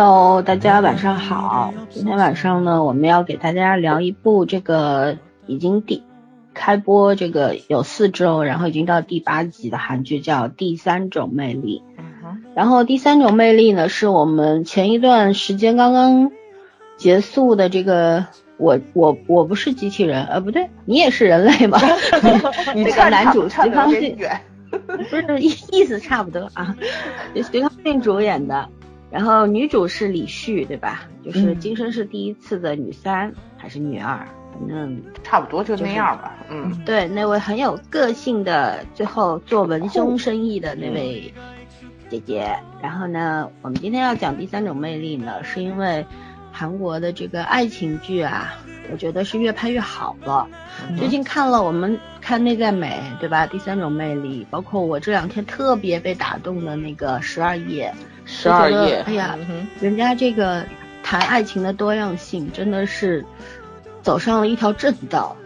Hello，大家晚上好。今天晚上呢，我们要给大家聊一部这个已经第开播这个有四周，然后已经到第八集的韩剧，叫《第三种魅力》。然后第三种魅力呢，是我们前一段时间刚刚结束的这个。我我我不是机器人，呃，不对，你也是人类吧？这个男主徐康俊，不是意意思差不多啊。徐康俊主演的，然后女主是李旭，对吧？就是今生是第一次的女三还是女二？反正差不多就那样吧。嗯，对，那位很有个性的，最后做文胸生意的那位姐姐。然后呢，我们今天要讲第三种魅力呢，是因为。韩国的这个爱情剧啊，我觉得是越拍越好了。最近看了我们看《内在美》，对吧？第三种魅力，包括我这两天特别被打动的那个《十二夜》，十二夜，哎呀，人家这个谈爱情的多样性真的是走上了一条正道。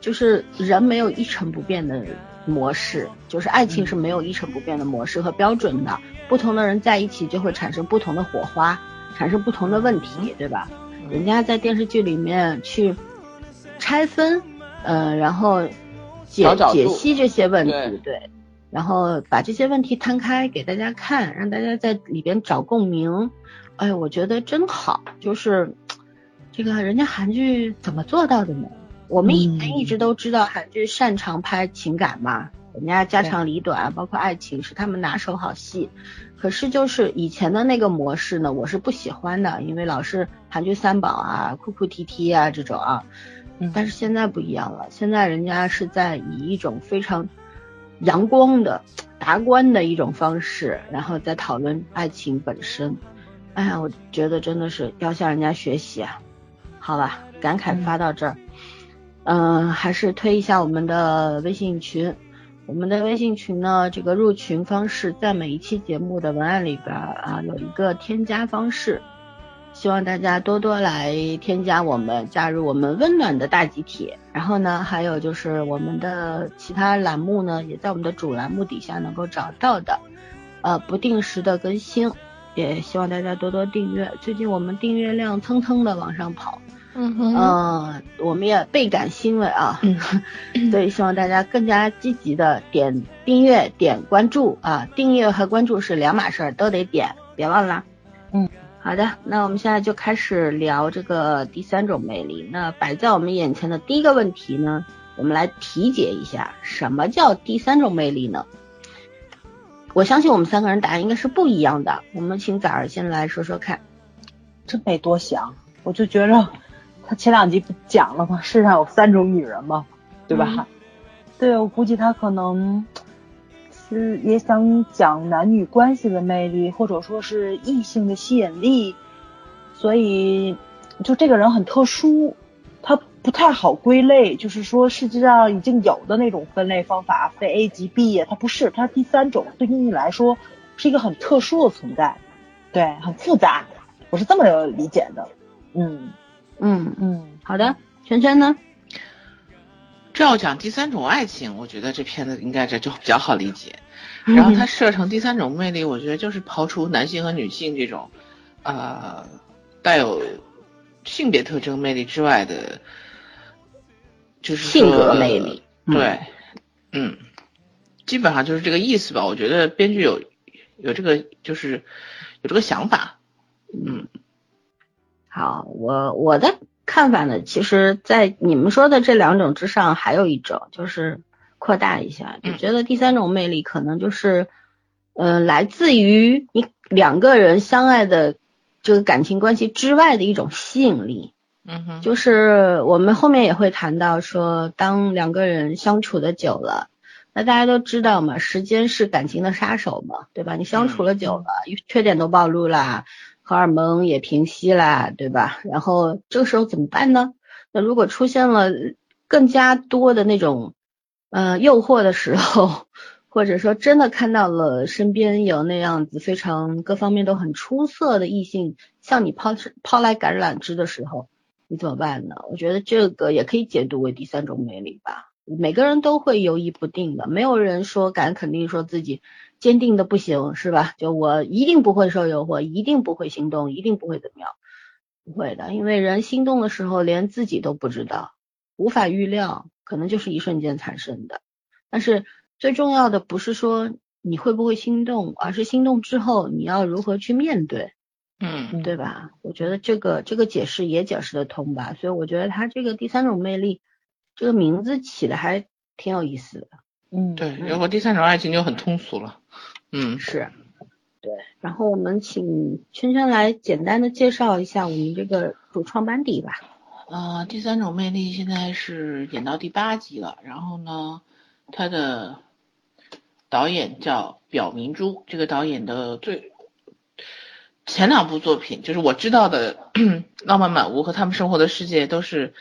就是人没有一成不变的模式，就是爱情是没有一成不变的模式和标准的。不同的人在一起就会产生不同的火花。产生不同的问题，对吧？人家在电视剧里面去拆分，呃，然后解解析这些问题，对，然后把这些问题摊开给大家看，让大家在里边找共鸣。哎，我觉得真好，就是这个人家韩剧怎么做到的呢？我们以前一直都知道韩剧擅长拍情感嘛。人家家长里短，包括爱情是他们拿手好戏，可是就是以前的那个模式呢，我是不喜欢的，因为老是韩剧三宝啊，哭哭啼啼啊这种啊，但是现在不一样了，现在人家是在以一种非常阳光的达观的一种方式，然后在讨论爱情本身，哎呀，我觉得真的是要向人家学习啊，好吧，感慨发到这儿，嗯，还是推一下我们的微信群。我们的微信群呢，这个入群方式在每一期节目的文案里边啊有一个添加方式，希望大家多多来添加我们，加入我们温暖的大集体。然后呢，还有就是我们的其他栏目呢，也在我们的主栏目底下能够找到的，呃，不定时的更新，也希望大家多多订阅。最近我们订阅量蹭蹭的往上跑。嗯，我们也倍感欣慰啊，所以希望大家更加积极的点订阅、点关注啊，订阅和关注是两码事儿，都得点，别忘了。嗯，好的，那我们现在就开始聊这个第三种魅力。那摆在我们眼前的第一个问题呢，我们来题解一下，什么叫第三种魅力呢？我相信我们三个人答案应该是不一样的。我们请崽儿先来说说看。真没多想，我就觉着。他前两集不讲了吗？世上有三种女人嘛，对吧？对，我估计他可能是也想讲男女关系的魅力，或者说是异性的吸引力。所以，就这个人很特殊，他不太好归类。就是说，世界上已经有的那种分类方法，非 A 即 B，他不是，他第三种，对于你来说是一个很特殊的存在，对，很复杂，我是这么理解的，嗯。嗯嗯，好的，圈圈呢？这要讲第三种爱情，我觉得这片子应该这就比较好理解。然后它设成第三种魅力，我觉得就是刨除男性和女性这种，呃，带有性别特征魅力之外的，就是性格魅力。对，嗯，基本上就是这个意思吧。我觉得编剧有有这个，就是有这个想法，嗯。好，我我的看法呢，其实，在你们说的这两种之上，还有一种就是扩大一下，就觉得第三种魅力可能就是，呃，来自于你两个人相爱的这个感情关系之外的一种吸引力。嗯哼，就是我们后面也会谈到说，当两个人相处的久了，那大家都知道嘛，时间是感情的杀手嘛，对吧？你相处了久了，缺点都暴露了。荷尔蒙也平息啦，对吧？然后这个时候怎么办呢？那如果出现了更加多的那种呃诱惑的时候，或者说真的看到了身边有那样子非常各方面都很出色的异性向你抛抛来橄榄枝的时候，你怎么办呢？我觉得这个也可以解读为第三种魅力吧。每个人都会犹疑不定的，没有人说敢肯定说自己坚定的不行，是吧？就我一定不会受诱惑，一定不会心动，一定不会怎么样，不会的，因为人心动的时候连自己都不知道，无法预料，可能就是一瞬间产生的。但是最重要的不是说你会不会心动，而是心动之后你要如何去面对，嗯，对吧？我觉得这个这个解释也解释得通吧。所以我觉得他这个第三种魅力这个名字起的还挺有意思的。嗯，对，然后第三种爱情就很通俗了。嗯，是，对。然后我们请圈圈来简单的介绍一下我们这个主创班底吧。呃，第三种魅力现在是演到第八集了，然后呢，他的导演叫表明珠，这个导演的最前两部作品就是我知道的《浪漫满屋》和他们生活的世界都是，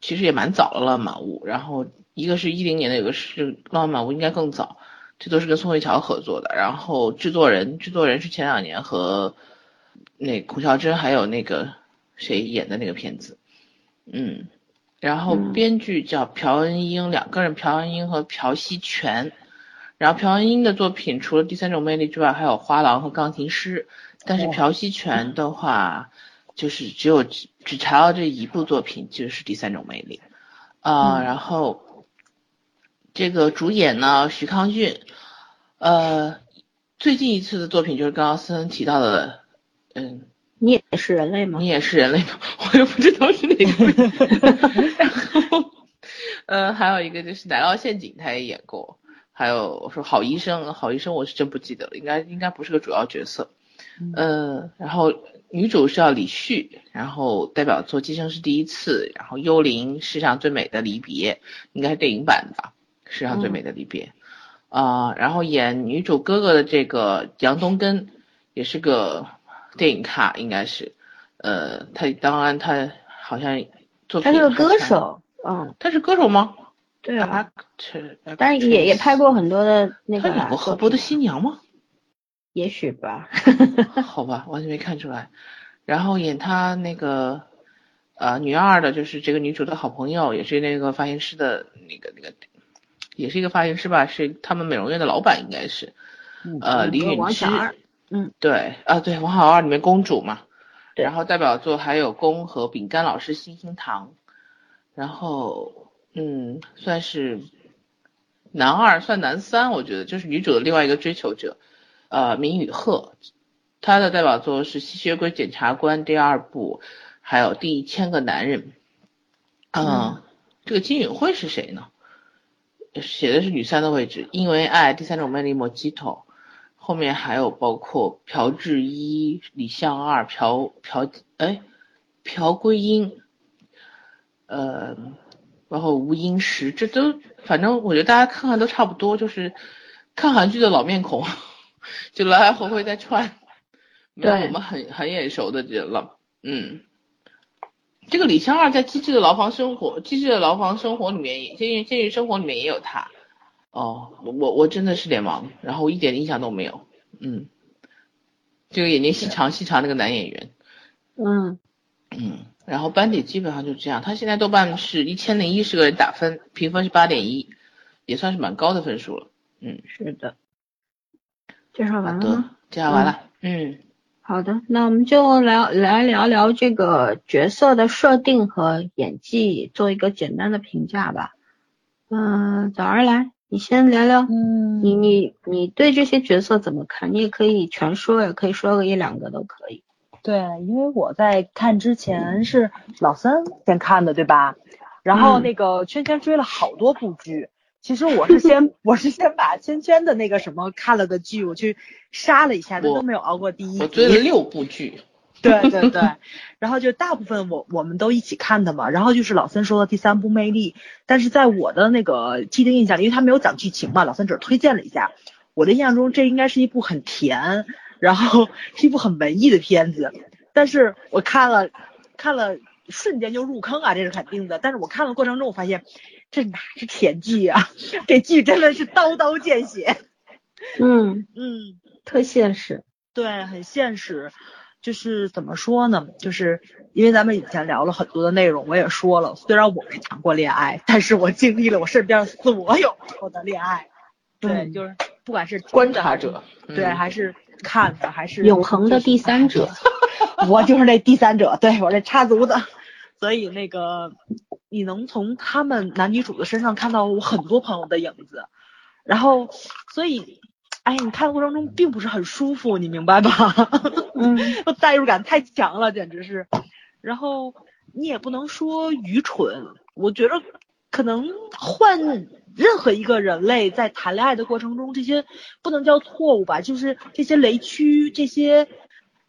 其实也蛮早了，《浪漫满屋》，然后一个是一零年的，有个是《浪漫满屋》应该更早。这都是跟宋慧乔合作的，然后制作人制作人是前两年和那孔孝真还有那个谁演的那个片子，嗯，然后编剧叫朴恩英，两个人朴恩英和朴熙全，然后朴恩英的作品除了第三种魅力之外，还有花郎和钢琴师，但是朴熙全的话就是只有只查到这一部作品就是第三种魅力，啊，然后。这个主演呢，徐康俊，呃，最近一次的作品就是刚刚森提到的，嗯，你也是人类吗？你也是人类吗？我又不知道是哪个。然后，呃，还有一个就是《奶酪陷阱》，他也演过。还有我说《好医生》，《好医生》我是真不记得了，应该应该不是个主要角色。嗯，然后女主是叫李旭，然后代表作《今生是第一次》，然后《幽灵》世上最美的离别，应该是电影版的吧。世上最美的离别，啊，然后演女主哥哥的这个杨东根也是个电影咖，应该是，呃，他当然他好像做他是个歌手，嗯，他是歌手吗？对啊，是，但是也也拍过很多的那个。他演过何伯的新娘吗？也许吧。好吧，完全没看出来。然后演他那个呃女二的，就是这个女主的好朋友，也是那个发型师的那个那个。也是一个发型师吧，是他们美容院的老板，应该是，呃，李允之，嗯，对，啊，对，王小二里面公主嘛，然后代表作还有《宫》和《饼干老师星星糖》，然后，嗯，算是男二，算男三，我觉得就是女主的另外一个追求者，呃，明宇赫，他的代表作是《吸血鬼检察官》第二部，还有《第一千个男人》，嗯，这个金允惠是谁呢？写的是女三的位置，因为爱第三种魅力莫吉托，后面还有包括朴智一、李相二、朴朴哎朴圭英，呃，然后吴英石，这都反正我觉得大家看看都差不多，就是看韩剧的老面孔，就来来回回在串，没有我们很很眼熟的人了，嗯。这个李香二在《机智的牢房生活》《机智的牢房生活》里面，《监狱监狱生活》里面也有他。哦，我我我真的是脸盲，然后一点印象都没有。嗯，这个眼睛细长细长那个男演员。嗯嗯，然后班底基本上就这样。他现在豆瓣是一千零一十个人打分，评分是八点一，也算是蛮高的分数了。嗯，是的。介绍完了吗？介绍完了。嗯。好的，那我们就聊来聊聊这个角色的设定和演技，做一个简单的评价吧。嗯，早儿来，你先聊聊。嗯，你你你对这些角色怎么看？你也可以全说，也可以说个一两个都可以。对，因为我在看之前是老三先看的，对吧？然后那个圈圈追了好多部剧。其实我是先 我是先把圈圈的那个什么看了个剧，我去杀了一下，都没有熬过第一。我追了六部剧。对对对，然后就大部分我我们都一起看的嘛，然后就是老森说的第三部《魅力》，但是在我的那个既定印象里，因为他没有讲剧情嘛，老森只是推荐了一下，我的印象中这应该是一部很甜，然后 是一部很文艺的片子，但是我看了看了瞬间就入坑啊，这是肯定的，但是我看了过程中我发现。这哪是甜剧啊？这剧真的是刀刀见血。嗯嗯，特现实。对，很现实。就是怎么说呢？就是因为咱们以前聊了很多的内容，我也说了，虽然我没谈过恋爱，但是我经历了我身边所有的恋爱。对，就是不管是观察者，对，还是看的，还是永恒的第三者，我就是那第三者，对我这插足的。所以那个，你能从他们男女主的身上看到我很多朋友的影子，然后，所以，哎，你看的过程中并不是很舒服，你明白吧？嗯，代入感太强了，简直是。然后你也不能说愚蠢，我觉得可能换任何一个人类在谈恋爱的过程中，这些不能叫错误吧，就是这些雷区，这些。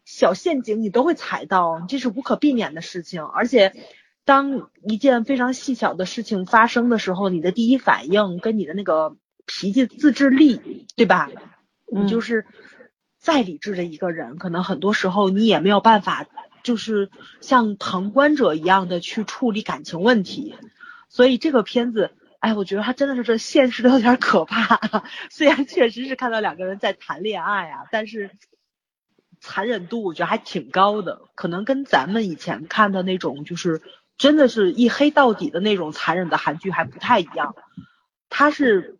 小陷阱你都会踩到，这是无可避免的事情。而且，当一件非常细小的事情发生的时候，你的第一反应跟你的那个脾气自制力，对吧？你就是再理智的一个人，可能很多时候你也没有办法，就是像旁观者一样的去处理感情问题。所以这个片子，哎，我觉得他真的是这现实的有点可怕。虽然确实是看到两个人在谈恋爱啊，但是。残忍度我觉得还挺高的，可能跟咱们以前看的那种就是真的是一黑到底的那种残忍的韩剧还不太一样。他是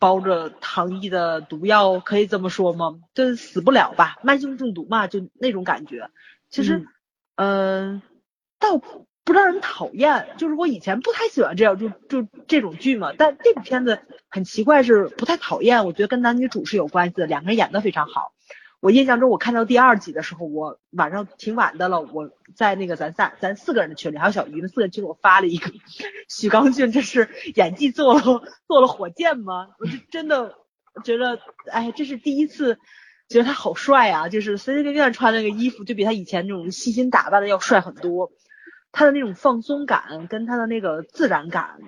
包着糖衣的毒药，可以这么说吗？就是死不了吧，慢性中毒嘛，就那种感觉。其实，嗯，倒不让人讨厌，就是我以前不太喜欢这样就就这种剧嘛。但这部片子很奇怪是不太讨厌，我觉得跟男女主是有关系的，两个人演的非常好。我印象中，我看到第二集的时候，我晚上挺晚的了，我在那个咱仨咱四个人的群里，还有小鱼的四个人群，我发了一个许刚俊，这是演技做了做了火箭吗？我就真的觉得，哎，这是第一次觉得他好帅啊！就是随随便便穿那个衣服，就比他以前那种细心打扮的要帅很多。他的那种放松感跟他的那个自然感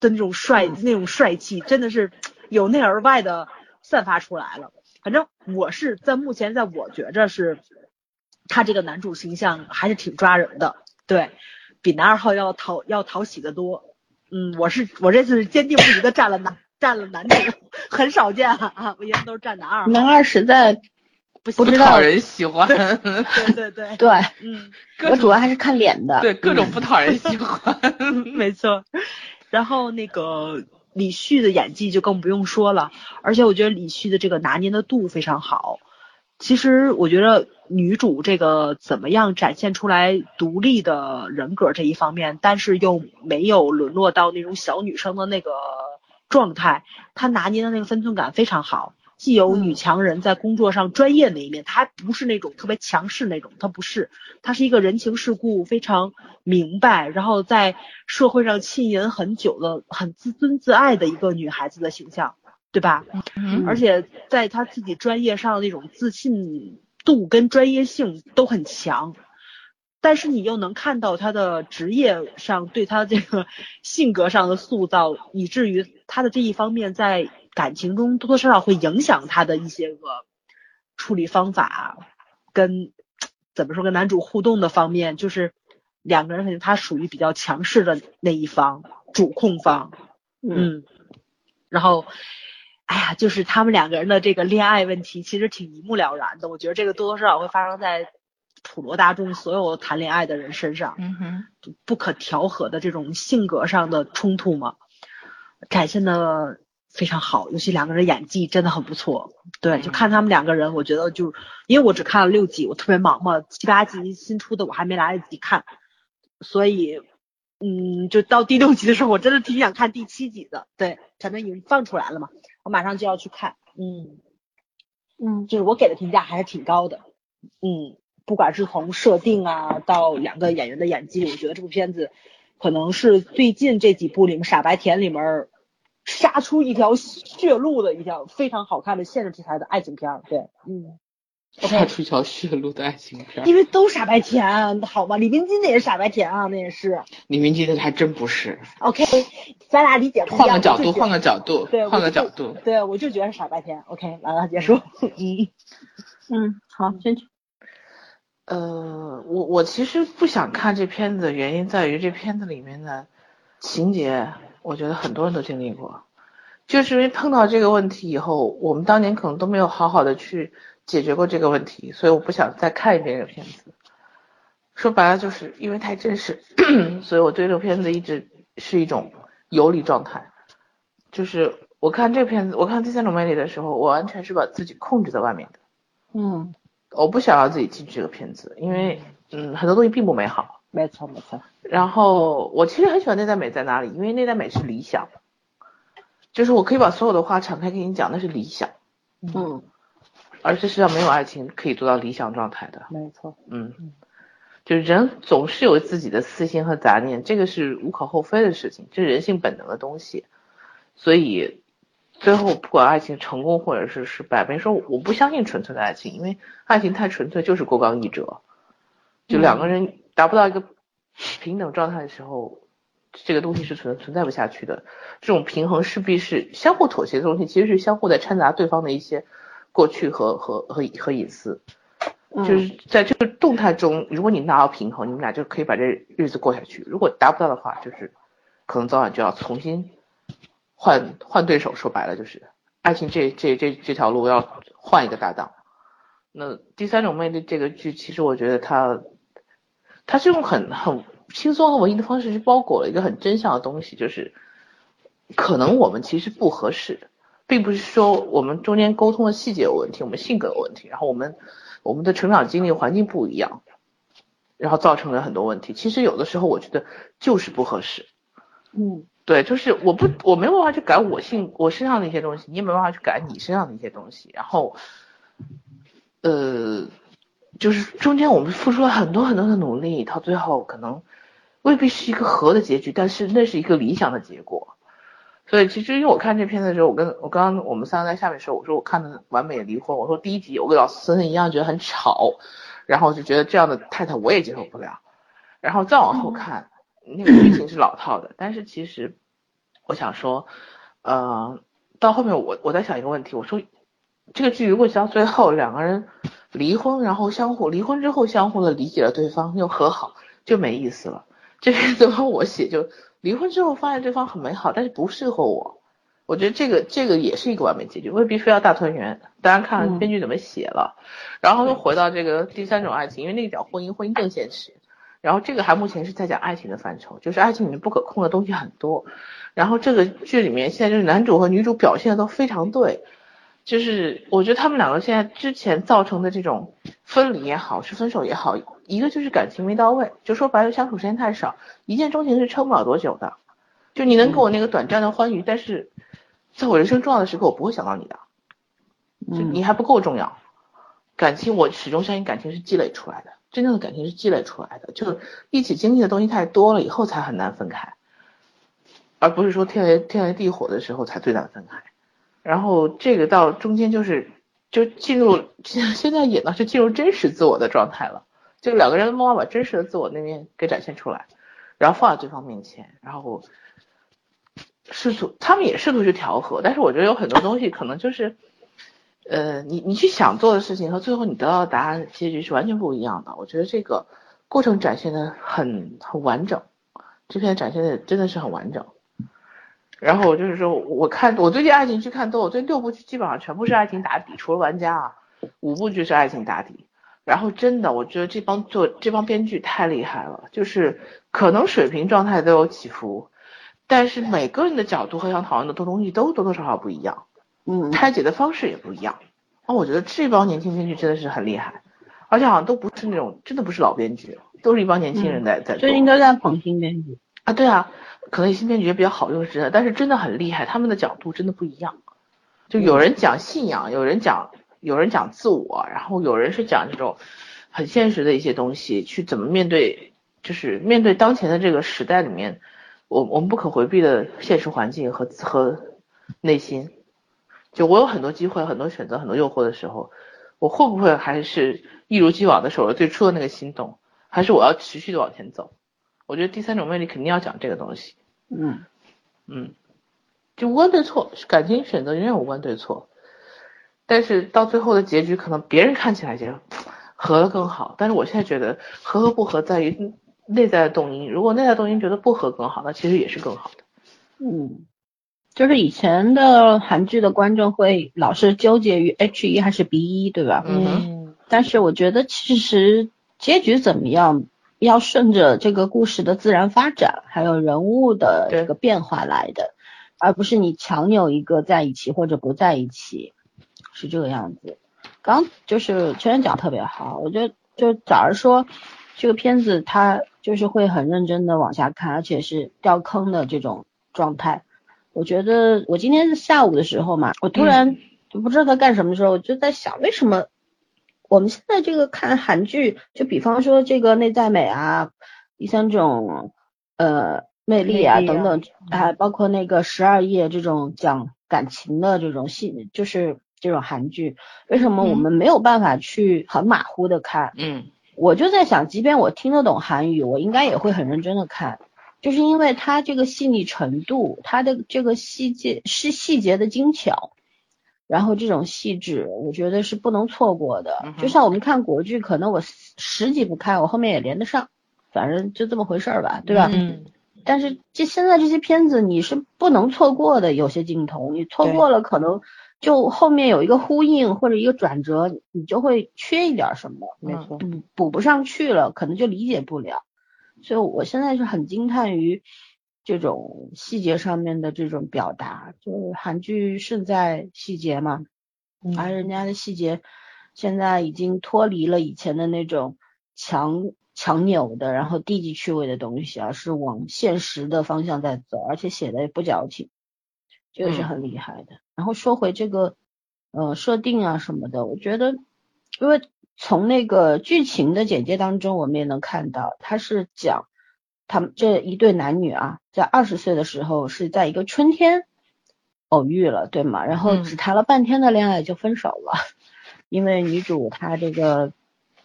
的那种帅那种帅气，真的是由内而外的散发出来了。反正我是在目前，在我觉着是，他这个男主形象还是挺抓人的，对比男二号要讨要讨喜的多。嗯，我是我这次是坚定不移的站了男站了男主，很少见啊，我一般都是站男二。男二实在不不讨人喜欢。对 对对对，嗯，我主要还是看脸的。对，各种不讨人喜欢，没错。然后那个。李旭的演技就更不用说了，而且我觉得李旭的这个拿捏的度非常好。其实我觉得女主这个怎么样展现出来独立的人格这一方面，但是又没有沦落到那种小女生的那个状态，她拿捏的那个分寸感非常好。既有女强人在工作上专业那一面，她还不是那种特别强势那种，她不是，她是一个人情世故非常明白，然后在社会上浸淫很久的、很自尊自爱的一个女孩子的形象，对吧？而且在她自己专业上的那种自信度跟专业性都很强，但是你又能看到他的职业上对他这个 性格上的塑造，以至于他的这一方面在。感情中多多少少会影响他的一些个处理方法，跟怎么说跟男主互动的方面，就是两个人肯定他属于比较强势的那一方，主控方，嗯，然后，哎呀，就是他们两个人的这个恋爱问题其实挺一目了然的，我觉得这个多多少少会发生在普罗大众所有谈恋爱的人身上，嗯哼，不可调和的这种性格上的冲突嘛，展现的。非常好，尤其两个人演技真的很不错。对，就看他们两个人，我觉得就因为我只看了六集，我特别忙嘛，七八集新出的我还没来得及看，所以嗯，就到第六集的时候，我真的挺想看第七集的。对，反正已经放出来了嘛，我马上就要去看。嗯嗯，就是我给的评价还是挺高的。嗯，不管是从设定啊到两个演员的演技，我觉得这部片子可能是最近这几部里面傻白甜里面。杀出一条血路的一条非常好看的现实题材的爱情片儿，对，嗯，杀出一条血路的爱情片，因为都傻白甜，好吗？李冰金那也是傻白甜啊，那也是。李冰金的还真不是。OK，咱俩理解不一样。换个角度，换个角度，对，换个角度，对，我就觉得是傻白甜。OK，完了，结束。嗯嗯，好，先去。呃，我我其实不想看这片子的原因在于这片子里面的情节。我觉得很多人都经历过，就是因为碰到这个问题以后，我们当年可能都没有好好的去解决过这个问题，所以我不想再看一遍这个片子。说白了，就是因为太真实，所以我对这个片子一直是一种游离状态。就是我看这片子，我看第三种魅力的时候，我完全是把自己控制在外面的。嗯我不想要自己进去这个片子，因为嗯很多东西并不美好。没错没错，然后我其实很喜欢内在美在哪里，因为内在美是理想，就是我可以把所有的话敞开跟你讲，那是理想，嗯而这世上没有爱情可以做到理想状态的。没错，嗯，就是人总是有自己的私心和杂念，这个是无可厚非的事情，这是人性本能的东西。所以最后不管爱情成功或者是失败，没说我不相信纯粹的爱情，因为爱情太纯粹就是过刚易折，就两个人达不到一个平等状态的时候，这个东西是存存在不下去的。这种平衡势必是相互妥协的东西，其实是相互在掺杂对方的一些过去和和和和隐私。嗯，就是在这个动态中，如果你拿到平衡，你们俩就可以把这日子过下去。如果达不到的话，就是可能早晚就要重新换换对手。说白了，就是爱情这这这这条路要换一个搭档。那第三种魅力这个剧，其实我觉得它它是用很很轻松和文艺的方式去包裹了一个很真相的东西，就是可能我们其实不合适，并不是说我们中间沟通的细节有问题，我们性格有问题，然后我们我们的成长经历环境不一样，然后造成了很多问题。其实有的时候我觉得就是不合适，嗯对，就是我不我没有办法去改我性我身上的一些东西，你也没办法去改你身上的一些东西，然后呃，就是中间我们付出了很多很多的努力，到最后可能未必是一个和的结局，但是那是一个理想的结果。所以其实因为我看这片子的时候，我跟我刚刚我们三个在下面说，我说我看的《完美的离婚》，我说第一集我跟老孙一样觉得很吵，然后就觉得这样的太太我也接受不了，然后再往后看，那个剧情是老套的，但是其实我想说，呃，到后面我我在想一个问题，我说这个剧如果到最后两个人离婚，然后相互离婚之后相互的理解了对方又和好，就没意思了。这片子帮我写就离婚之后发现对方很美好，但是不适合我。我觉得这个这个也是一个完美结局，未必非要大团圆。当然看嗯编剧怎么写了，然后又回到这个第三种爱情，因为那个叫婚姻，婚姻更现实。然后这个还目前是在讲爱情的范畴，就是爱情里面不可控的东西很多。然后这个剧里面现在就是男主和女主表现的都非常对，就是我觉得他们两个现在之前造成的这种分离也好，是分手也好，一个就是感情没到位，就说白了相处时间太少，一见钟情是撑不了多久的。就你能给我那个短暂的欢愉，但是在我人生重要的时刻，我不会想到你的，就嗯你还不够重要。感情我始终相信感情是积累出来的，真正的感情是积累出来的，就是一起经历的东西太多了，以后才很难分开，而不是说天雷天雷地火的时候才最难分开。然后这个到中间就是就进入现在演的是进入真实自我的状态了，就两个人慢慢把真实的自我那面给展现出来，然后放在对方面前，然后试图他们也试图去调和，但是我觉得有很多东西可能就是。呃，你你去想做的事情和最后你得到的答案结局是完全不一样的。我觉得这个过程展现的很很完整，这篇展现的真的是很完整。然后我就是说，我看我最近爱情剧看多，我最近六部剧基本上全部是爱情打底，除了玩家啊，五部剧是爱情打底。然后真的，我觉得这帮做这帮编剧太厉害了，就是可能水平状态都有起伏，但是每个人的角度和想讨论的东西都多多少少不一样。嗯拆解的方式也不一样。啊，我觉得这帮年轻编剧真的是很厉害，而且好像都不是那种真的不是老编剧，都是一帮年轻人在、在做最近都在捧新编剧。啊，对啊，可能新编剧也比较好用是真的，但是真的很厉害，他们的角度真的不一样。就有人讲信仰，有人讲有人讲自我，然后有人是讲这种很现实的一些东西，去怎么面对，就是面对当前的这个时代里面，我我们不可回避的现实环境和和内心。就我有很多机会、很多选择、很多诱惑的时候，我会不会还是一如既往的守着最初的那个心动，还是我要持续的往前走？我觉得第三种魅力肯定要讲这个东西。嗯嗯，就无关对错，感情选择永远无关对错。但是到最后的结局，可能别人看起来觉得合了更好，但是我现在觉得合和不合在于内在的动因。如果内在动因觉得不合更好，那其实也是更好的。嗯，就是以前的韩剧的观众会老是纠结于 H 一还是 B 一，对吧？嗯但是我觉得其实结局怎么样，要顺着这个故事的自然发展，还有人物的这个变化来的。而不是你强扭一个在一起或者不在一起，是这个样子。刚就是圈圈讲特别好，我觉得就早上说这个片子他就是会很认真的往下看，而且是掉坑的这种状态。我觉得我今天是下午的时候嘛，我突然就不知道他干什么的时候，我就在想为什么我们现在这个看韩剧，就比方说这个内在美啊，第三种呃魅力啊等等，还包括那个十二夜这种讲感情的这种戏，就是这种韩剧，为什么我们没有办法去很马虎的看？嗯，我就在想，即便我听得懂韩语，我应该也会很认真的看。就是因为它这个细腻程度，它的这个细节是细节的精巧，然后这种细致，我觉得是不能错过的。就像我们看国剧，可能我十集不看，我后面也连得上，反正就这么回事儿吧，对吧？嗯。但是这现在这些片子你是不能错过的，有些镜头你错过了，可能就后面有一个呼应或者一个转折，你就会缺一点什么，没错，补补不上去了，可能就理解不了。所以，我现在是很惊叹于这种细节上面的这种表达，就是韩剧胜在细节嘛，而人家的细节现在已经脱离了以前的那种强强扭的，然后低级趣味的东西，而是往现实的方向在走，而且写的也不矫情，这个是很厉害的。然后说回这个呃设定啊什么的，我觉得因为。从那个剧情的简介当中，我们也能看到，他是讲他们这一对男女啊，在二十岁的时候是在一个春天偶遇了，对吗？然后只谈了半天的恋爱就分手了，因为女主她这个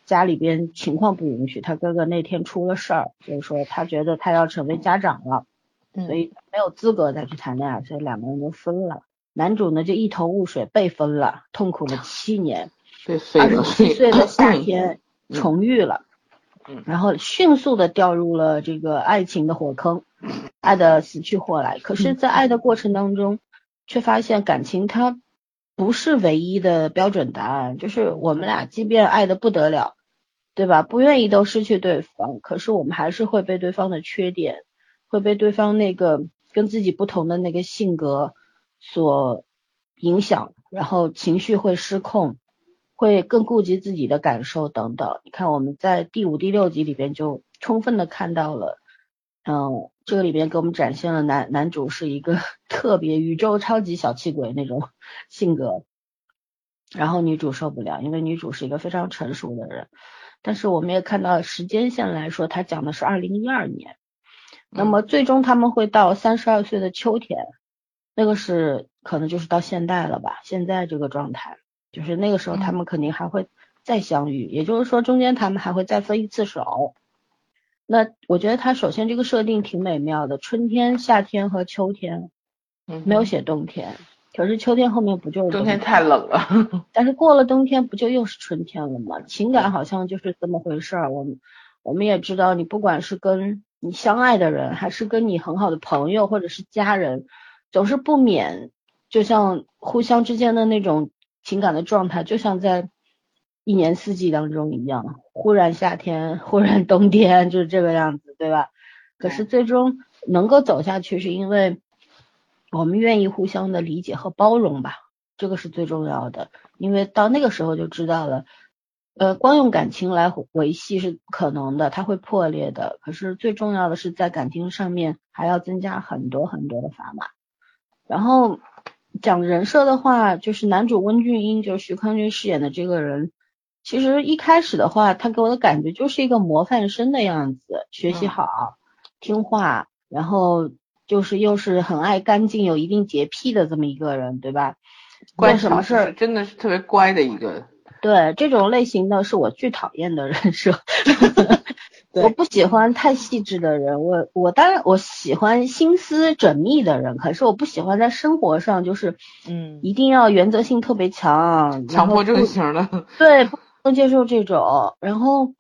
家里边情况不允许，她哥哥那天出了事儿，所以说她觉得她要成为家长了，所以没有资格再去谈恋爱，所以两个人就分了。男主呢就一头雾水，被分了，痛苦了七年。二十七岁的夏天重遇了，然后迅速的掉入了这个爱情的火坑，爱的死去活来。可是，在爱的过程当中，却发现感情它不是唯一的标准答案。就是我们俩即便爱的不得了，对吧？不愿意都失去对方，可是我们还是会被对方的缺点，会被对方那个跟自己不同的那个性格所影响，然后情绪会失控。会更顾及自己的感受等等。你看，我们在第五、第六集里边就充分的看到了，嗯，这个里边给我们展现了男男主是一个 特别宇宙超级小气鬼那种 性格，然后女主受不了，因为女主是一个非常成熟的人。但是我们也看到时间线来说，它讲的是二零一二年，那么最终他们会到三十二岁的秋天，那个是可能就是到现代了吧？现在这个状态。就是那个时候，他们肯定还会再相遇，也就是说，中间他们还会再分一次手。那我觉得他首先这个设定挺美妙的，春天、夏天和秋天，没有写冬天。可是秋天后面不就是冬天太冷了？但是过了冬天不就又是春天了吗？情感好像就是这么回事儿。我们我们也知道，你不管是跟你相爱的人，还是跟你很好的朋友或者是家人，总是不免就像互相之间的那种。情感的状态就像在一年四季当中一样，忽然夏天，忽然冬天，就是这个样子，对吧？可是最终能够走下去，是因为我们愿意互相的理解和包容吧，这个是最重要的。因为到那个时候就知道了，呃，光用感情来维系是不可能的，它会破裂的。可是最重要的是在感情上面还要增加很多很多的砝码，然后。讲人设的话，就是男主温俊英，就是徐康俊饰演的这个人，其实一开始的话，他给我的感觉就是一个模范生的样子，学习好，听话，然后就是又是很爱干净，有一定洁癖的这么一个人，对吧？关什么事儿真的是特别乖的一个。对，这种类型的是我最讨厌的人设。我不喜欢太细致的人，我我当然我喜欢心思缜密的人，可是我不喜欢在生活上就是嗯一定要原则性特别强，强迫症型的，对，不能接受这种。然后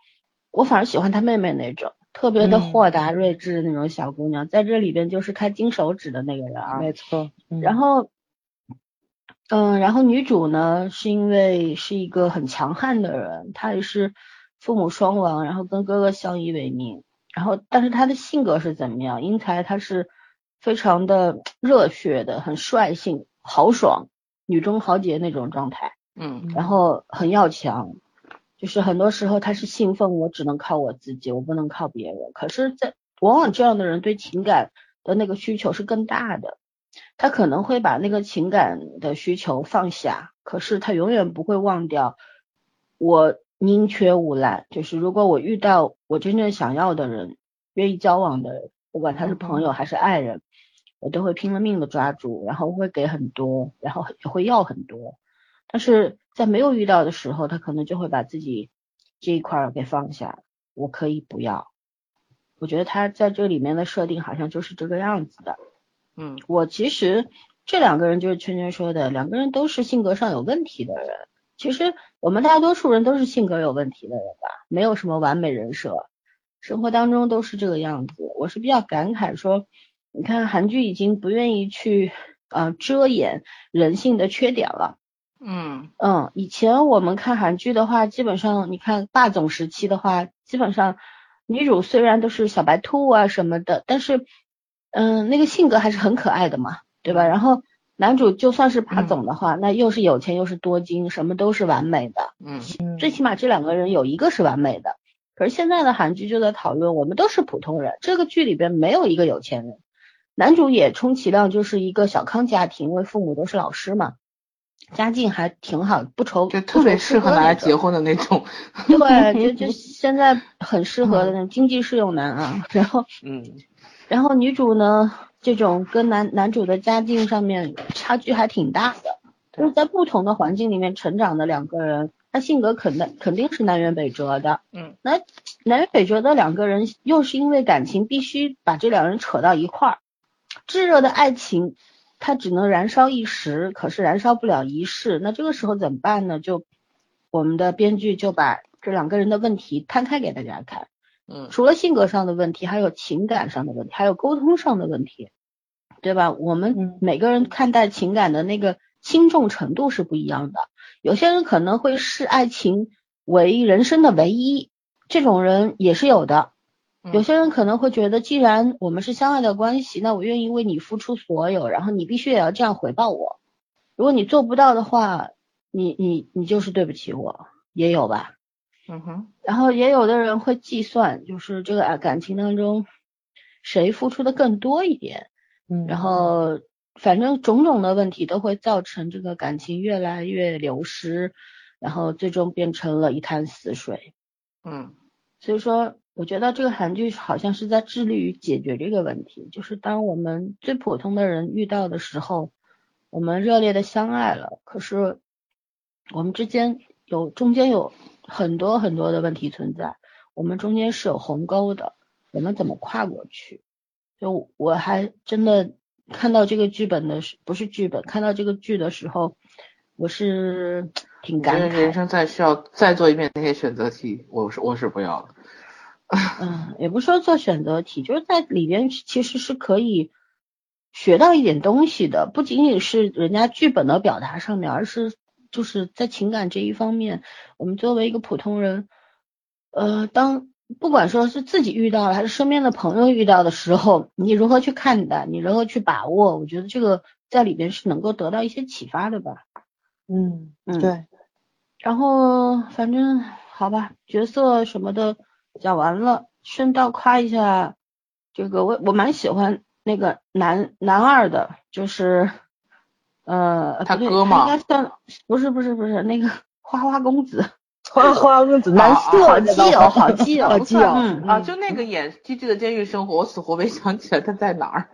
我反而喜欢他妹妹那种特别的豁达睿智的那种小姑娘，在这里边就是开金手指的那个人啊，没错。然后嗯，然后女主呢是因为是一个很强悍的人，她也是。父母双亡，然后跟哥哥相依为命，然后但是他的性格是怎么样？英才他是非常的 热血的，很率性、豪爽、女中豪杰那种状态，嗯然后很要强，就是很多时候他是兴奋，我只能靠我自己，我不能靠别人。可是，在往往这样的人对情感的那个需求是更大的，他可能会把那个情感的需求放下，可是他永远不会忘掉我宁缺毋滥，就是如果我遇到我真正想要的人，愿意交往的人，不管他是朋友还是爱人，我都会拼了命的抓住，然后会给很多，然后也会要很多。但是在没有遇到的时候，他可能就会把自己这一块儿给放下，我可以不要。我觉得他在这里面的设定好像就是这个样子的。嗯我其实这两个人就是圈圈说的，两个人都是性格上有问题的人。其实我们大多数人都是性格有问题的人吧，没有什么完美人设，生活当中都是这个样子。我是比较感慨说，你看韩剧已经不愿意去呃遮掩人性的缺点了。嗯嗯，以前我们看韩剧的话，基本上你看霸总时期的话，基本上女主虽然都是小白兔啊什么的，但是嗯，那个性格还是很可爱的嘛，对吧？然后男主就算是霸总的话，那又是有钱又是多金，什么都是完美的，嗯嗯最起码这两个人有一个是完美的。可是现在的韩剧就在讨论，我们都是普通人，这个剧里边没有一个有钱人，男主也充其量就是一个小康家庭，因为父母都是老师嘛，家境还挺好，不愁就特别适合拿来结婚。婚的那种。对，就 就现在很适合的那种经济适用男啊。然后，嗯然后女主呢，这种跟男男主的家境上面差距还挺大的，就是在不同的环境里面成长的两个人，他性格肯定肯定是南辕北辙的。嗯，那南辕北辙的两个人，又是因为感情必须把这两人扯到一块儿，炙热的爱情。它只能燃烧一时，可是燃烧不了一世。那这个时候怎么办呢？就我们的编剧就把这两个人的问题摊开给大家看。嗯除了性格上的问题，还有情感上的问题，还有沟通上的问题，对吧？我们嗯每个人看待情感的那个轻重程度是不一样的。有些人可能会视爱情为人生的唯一，这种人也是有的。有些人可能会觉得，既然我们是相爱的关系，那我愿意为你付出所有，然后你必须也要这样回报我。如果你做不到的话，你你你就是对不起我，也有吧。嗯哼。然后也有的人会计算，就是这个啊感情当中谁付出的更多一点，嗯，然后反正种种的问题都会造成这个感情越来越流失，然后最终变成了一滩死水。嗯。所以说，我觉得这个韩剧好像是在致力于解决这个问题，就是当我们最普通的人遇到的时候，我们热烈的相爱了，可是我们之间有中间有很多很多的问题存在，我们中间是有鸿沟的，我们怎么跨过去？就我还真的看到这个剧本的时，不是剧本，看到这个剧的时候，我是 挺感慨的。人生再需要再做一遍那些选择题，我是我是不要了。嗯，也不是说做选择题，就是在里边其实是可以学到一点东西的，不仅仅是人家剧本的表达上面，而是就是在情感这一方面，我们作为一个普通人，呃，当不管说是自己遇到了还是身边的朋友遇到的时候，你如何去看待，你如何去把握，我觉得这个在里边是能够得到一些启发的吧。嗯嗯，。对，然后反正好吧，角色什么的讲完了，顺道夸一下这个我我蛮喜欢那个男男二的，就是呃他哥吗应该算不是不是不是那个 花花公子，花花公子男男色好基友好基友好基友，嗯啊，就那个演《机智的监狱生活》，我死活没想起来他在哪儿。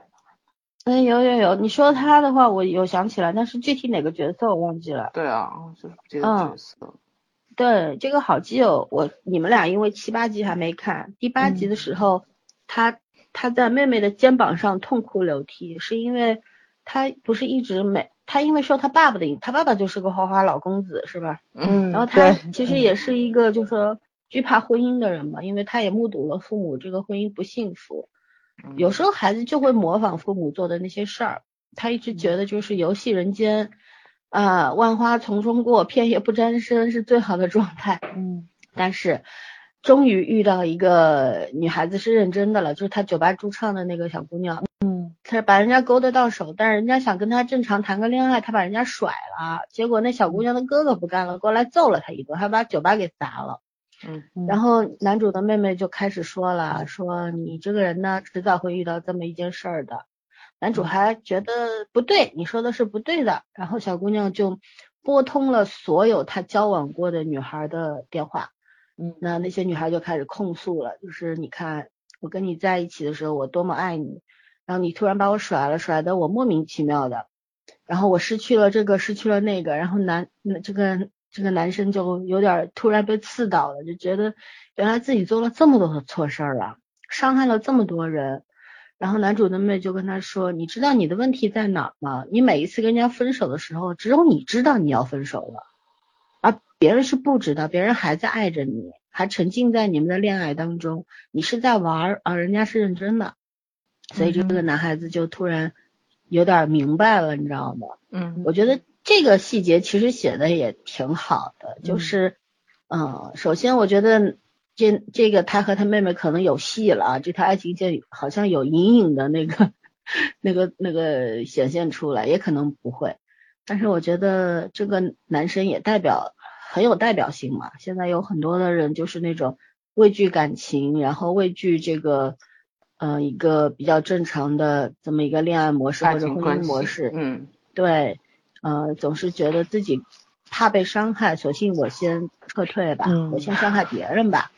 嗯 有有有，你说他的话我有想起来，但是具体哪个角色我忘记了。对啊，就是不记得嗯角色。对这个好基友，我你们俩因为七八集还没看，第八集的时候，他他在妹妹的肩膀上痛哭流涕，是因为他不是一直没他因为受他爸爸的影，他爸爸就是个花花老公子是吧？嗯，然后他其实也是一个就是说惧怕婚姻的人嘛，因为他也目睹了父母这个婚姻不幸福，嗯有时候孩子就会模仿父母做的那些事儿，他一直觉得就是游戏人间，啊、万花丛中过，片叶不沾身是最好的状态。嗯 但是终于遇到一个女孩子是认真的了，就是他酒吧驻唱的那个小姑娘，嗯他把人家勾搭到手，但是人家想跟他正常谈个恋爱，他把人家甩了，结果那小姑娘的哥哥不干了，过来揍了他一顿，还把酒吧给砸了。嗯，然后男主的妹妹就开始说了，说你这个人呢，迟早会遇到这么一件事儿的。男主还觉得不对，你说的是不对的。然后小姑娘就拨通了所有他交往过的女孩的电话，嗯，那那些女孩就开始控诉了，就是你看我跟你在一起的时候，我多么爱你，然后你突然把我甩了，甩的我莫名其妙的，然后我失去了这个，失去了那个，然后男这个。这个男生就有点突然被刺到了，就觉得原来自己做了这么多的错事儿了，伤害了这么多人。然后男主的妹就跟他说：“你知道你的问题在哪吗？你每一次跟人家分手的时候，只有你知道你要分手了，而别人是不知道，别人还在爱着你，还沉浸在你们的恋爱当中。你是在玩，而人家是认真的。所以这个男孩子就突然有点明白了，你知道吗？嗯，我觉得。”这个细节其实写的也挺好的，就是，嗯，首先我觉得这这个他和他妹妹可能有戏了啊，这条爱情线好像有隐隐的那个那个那个显现出来，也可能不会，但是我觉得这个男生也代表很有代表性嘛，现在有很多的人就是那种畏惧感情，然后畏惧这个，嗯，一个比较正常的这么一个恋爱模式或者婚姻模式，嗯，对。呃，总是觉得自己怕被伤害，索性我先撤退吧，我先伤害别人吧。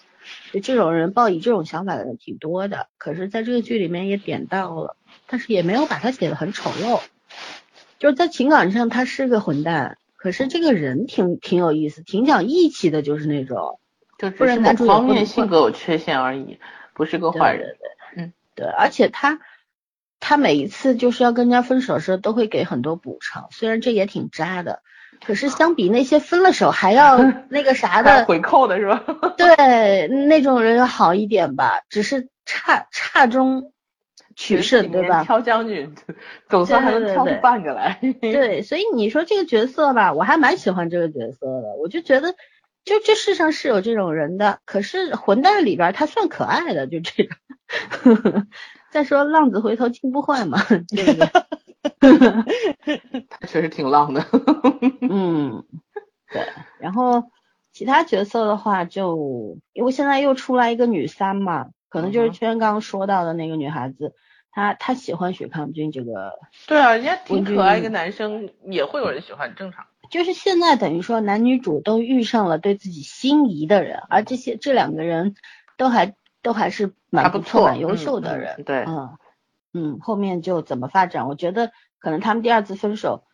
就这种人抱以这种想法的人挺多的。可是，在这个剧里面也点到了，但是也没有把他写的很丑陋。就是在情感上他是个混蛋，可是这个人挺挺有意思，挺讲义气的，就是那种。就只是某方面性格有缺陷而已，不是个坏人。而且他。他每一次就是要跟人家分手的时候，都会给很多补偿，虽然这也挺渣的，可是相比那些分了手还要 那个啥的回扣的是吧？对，那种人要好一点吧，只是差差中取胜，对吧？挑将军，总算还能挑出半个来。对，所以你说这个角色吧，我还蛮喜欢这个角色的，我就觉得，就这世上是有这种人的，可是混蛋里边他算可爱的，就这种。再说浪子回头金不换嘛，对不对？他确实挺浪的。嗯，对。然后其他角色的话，就因为现在又出来一个女三嘛，可能就是圈刚刚说到的那个女孩子，她她喜欢许康君这个。对啊，人家挺可爱一个男生，也会有人喜欢，正常。就是现在等于说男女主都遇上了对自己心仪的人，而这些这两个人都还。都还是蛮不错、蛮优秀的人，对，嗯嗯，后面就怎么发展？我觉得可能他们第二次分手，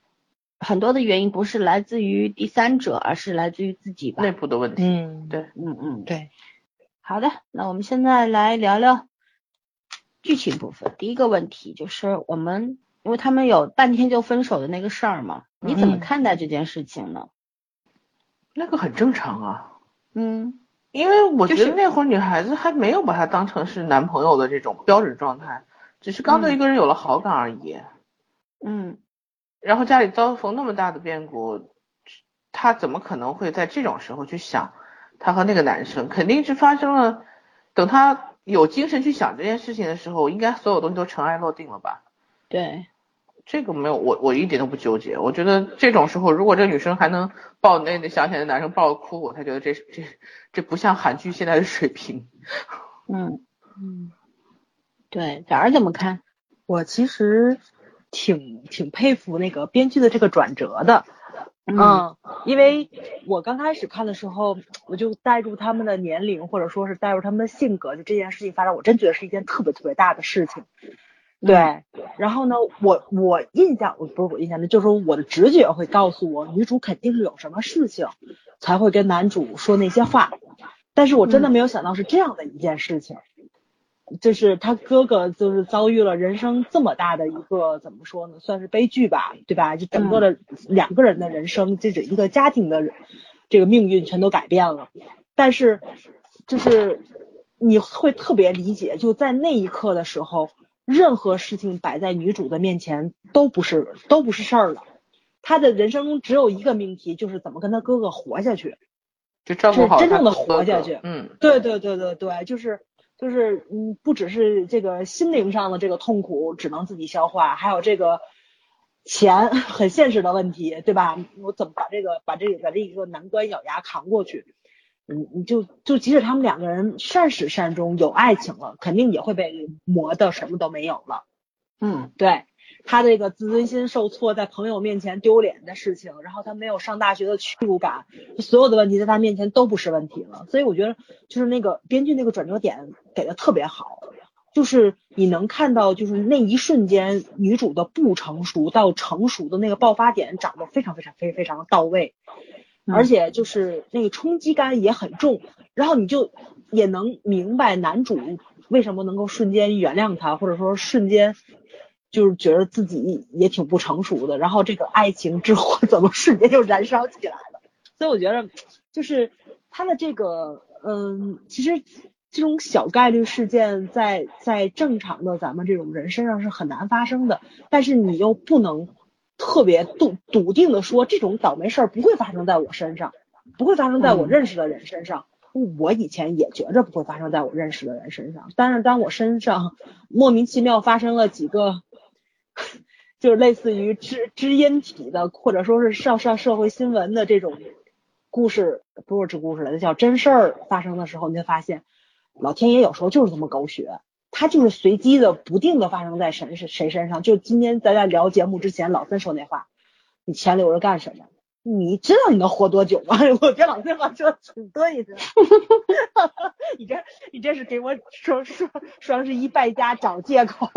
很多的原因不是来自于第三者，而是来自于自己吧，内部的问题。嗯，对，嗯嗯，对。好的，那我们现在来聊聊剧情部分。第一个问题就是我们，因为他们有半天就分手的那个事儿嘛，你怎么看待这件事情呢？那个很正常啊。嗯。因为我觉得那会儿女孩子还没有把他当成是男朋友的这种标准状态，只是刚对一个人有了好感而已。嗯，然后家里遭逢那么大的变故，他怎么可能会在这种时候去想他和那个男生？肯定是发生了。等他有精神去想这件事情的时候，应该所有东西都尘埃落定了吧？对。这个没有，我我一点都不纠结。我觉得这种时候，如果这女生还能抱那那想起来的男生抱着哭，我才觉得这这这不像韩剧现在的水平。嗯嗯，对，早儿怎么看？我其实挺挺佩服那个编剧的这个转折的。嗯，因为我刚开始看的时候，我就带入他们的年龄，或者说是带入他们的性格，就这件事情发生，我真觉得是一件特别特别大的事情。对，然后呢，我我印象我，不是我印象的，就是说我的直觉会告诉我，女主肯定是有什么事情才会跟男主说那些话，但是我真的没有想到是这样的一件事情，就是他哥哥就是遭遇了人生这么大的一个怎么说呢，算是悲剧吧，对吧？就整个的两个人的人生，这整一个家庭的这个命运全都改变了，但是就是你会特别理解，就在那一刻的时候。任何事情摆在女主的面前都不是都不是事儿了，她的人生中只有一个命题，就是怎么跟她哥哥活下去，就照顾好真正的活下去。嗯，对对对对对，就是就是嗯，不只是这个心灵上的这个痛苦只能自己消化，还有这个钱很现实的问题，对吧？我怎么把这个把这个把这一个难关咬牙扛过去？嗯，你就就即使他们两个人善始善终有爱情了，肯定也会被磨的什么都没有了。嗯，对。他这个自尊心受挫，在朋友面前丢脸的事情，然后他没有上大学的屈辱感，所有的问题在他面前都不是问题了。所以我觉得，就是那个编剧那个转折点给的特别好，就是你能看到，就是那一瞬间女主的不成熟到成熟的那个爆发点，长得非常非常非非常到位，而且就是那个冲击感也很重，然后你就也能明白男主为什么能够瞬间原谅他，或者说瞬间。就是觉得自己也挺不成熟的，然后这个爱情之火 怎么瞬间就燃烧起来了？所以我觉得，就是他的这个，嗯，其实这种小概率事件在在正常的咱们这种人身上是很难发生的，但是你又不能特别笃笃定的说这种倒霉事儿不会发生在我身上，不会发生在我认识的人身上。我以前也觉着不会发生在我认识的人身上，但是当我身上莫名其妙发生了几个。就是类似于知知音体的，或者说是上上社会新闻的这种故事，不是这故事了，那叫真事儿发生的时候，你就发现老天爷有时候就是这么狗血，他就是随机的、不定的发生在谁谁谁身上。就今天咱俩聊节目之前，老孙说那话，你钱留着干什么？你知道你能活多久吗？我觉得老三话说的挺对的。你这你这是给我说说双十一败家找借口。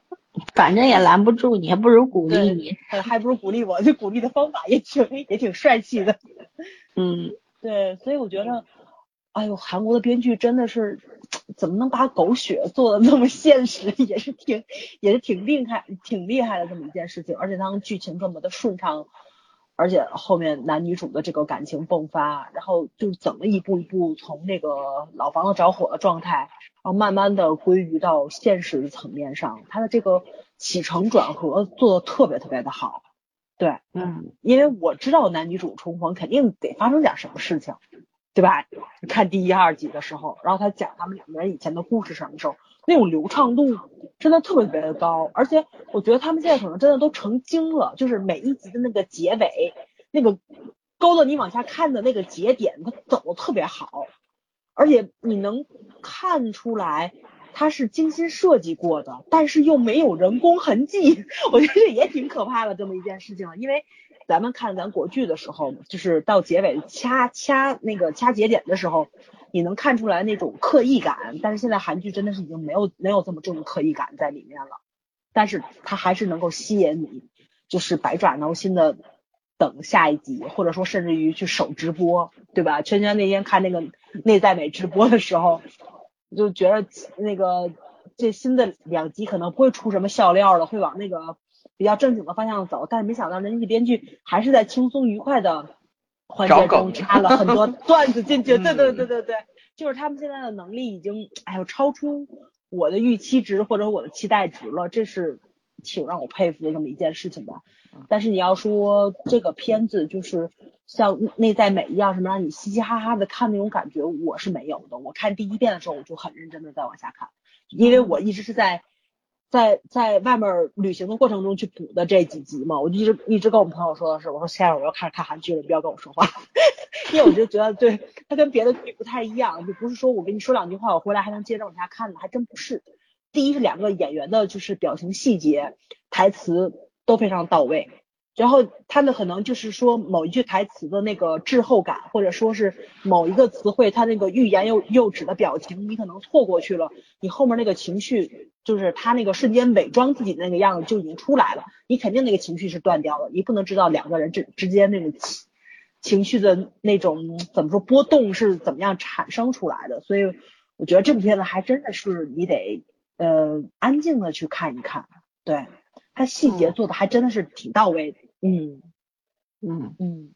反正也拦不住你，还不如鼓励你，还不如鼓励我。这鼓励的方法也挺也挺帅气的。嗯，对，所以我觉得，哎呦，韩国的编剧真的是怎么能把狗血做的那么现实，也是挺也是挺厉害挺厉害的这么一件事情。而且当剧情这么的顺畅，而且后面男女主的这个感情迸发，然后就怎么一步一步从那个老房子着火的状态，然后慢慢的归于到现实层面上，他的这个。起承转合做的特别特别的好，对，嗯，因为我知道男女主重逢肯定得发生点什么事情，对吧？看第一、二集的时候，然后他讲他们两个人以前的故事什么时候，那种流畅度真的特别特别的高，而且我觉得他们现在可能真的都成精了，就是每一集的那个结尾，那个勾着你往下看的那个节点，它走的特别好，而且你能看出来。它是精心设计过的，但是又没有人工痕迹，我觉得这也挺可怕的这么一件事情。因为咱们看咱国剧的时候，就是到结尾掐掐那个掐节点的时候，你能看出来那种刻意感。但是现在韩剧真的是已经没有没有这么重的刻意感在里面了，但是它还是能够吸引你，就是百爪挠心的等下一集，或者说甚至于去守直播，对吧？圈圈那天看那个内在美直播的时候。就觉得那个这新的两集可能不会出什么笑料了，会往那个比较正经的方向走。但是没想到人家编剧还是在轻松愉快的环节中插了很多 段子进去。对对对对对，就是他们现在的能力已经哎呦超出我的预期值或者我的期待值了，这是挺让我佩服的这么一件事情吧。但是你要说这个片子就是。像内在美一样，什么让你嘻嘻哈哈的看那种感觉，我是没有的。我看第一遍的时候，我就很认真的在往下看，因为我一直是在在在外面旅行的过程中去补的这几集嘛。我就一直一直跟我们朋友说的是，我说现在我要开始看韩剧了，你不要跟我说话，因为我就觉得对它跟别的剧不太一样，就不是说我跟你说两句话，我回来还能接着往下看的，还真不是。第一是两个演员的就是表情细节、台词都非常到位。然后他们可能就是说某一句台词的那个滞后感，或者说是某一个词汇，他那个欲言又又止的表情，你可能错过去了，你后面那个情绪，就是他那个瞬间伪装自己的那个样子就已经出来了，你肯定那个情绪是断掉了，你不能知道两个人之之间那种情情绪的那种怎么说波动是怎么样产生出来的，所以我觉得这部片子还真的是你得呃安静的去看一看，对，它细节做的还真的是挺到位的。嗯嗯。嗯。嗯，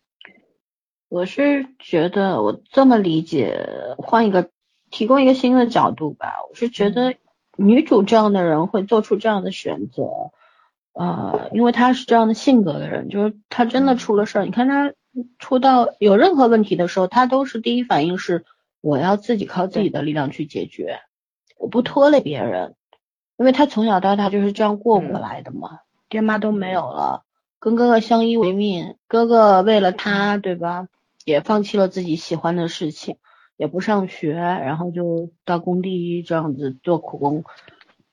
我是觉得我这么理解，换一个提供一个新的角度吧。我是觉得女主这样的人会做出这样的选择，呃，因为她是这样的性格的人，就是她真的出了事儿，你看她出到有任何问题的时候，她都是第一反应是我要自己靠自己的力量去解决。我不拖累别人，因为她从小到大就是这样过过来的嘛，爹妈都没有了，跟哥哥相依为命，哥哥为了他，对吧，也放弃了自己喜欢的事情，也不上学，然后就到工地这样子做苦工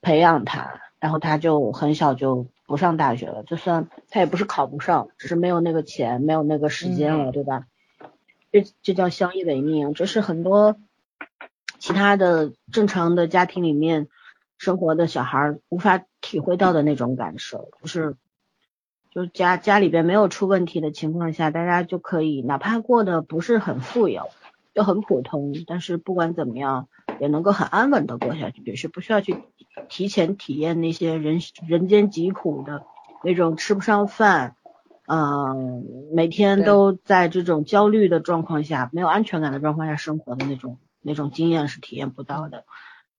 培养他，然后他就很小就不上大学了，就算他也不是考不上，只是没有那个钱，没有那个时间了，对吧？这这叫相依为命，这是很多其他的正常的家庭里面生活的小孩无法体会到的那种感受，就是就家家里边没有出问题的情况下，大家就可以哪怕过得不是很富有，就很普通，但是不管怎么样也能够很安稳的过下去，也是不需要去提前体验那些人人间疾苦的那种吃不上饭。嗯，每天都在这种焦虑的状况下，没有安全感的状况下生活的那种那种经验是体验不到的。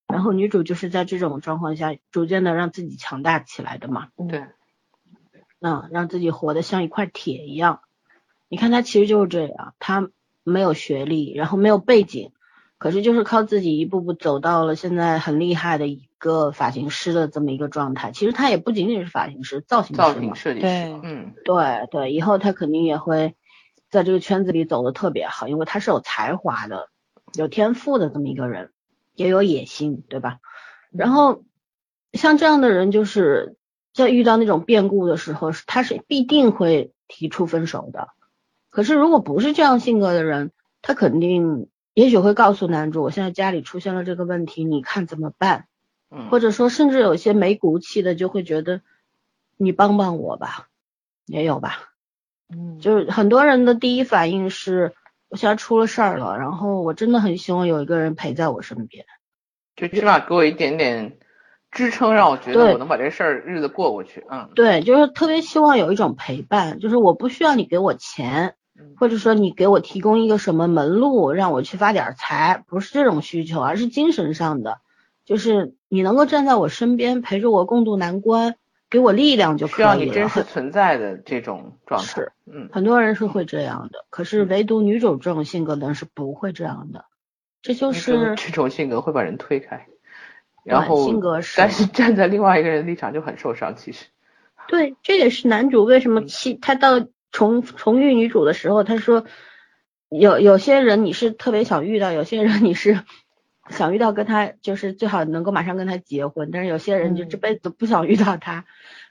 然后女主就是在这种状况下，逐渐的让自己强大起来的嘛。对。嗯，让自己活得像一块铁一样。你看他其实就是这样，他没有学历，然后没有背景。可是就是靠自己一步步走到了现在很厉害的一个发型师的这么一个状态。其实他也不仅仅是发型师，造型造型设计师。对，嗯，对对，以后他肯定也会在这个圈子里走的特别好，因为他是有才华的、有天赋的这么一个人，也有野心，对吧？然后像这样的人，就是在遇到那种变故的时候，他是必定会提出分手的。可是如果不是这样性格的人，他肯定。也许会告诉男主，我现在家里出现了这个问题，你看怎么办？嗯，或者说，甚至有些没骨气的就会觉得，你帮帮我吧，也有吧。嗯，就是很多人的第一反应是，我现在出了事儿了，然后我真的很希望有一个人陪在我身边，就起码给我一点点支撑，让我觉得我能把这事儿日子过过去。嗯，对，就是特别希望有一种陪伴，就是我不需要你给我钱。或者说你给我提供一个什么门路，让我去发点财，不是这种需求，而是精神上的，就是你能够站在我身边，陪着我共度难关，给我力量就可以了。需要你真实存在的这种状态。是，嗯，很多人是会这样的，可是唯独女主这种性格的人是不会这样的，这就是这种性格会把人推开，然后性格是，但是站在另外一个人立场就很受伤，其实。对，这也是男主为什么气他到。重重遇女主的时候，他说有有些人你是特别想遇到，有些人你是想遇到跟他就是最好能够马上跟他结婚，但是有些人就这辈子都不想遇到他。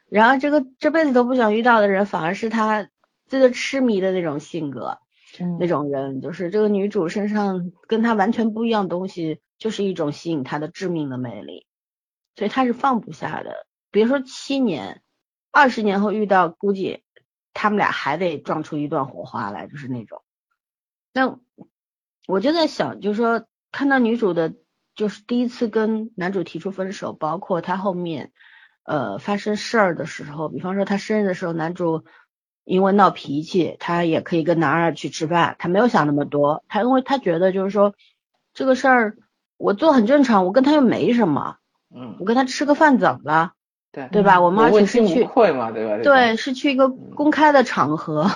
然后这个这辈子都不想遇到的人，反而是他这个痴迷的那种性格，那种人就是这个女主身上跟他完全不一样东西，就是一种吸引他的致命的魅力，所以他是放不下的。别说七年，二十年后遇到，估计。他们俩还得撞出一段火花来，就是那种。那我就在想，就是说看到女主的，就是第一次跟男主提出分手，包括他后面呃发生事儿的时候，比方说他生日的时候，男主因为闹脾气，他也可以跟男二去吃饭，他没有想那么多，他因为他觉得就是说这个事儿我做很正常，我跟他又没什么，嗯，我跟他吃个饭怎么了？对对吧？我们而且是去会嘛，对吧？对，是去一个公开的场合，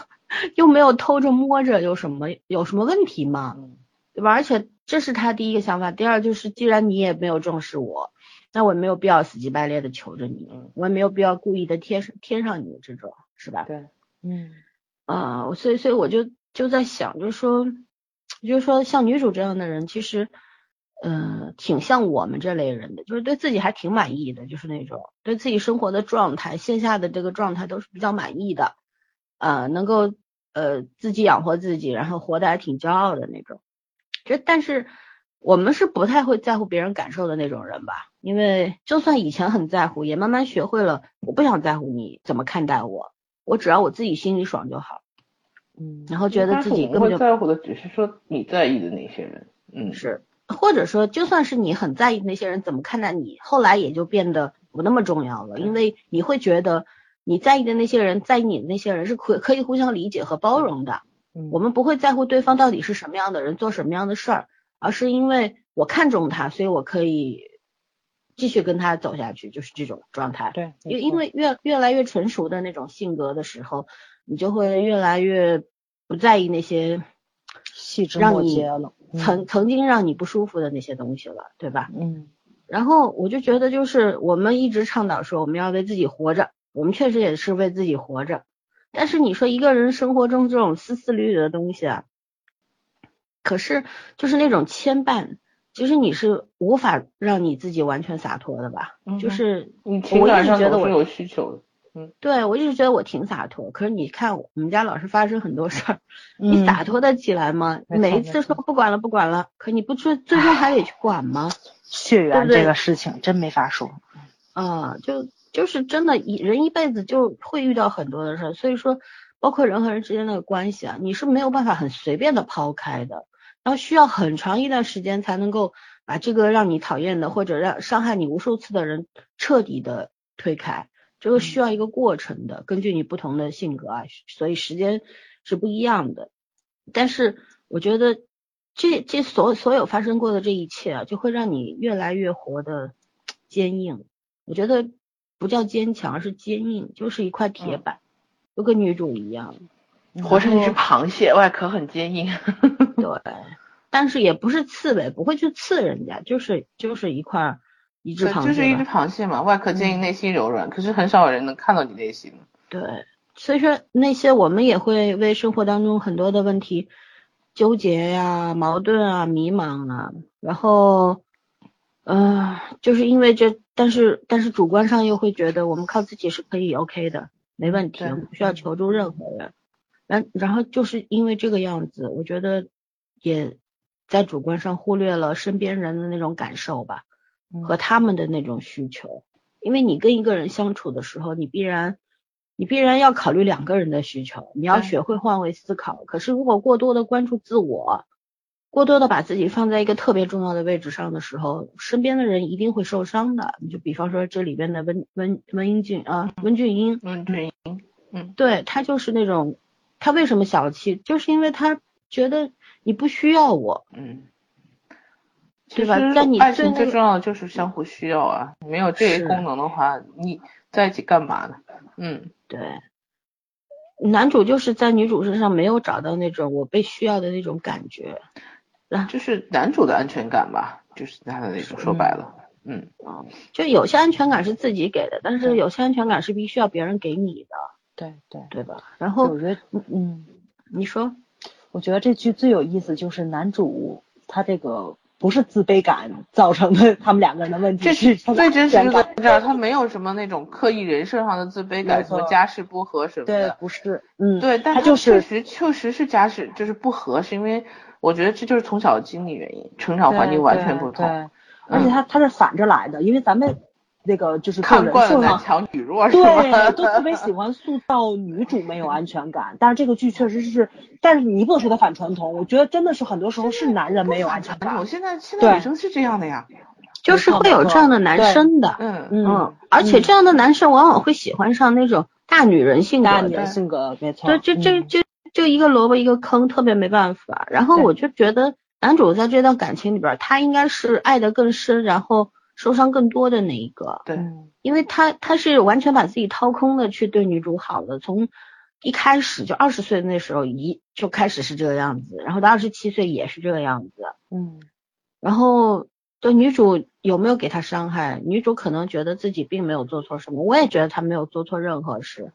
又没有偷着摸着，有什么有什么问题吗？对吧？而且这是他第一个想法。第二就是，既然你也没有重视我，那我也没有必要死乞白赖的求着你，我也没有必要故意的贴上贴上你这种，是吧？对，嗯啊，所以所以我就就在想，就是说，就是说像女主这样的人，其实。嗯，挺像我们这类人的，就是对自己还挺满意的，就是那种对自己生活的状态、线下的这个状态都是比较满意的，呃，能够呃自己养活自己，然后活得还挺骄傲的那种。这但是我们是不太会在乎别人感受的那种人吧？因为就算以前很在乎，也慢慢学会了，我不想在乎你怎么看待我，我只要我自己心里爽就好。嗯，然后觉得自己根本就在乎的只是说你在意的那些人。嗯，是。或者说，就算是你很在意那些人怎么看待你，后来也就变得不那么重要了，因为你会觉得你在意的那些人，在意你的那些人是可可以互相理解和包容的。我们不会在乎对方到底是什么样的人，做什么样的事儿，而是因为我看中他，所以我可以继续跟他走下去，就是这种状态。对，因因为越越来越成熟的那种性格的时候，你就会越来越不在意那些细枝末节了。曾曾经让你不舒服的那些东西了，对吧？嗯。然后我就觉得，就是我们一直倡导说我们要为自己活着，我们确实也是为自己活着。但是你说一个人生活中这种丝丝缕缕的东西啊，可是就是那种牵绊，其实你是无法让你自己完全洒脱的吧？就是你情感上总是有需求的。嗯，对我一直觉得我挺洒脱，可是你看我们家老是发生很多事儿，你洒脱的起来吗？每一次说不管了不管了，可你不最 最终还得去管吗？血缘这个事情真没法说。啊，就就是真的，一人一辈子就会遇到很多的事儿，所以说包括人和人之间的关系啊，你是没有办法很随便的抛开的，然后需要很长一段时间才能够把这个让你讨厌的或者让伤害你无数次的人彻底的推开。这个需要一个过程的，根据你不同的性格啊，所以时间是不一样的。但是我觉得这这所所有发生过的这一切啊，就会让你越来越活得坚硬。我觉得不叫坚强，而是坚硬，就是一块铁板，就跟女主一样，活成一只螃蟹，外壳很坚硬。对，但是也不是刺猬，不会去刺人家，就是就是一块。一只螃蟹，就是一只螃蟹嘛，外壳坚硬，内心柔软。可是很少有人能看到你内心。对，所以说那些我们也会为生活当中很多的问题纠结呀、矛盾啊、迷茫啊，然后，呃，就是因为这，但是但是主观上又会觉得我们靠自己是可以 OK 的，没问题，不需要求助任何人。然然后就是因为这个样子，我觉得也在主观上忽略了身边人的那种感受吧。和他们的那种需求，因为你跟一个人相处的时候，你必然你必然要考虑两个人的需求，你要学会换位思考。可是如果过多的关注自我，过多的把自己放在一个特别重要的位置上的时候，身边的人一定会受伤的。你就比方说这里边的温温温英俊啊，温俊英，温俊英，嗯，对他就是那种，他为什么小气，就是因为他觉得你不需要我，嗯。对吧？在你爱情最重要的就是相互需要啊，没有这一功能的话，你在一起干嘛呢？嗯，对。男主就是在女主身上没有找到那种我被需要的那种感觉，就是男主的安全感吧，就是他的那种说白了，嗯，嗯，就有些安全感是自己给的，但是有些安全感是必须要别人给你的，对对对吧？然后我觉得，嗯，你说，我觉得这剧最有意思就是男主他这个。不是自卑感造成的，他们两个人的问题。这是最真实的这儿，他没有什么那种刻意人设上的自卑感，什么家世不和什么的。对，不是，嗯，对，但他就是确实确实是家世就是不和，是因为我觉得这就是从小的经历原因，成长环境完全不同。对，而且他他是反着来的，因为咱们。那个就是看惯了男强女弱，对，都特别喜欢塑造女主没有安全感。但是这个剧确实是，但是你不能说它反传统，我觉得真的是很多时候是男人没有安全感。现在现在女生是这样的呀，就是会有这样的男生的，嗯嗯，而且这样的男生往往会喜欢上那种大女人性格大女人性格，没错。对，这这这就一个萝卜一个坑，特别没办法。然后我就觉得男主在这段感情里边，他应该是爱的更深，然后。受伤更多的那一个，对，因为他他是完全把自己掏空的去对女主好的，从一开始就二十岁那时候一就开始是这个样子，然后到二十七岁也是这个样子，嗯，然后对女主有没有给他伤害？女主可能觉得自己并没有做错什么，我也觉得他没有做错任何事，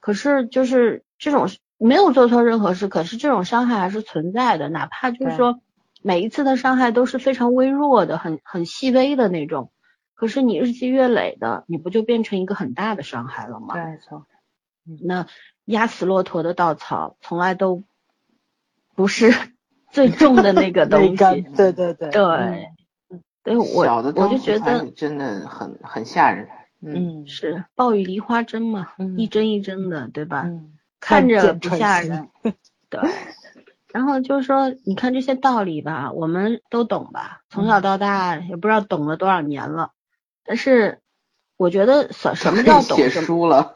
可是就是这种没有做错任何事，可是这种伤害还是存在的，哪怕就是说。每一次的伤害都是非常微弱的，很很细微的那种，可是你日积月累的，你不就变成一个很大的伤害了吗？没错。那压死骆驼的稻草从来都不是 最重的那个 东西。对对对。对。对我我就觉得真的很很吓人。嗯，是暴雨梨花针嘛，一针一针的，对吧？看着不吓人。对。然后就是说，你看这些道理吧，我们都懂吧？从小到大也不知道懂了多少年了。但是我觉得什什么叫 懂？写书了。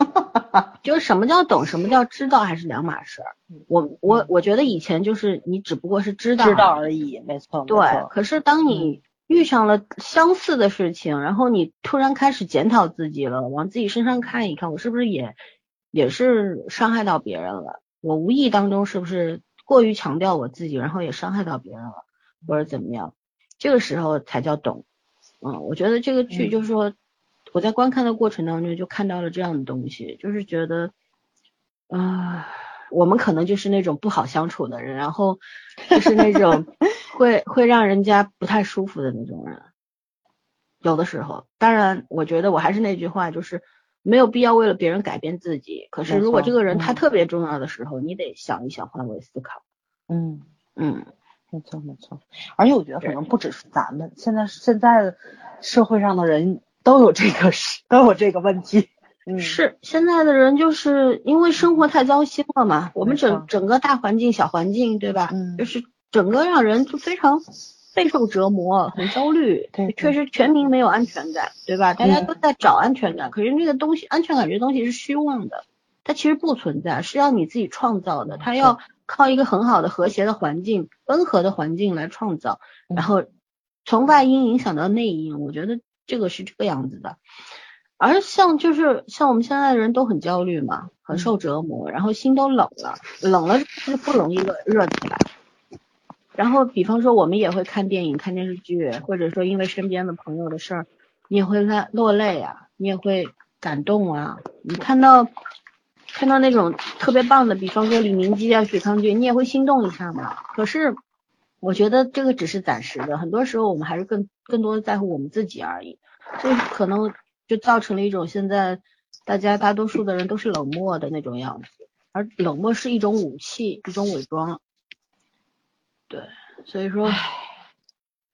就是什么叫懂，什么叫知道，还是两码事儿。我我我觉得以前就是你只不过是知道知道而已，没错。对。可是当你遇上了相似的事情，然后你突然开始检讨自己了，往自己身上看一看，我是不是也也是伤害到别人了？我无意当中是不是？过于强调我自己，然后也伤害到别人了，或者怎么样，这个时候才叫懂。嗯，我觉得这个剧就是说，我在观看的过程当中就看到了这样的东西，就是觉得，啊、我们可能就是那种不好相处的人，然后就是那种 会会让人家不太舒服的那种人。有的时候，当然，我觉得我还是那句话，就是没有必要为了别人改变自己。可是，如果这个人他嗯特别重要的时候，你得想一想，换位思考。嗯。嗯，没错没错，而且我觉得可能不只是咱们，现在现在社会上的人都有这个事，都有这个问题。嗯，是现在的人就是因为生活太糟心了嘛，我们整整个大环境、小环境，对吧？嗯就是整个让人就非常备受折磨，很焦虑。对对确实全民没有安全感，对吧？大家嗯都在找安全感，可是那个东西，安全感这东西是虚妄的，它其实不存在，是要你自己创造的。它要靠一个很好的和谐的环境、温和的环境来创造，嗯然后从外因影响到内因，我觉得这个是这个样子的。而像就是像我们现在的人都很焦虑嘛，很受折磨，然后心都冷了，冷了是不容易热热起来。然后比方说我们也会看电影、看电视剧，或者说因为身边的朋友的事儿，你也会落落泪啊，你也会感动啊。你看到看到那种特别棒的，比方说李明基啊、许康俊，你也会心动一下嘛。可是我觉得这个只是暂时的，很多时候我们还是更更多的在乎我们自己而已。所以可能就造成了一种现在大家大多数的人都是冷漠的那种样子，而冷漠是一种武器，一种伪装。对，所以说，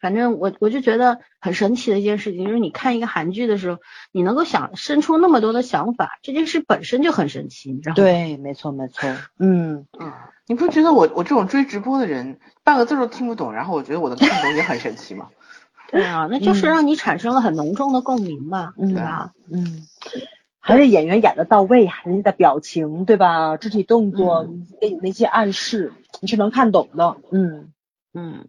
反正我我就觉得很神奇的一件事情，就是你看一个韩剧的时候，你能够想生出那么多的想法，这件事本身就很神奇，你知道吗？，对，没错没错，嗯，嗯，你不觉得我我这种追直播的人半个字都听不懂，然后我觉得我的看懂也很神奇吗？对啊，那就是嗯让你产生了很浓重的共鸣嘛，嗯对吧？嗯，还是演员演的到位呀，人家的表情对吧，肢体动作给你那些暗示，你是能看懂的。嗯嗯，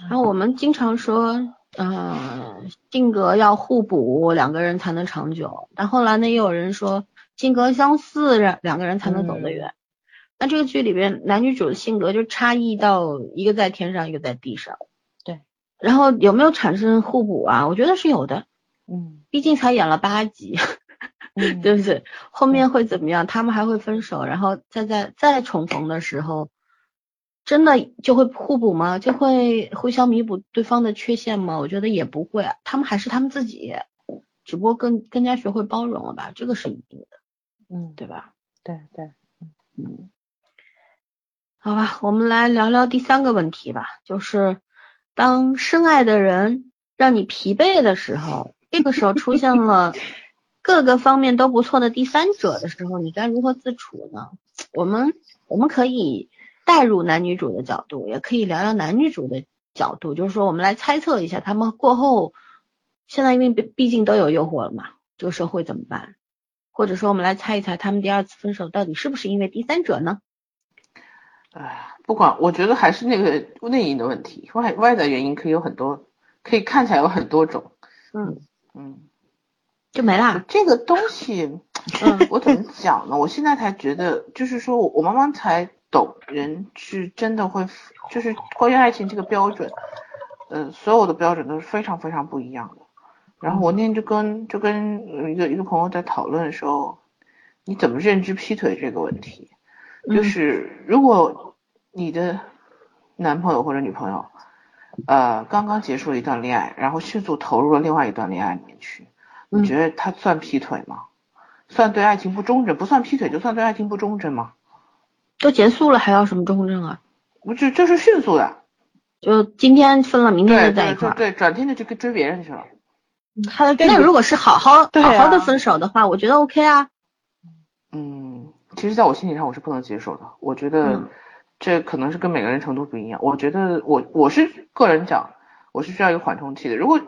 然后我们经常说，呃，性格要互补，两个人才能长久。但后来呢，也有人说，性格相似，两两个人才能走得远。那这个剧里边男女主的性格就差异到一个在天上，一个在地上。对。然后有没有产生互补啊？我觉得是有的，嗯毕竟才演了八集，嗯，对不对？后面会怎么样？他们还会分手，然后再再再重逢的时候，真的就会互补吗？就会互相弥补对方的缺陷吗？我觉得也不会，他们还是他们自己，只不过更更加学会包容了吧，这个是一定的，嗯，对吧？对对，嗯，好吧，我们来聊聊第三个问题吧，就是当深爱的人让你疲惫的时候，这个时候出现了各个方面都不错的第三者的时候，你该如何自处呢？我们我们可以带入男女主的角度，也可以聊聊男女主的角度，就是说我们来猜测一下他们过后，现在因为毕毕竟都有诱惑了嘛，这个时候会怎么办？或者说我们来猜一猜他们第二次分手到底是不是因为第三者呢？哎，不管，我觉得还是那个内因的问题，外外在原因可以有很多，可以看起来有很多种。嗯，嗯，就没啦。这个东西，嗯我怎么讲呢？我现在才觉得，就是说我我慢慢才懂，人是真的会，就是关于爱情这个标准，呃，所有的标准都是非常非常不一样的。然后我那天就跟就跟呃一个一个朋友在讨论的时候，你怎么认知劈腿这个问题？就嗯是如果你的男朋友或者女朋友，呃，刚刚结束了一段恋爱，然后迅速投入了另外一段恋爱里面去，嗯你觉得他算劈腿吗？算对爱情不忠贞？不算劈腿，就算对爱情不忠贞吗？都结束了还要什么忠贞啊？不是，这是迅速的，就今天分了，明天对就在一块儿。对转天就去跟追别人去了。他的那如果是好好啊好好的分手的话，我觉得 OK 啊。嗯，其实，在我心理上我是不能接受的。我觉得嗯这可能是跟每个人程度不一样。我觉得我我是个人讲，我是需要一个缓冲期的。如果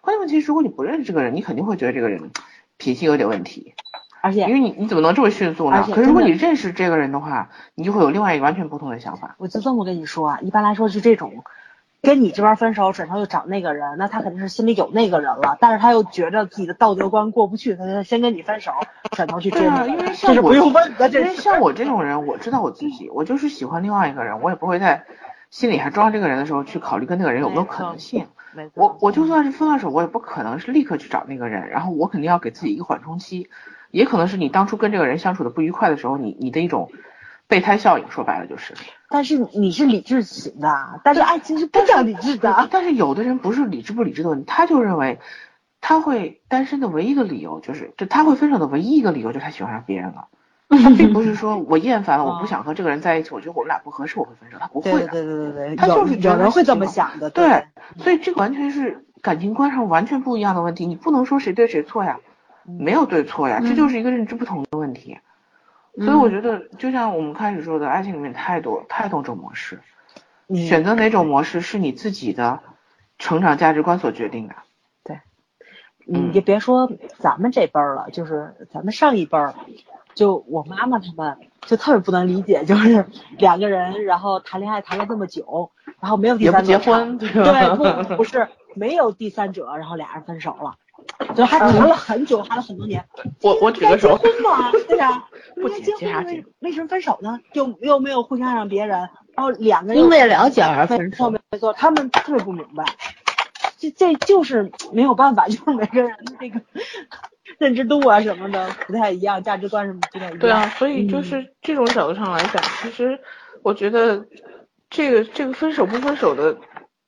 关键问题是，如果你不认识这个人，你肯定会觉得这个人脾气有点问题，而且因为你你怎么能这么迅速呢？可是如果你认识这个人的话，你就会有另外一个完全不同的想法。我就这么跟你说啊，一般来说是这种，跟你这边分手，转头又找那个人，那他肯定是心里有那个人了，但是他又觉着自己的道德观过不去，他就先跟你分手，转头去追对啊，那个人，因为像我这是不用问的，因。为像我这种人，我知道我自己，我就是喜欢另外一个人，我也不会在心里还装这个人的时候去考虑跟那个人有没有可能性。没我我就算是分了手，我也不可能是立刻去找那个人，然后我肯定要给自己一个缓冲期，也可能是你当初跟这个人相处的不愉快的时候，你你的一种备胎效应，说白了就是。但是你是理智型的，但是爱情是不讲理智的。但是有的人不是理智不理智的问题，他就认为他会单身的唯一个理由就是，就他会分手的唯一一个理由就是他喜欢上别人了。他 并不 是说我厌烦了，我不想和这个人在一起，我觉得我们俩不合适，我会分手。他不会对的，对对对对，他就是有人会这么想的，对，所以这个完全是感情观上完全不一样的问题，你不能说谁对谁错呀，没有对错呀，这就是一个认知不同的问题。所以我觉得，就像我们开始说的，爱情里面太多太多种模式，嗯选择哪种模式是你自己的成长价值观所决定的。你也别说咱们这辈儿了，就是咱们上一辈儿，就我妈妈他们就特别不能理解，就是两个人然后谈恋爱谈了这么久，然后没有第三者结婚，对对？不不是没有第三者，然后俩人分手了，就还谈了很久，谈了很多年。我我举个手，结婚嘛，对呀，不应该结婚为为什么分手呢？又又没有互相让别人，然后两个人因为了解而分手。没错，他们特别不明白，这这就是没有办法，就是每个人的这个认知度啊什么的不太一样，价值观什么不太一样。对啊，所以就是这种角度上来讲，其实我觉得这个这个分手不分手的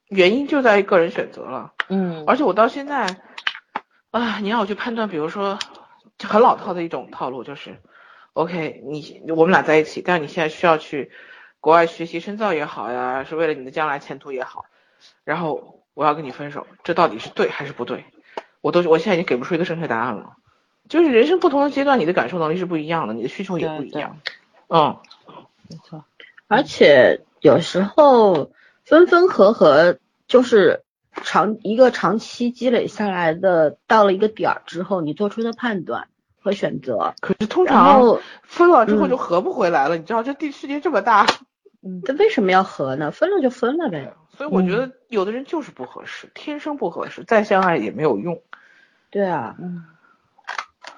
原因就在于个人选择了。嗯，而且我到现在，啊，你让我去判断，比如说很老套的一种套路就是，OK，你我们俩在一起，但是你现在需要去国外学习深造也好呀，是为了你的将来前途也好，然后我要跟你分手，这到底是对还是不对？我都我现在已经给不出一个正确答案了。就是人生不同的阶段，你的感受能力是不一样的，你的需求也不一样。嗯，没错，而且有时候分分合合就是长一个长期积累下来的，到了一个点儿之后，你做出的判断和选择，可是通常分了之后嗯就合不回来了，你知道这地世界这么大，嗯这为什么要合呢？分了就分了呗。所以我觉得有的人就是不合适，天生不合适，再相爱也没有用。对啊，嗯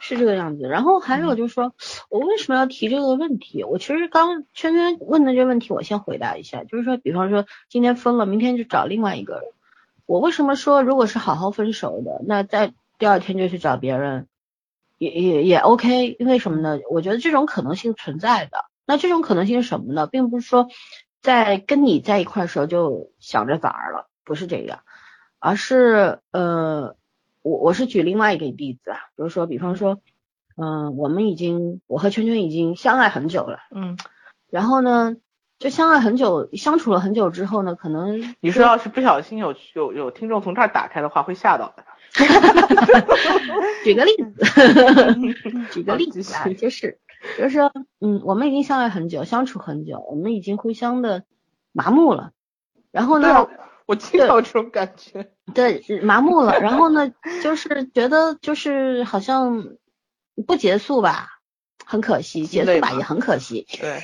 是这个样子。然后还有就是说，我为什么要提这个问题？我其实刚圈圈问的这个问题，我先回答一下，就是说，比方说今天分了，明天就找另外一个人。我为什么说，如果是好好分手的，那在第二天就去找别人，也也也 OK？因为什么呢？我觉得这种可能性存在的。那这种可能性是什么呢？并不是说在跟你在一块儿的时候就想着崽儿了，不是这样，而是呃。我我是举另外一个例子啊，比如说，比方说，嗯、我们已经我和圈圈已经相爱很久了，嗯，然后呢，就相爱很久，相处了很久之后呢，可能你说要是不小心有有有听众从这儿打开的话，会吓到的。举个例子，举个例子啊，续就是就是说，嗯，我们已经相爱很久，相处很久，我们已经互相的麻木了，然后呢我经常有这种感觉。对，麻木了，然后呢，就是觉得就是好像不结束吧，很可惜，结束吧也很可惜。对，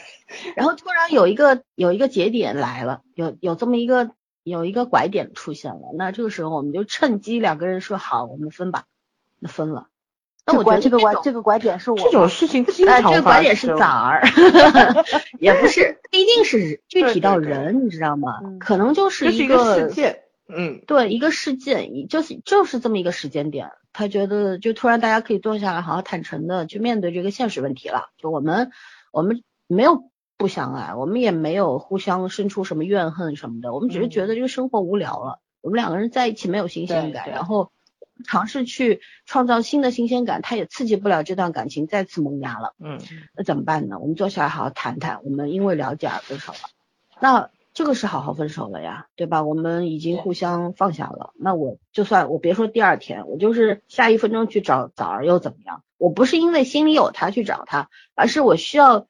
然后突然有一个有一个节点来了，有有这么一个有一个拐点出现了，那这个时候我们就趁机两个人说好，我们分吧，那分了。那我觉得这个拐这个拐点是我这种事情经呃，常发这个拐点是崽儿，也不是，不一定是具体到人，你知道吗？嗯可能就是一个事件。嗯，对，一个事件，就是就是这么一个时间点，他觉得就突然大家可以坐下来，好好坦诚的去面对这个现实问题了。就我们我们没有不相爱，我们也没有互相生出什么怨恨什么的，我们只是觉得这个生活无聊了，我们两个人在一起没有新鲜感，然后尝试去创造新的新鲜感，他也刺激不了这段感情再次萌芽了。嗯，那怎么办呢？我们坐下来好好谈谈，我们因为了解而分手了。那这个是好好分手了呀，对吧？我们已经互相放下了。那我就算我别说第二天，我就是下一分钟去找枣儿又怎么样？我不是因为心里有他去找他，而是我需要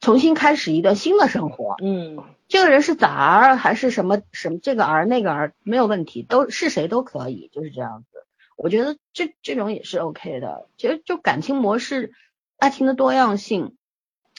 重新开始一段新的生活。嗯这个人是崽儿还是什么什么这个儿那个儿没有问题，都是谁都可以，就是这样子。我觉得这这种也是 OK 的。其实就感情模式、爱情的多样性，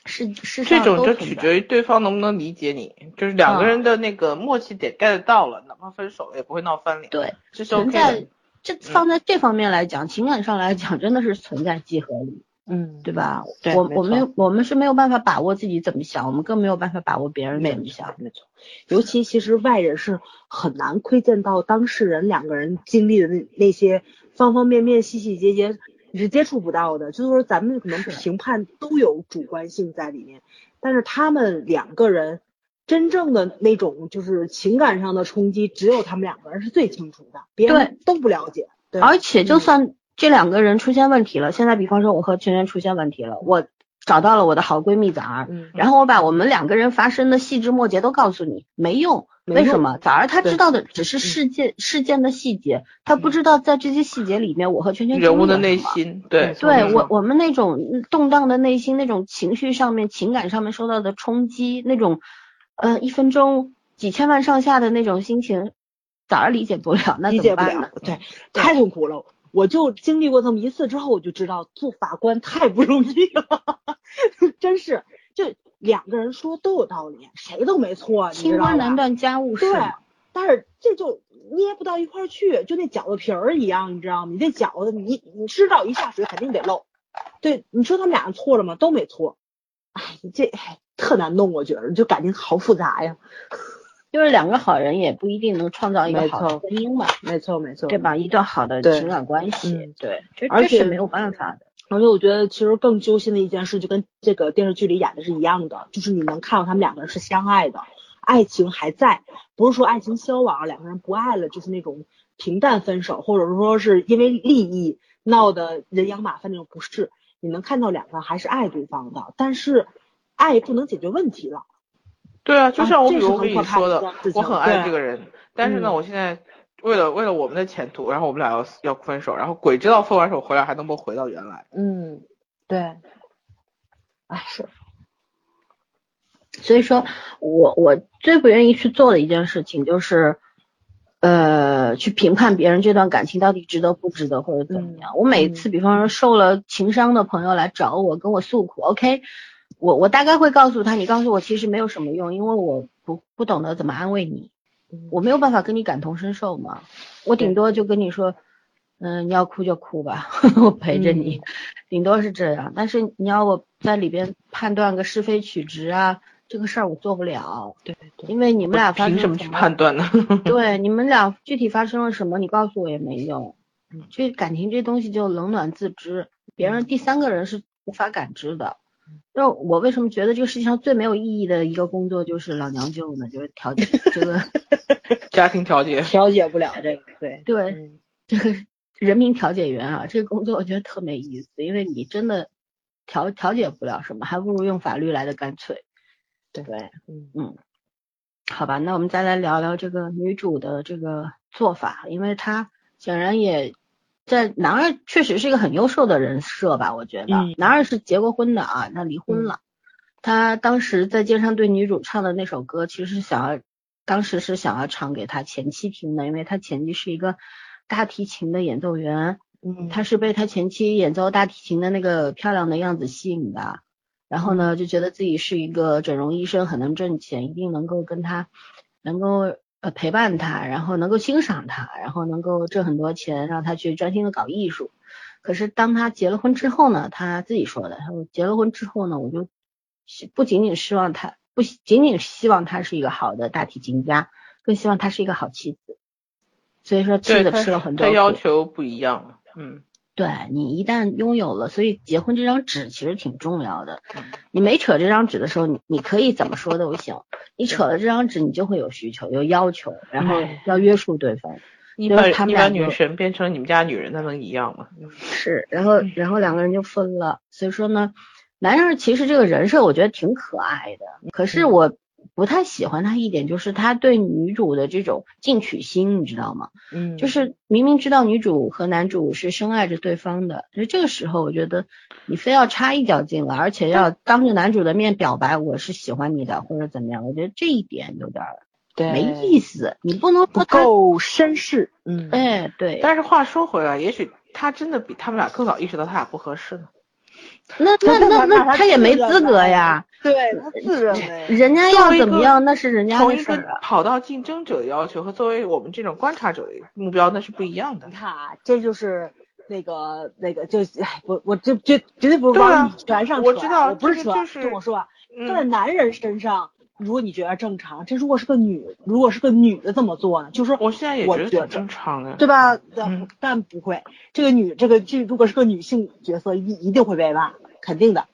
是是这种就取决于对方能不能理解你，就是两个啊人的那个默契点 get 到了，哪怕分手了也不会闹翻脸。对，这是存 OK 在的。这放在这方面来讲，情感上来讲，真的是存在即合理。嗯，对吧？对我我们我们是没有办法把握自己怎么想，我们更没有办法把握别人没怎么想。没错，尤其其实外人是很难窥见到当事人两个人经历的那那些方方面面、细细节节，你是接触不到的。就是说，咱们可能评判都有主观性在里面，但是他们两个人真正的那种就是情感上的冲击，只有他们两个人是最清楚的，别人都不了解。对，而且就嗯算这两个人出现问题了，现在比方说我和圈圈出现问题了，我找到了我的好闺蜜枣儿，嗯，然后我把我们两个人发生的细枝末节都告诉你，没用。为什么？枣儿他知道的只是事件事件的细节，他不知道在这些细节里面我和圈圈人物的。内心，对对我我们那种动荡的内心，那种情绪上面、情感上面受到的冲击，那种呃一分钟几千万上下的那种心情，枣儿理解不了，那理解不怎么办呢了？，对，太痛苦了。我就经历过这么一次之后，我就知道做法官太不容易了，真是，就两个人说都有道理，谁都没错，清官难？断家务事对。，但是这就捏不到一块儿去，就那饺子皮儿一样，你知道吗？你这饺子，你你知道一下水肯定得漏。对，你说他们俩错了吗？都没错。哎，你这哎特难弄，我觉得就感情好复杂呀。就是两个好人也不一定能创造一个好的婚姻嘛，没错，没错，对？吧？一段好的情感关系，嗯对，这而且这是没有办法的。而且我觉得其实更揪心的一件事，就跟这个电视剧里演的是一样的，就是你能看到他们两个人是相爱的，爱情还在，不是说爱情消亡，两个人不爱了，就是那种平淡分手，或者说是因为利益闹得人仰马翻那种，不是，你能看到两个人还是爱对方的，但是爱不能解决问题了。对啊，就像我比如跟你说的我很爱这个人，但是呢，嗯。我现在为了为了我们的前途，然后我们俩要要分手，然后鬼知道分完手回来还能不能回到原来。嗯，对，哎是，所以说我我最不愿意去做的一件事情就是，呃，去评判别人这段感情到底值得不值得或者怎么样。我每次比方说受了情伤的朋友来找我跟我诉苦，OK，我我大概会告诉他，你告诉我其实没有什么用，因为我不不懂得怎么安慰你，我没有办法跟你感同身受嘛，我顶多就跟你说。嗯，你要哭就哭吧，我陪着你，顶多是这样。但是你要我在里边判断个是非曲直啊，这个事儿我做不了，对对，因为你们俩发生凭什么去判断呢？对，你们俩具体发生了什么，你告诉我也没用。这感情这东西就冷暖自知，别人第三个人是无法感知的。就我为什么觉得这个世界上最没有意义的一个工作就是老娘舅呢？就是调解这个 家庭调解，调解不了这个，对对。嗯这个人民调解员啊，这个工作我觉得特没意思，因为你真的调调解不了什么，还不如用法律来的干脆。对。对，嗯。嗯，好吧，那我们再来聊聊这个女主的这个做法，因为她显然也在男二确实是一个很优秀的人设吧，我觉得、嗯。男二是结过婚的啊，他离婚了，他当时在街上对女主唱的那首歌，其实是想要当时是想要唱给他前妻听的，因为他前妻是一个大提琴的演奏员，嗯，他是被他前妻演奏大提琴的那个漂亮的样子吸引的，然后呢，就觉得自己是一个整容医生，很能挣钱，一定能够跟他能够呃陪伴他，然后能够欣赏他，然后能够挣很多钱，让他去专心的搞艺术。可是当他结了婚之后呢，他自己说的，他说结了婚之后呢，我就不仅仅希望他不仅仅希望他是一个好的大提琴家，更希望他是一个好妻子。所以说妻子对他吃了很多他要求不一样，嗯，对你一旦拥有了，所以结婚这张纸其实挺重要的嗯。你没扯这张纸的时候，你你可以怎么说都行。你扯了这张纸，你就会有需求、有要求，然后要约束对方。你把他们你把俩女神变成你们家女人，那能一样吗？是，然后然后两个人就分了。所以说呢，男生其实这个人设我觉得挺可爱的，可是我不太喜欢他一点，就是他对女主的这种进取心，你知道吗？嗯，就是明明知道女主和男主是深爱着对方的，所以这个时候我觉得你非要插一脚进来，而且要当着男主的面表白我是喜欢你的或者怎么样，我觉得这一点有点没意思。你不能不，够绅士，嗯，哎，对，但是话说回来，也许他真的比他们俩更早意识到他俩不合适呢。那那那那他也没资格呀，对他自认为，人 家要怎么样那是人家从一个的事儿啊。跑道竞争者的要求和作为我们这种观察者的目标那是不一样的你。看啊，这就是那个那个就哎，我我这绝绝对不是对啊往女权上扯，我知道我不是扯，这个就是听我说啊，嗯在男人身上，如果你觉得正常，这如果是个女，如果是个女的怎么做呢，就是我现在也觉得正常的。对吧？但嗯但不会，这个女这个这如果是个女性角色，一一定会被骂，肯定的，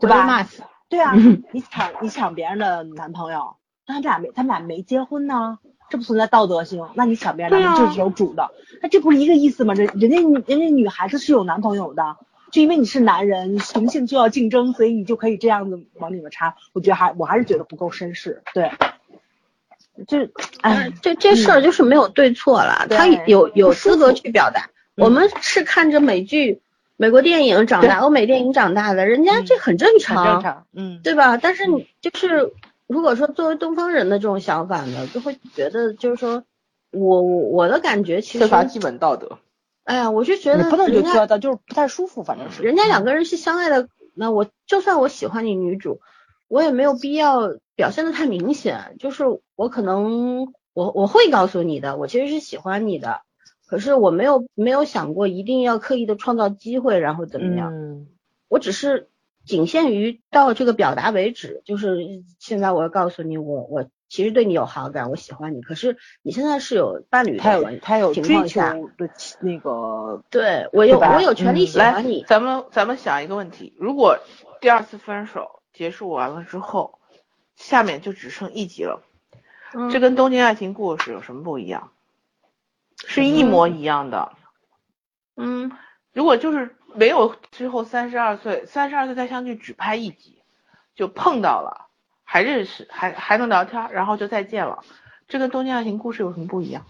对吧？骂死。对啊嗯，你抢你抢别人的男朋友，那他们俩没他们俩没结婚呢，这不存在道德性。那你抢别人男朋友就是有主的，那这不是一个意思吗？人人家人家女孩子是有男朋友的，就因为你是男人，雄性就要竞争，所以你就可以这样子往里面插。我觉得还我还是觉得不够绅士，对，就是哎，这这事儿就是没有对错了，他有有资格去表达。嗯我们是看着美剧、美国电影长大、欧美电影长大的，人家这很正很常，正常，嗯，对吧？但是你就是如果说作为东方人的这种想法呢，就会觉得就是说我我我的感觉其实，缺乏基本道德。哎呀，我就觉得也不能就就是不太舒服，反正是人家两个人是相爱的，那我就算我喜欢你女主，我也没有必要表现的太明显。就是我可能我我会告诉你的，我其实是喜欢你的，可是我没有没有想过一定要刻意的创造机会，然后怎么样？嗯我只是仅限于到这个表达为止。就是现在我要告诉你，我我其实对你有好感，我喜欢你，可是你现在是有伴侣的他有他有追求情况下，的那个，对我有对我有权利喜欢你，，咱们咱们想一个问题：如果第二次分手结束完了之后，下面就只剩一集了，嗯这跟东京爱情故事有什么不一样？是一模一样的。嗯。如果就是没有之后三十二岁，三十二岁再相聚只拍一集，就碰到了，还认识，还还能聊天，然后就再见了，这跟东京爱情故事有什么不一样？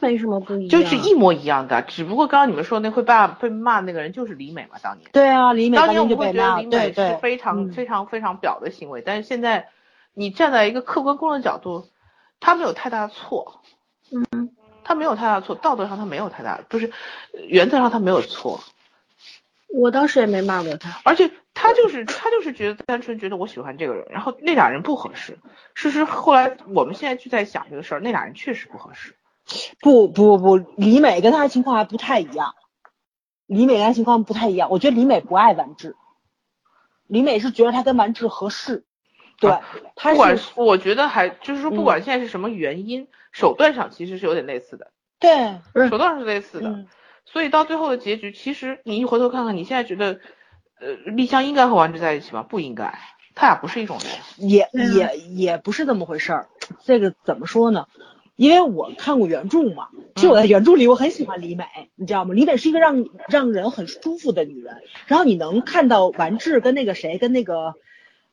没什么不一样，就是一模一样的，只不过刚刚你们说那会骂被骂那个人就是李美嘛，当年。对啊，李美当当年我们会觉得李美是非常、嗯非常非常表的行为，但是现在你站在一个客观公正的角度，他没有太大的错，嗯，他没有太大的错，道德上他没有太大，不是呃原则上他没有错，我当时也没骂过他。而且他就是他就是觉得单纯觉得我喜欢这个人，然后那俩人不合适。事实后来我们现在就在想这个事儿，那俩人确实不合适。不不不，李美跟他的情况还不太一样，李美跟他情况不太一样。我觉得李美不爱完治，李美是觉得他跟完治合适，对，她不管是是我觉得还就是说，不嗯管现在是什么原因，手段上其实是有点类似的，对，手段上是类似的。嗯，所以到最后的结局，其实你一回头看看，你现在觉得，呃，丽香应该和丸子在一起吗？不应该，他俩不是一种人。也也也不是这么回事儿。这个怎么说呢？因为我看过原著嘛，其实我在原著里我很喜欢李美，你知道吗？李美是一个让让人很舒服的女人，然后你能看到丸治跟那个谁跟那个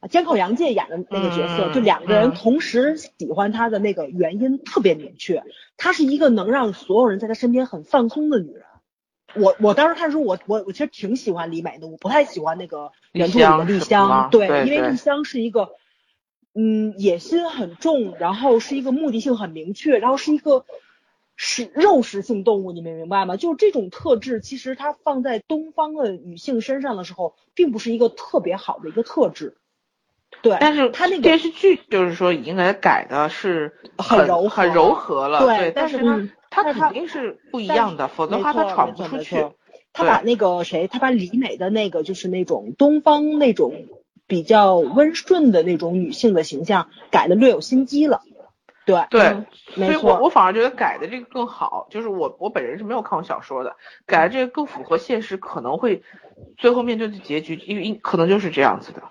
呃江口洋介演的那个角色，嗯就两个人嗯同时喜欢他的那个原因特别明确，她是一个能让所有人在她身边很放松的女人。我我当时看的时候，我我我其实挺喜欢李美的，我不太喜欢那个原著里的丽丽香对，因为丽香是一个，嗯，野心很重，然后是一个目的性很明确，然后是一个是肉食性动物，你们明白吗？就是这种特质，其实它放在东方的女性身上的时候，并不是一个特别好的一个特质。对，但是它那个电视剧就是说已经给他改的是很柔和很柔和了，对对，但是但是他肯定是不一样的，否则的话他闯不出去。他把那个谁，他把李美的那个就是那种东方那种比较温顺的那种女性的形象改的略有心机了。对，对，所以我我反而觉得改的这个更好，就是我我本人是没有看过小说的，改的这个更符合现实，可能会最后面对的结局，因为因可能就是这样子的。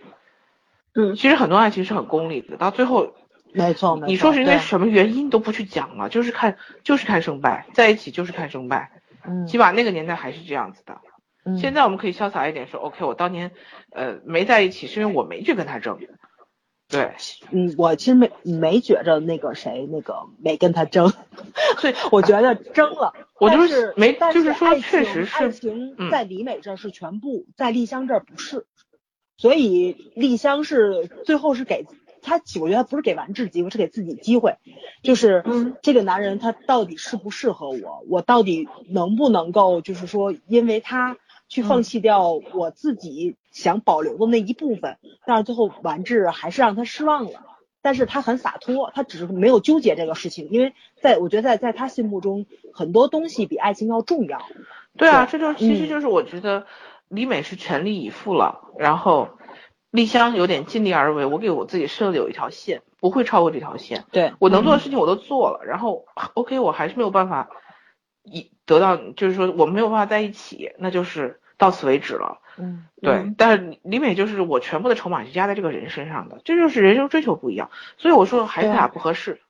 嗯其实很多爱情是很功利的，到最后没错，你说是因为什么原因都不去讲了，就是看就是看胜败，在一起就是看胜败，嗯起码那个年代还是这样子的。嗯现在我们可以潇洒一点说，OK，我当年呃没在一起是因为我没去跟他争，对，嗯，我其实没没觉着那个谁那个没跟他争，所以我觉得争了，我就是没但就是说确实是爱情嗯在李美这儿是全部，在丽香这儿不是，所以丽香是最后是给他，我觉得他不是给完治机会，是给自己机会，就是嗯这个男人他到底适不适合我，我到底能不能够就是说因为他去放弃掉我自己想保留的那一部分，但是最后完治还是让他失望了。但是他很洒脱，他只是没有纠结这个事情，因为在我觉得在在他心目中，很多东西比爱情要重要。对啊，这就其实就是我觉得李美是全力以赴了，然后丽香有点尽力而为。我给我自己设的有一条线，不会超过这条线。对我能做的事情我都做了，然后 OK，我还是没有办法一得到，就是说我们没有办法在一起，那就是到此为止了。嗯，对，但是李美就是我全部的筹码是压在这个人身上的，这就是人生追求不一样。所以我说还是他俩不合适，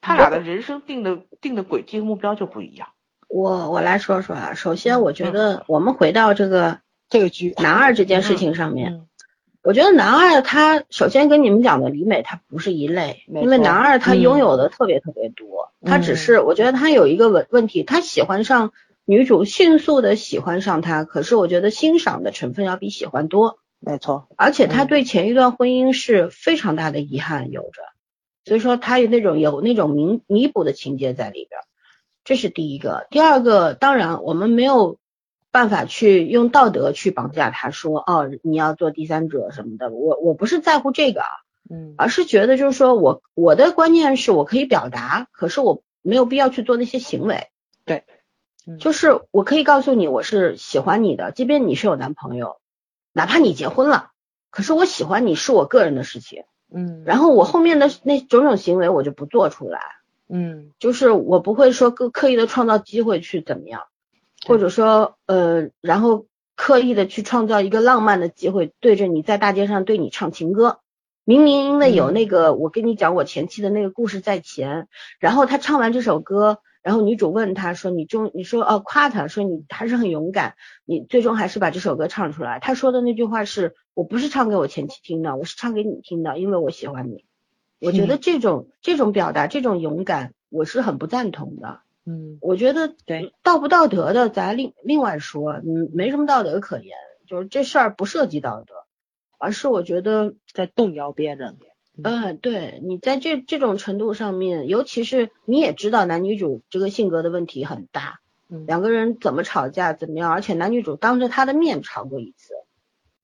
他俩的人生定的定的轨迹和目标就不一样。我我来说说啊，首先我觉得我们回到这个这个剧男二这件事情上面，嗯我觉得男二他首先跟你们讲的李美他不是一类，因为男二他嗯拥有的特别特别多，他只嗯是我觉得他有一个问问题，他喜欢上女主，迅速的喜欢上她，可是我觉得欣赏的成分要比喜欢多，没错，而且他嗯对前一段婚姻是非常大的遗憾有着，所以说他有那种有那种弥弥补的情节在里边儿，这是第一个。第二个，当然我们没有办法去用道德去绑架他说哦你要做第三者什么的，我我不是在乎这个啊，嗯。而是觉得就是说我我的观念是我可以表达，可是我没有必要去做那些行为。对，嗯。就是我可以告诉你我是喜欢你的，即便你是有男朋友，哪怕你结婚了，可是我喜欢你是我个人的事情，嗯，然后我后面的那种种行为我就不做出来，嗯。就是我不会说刻刻意的创造机会去怎么样，或者说呃，然后刻意的去创造一个浪漫的机会，对着你在大街上对你唱情歌。明明因为有那个，我跟你讲我前妻的那个故事在前，然后他唱完这首歌，然后女主问他说：“你终你说哦夸他说你还是很勇敢，你最终还是把这首歌唱出来。”他说的那句话是：“我不是唱给我前妻听的，我是唱给你听的，因为我喜欢你。”我觉得这种这种表达，这种勇敢，我是很不赞同的。嗯我觉得对道不道德的，咱另另外说，嗯，没什么道德可言，就是这事儿不涉及道德，而是我觉得，在动摇别人，嗯，对你在这这种程度上面，尤其是你也知道男女主这个性格的问题很大，嗯两个人怎么吵架怎么样，而且男女主当着他的面吵过一次，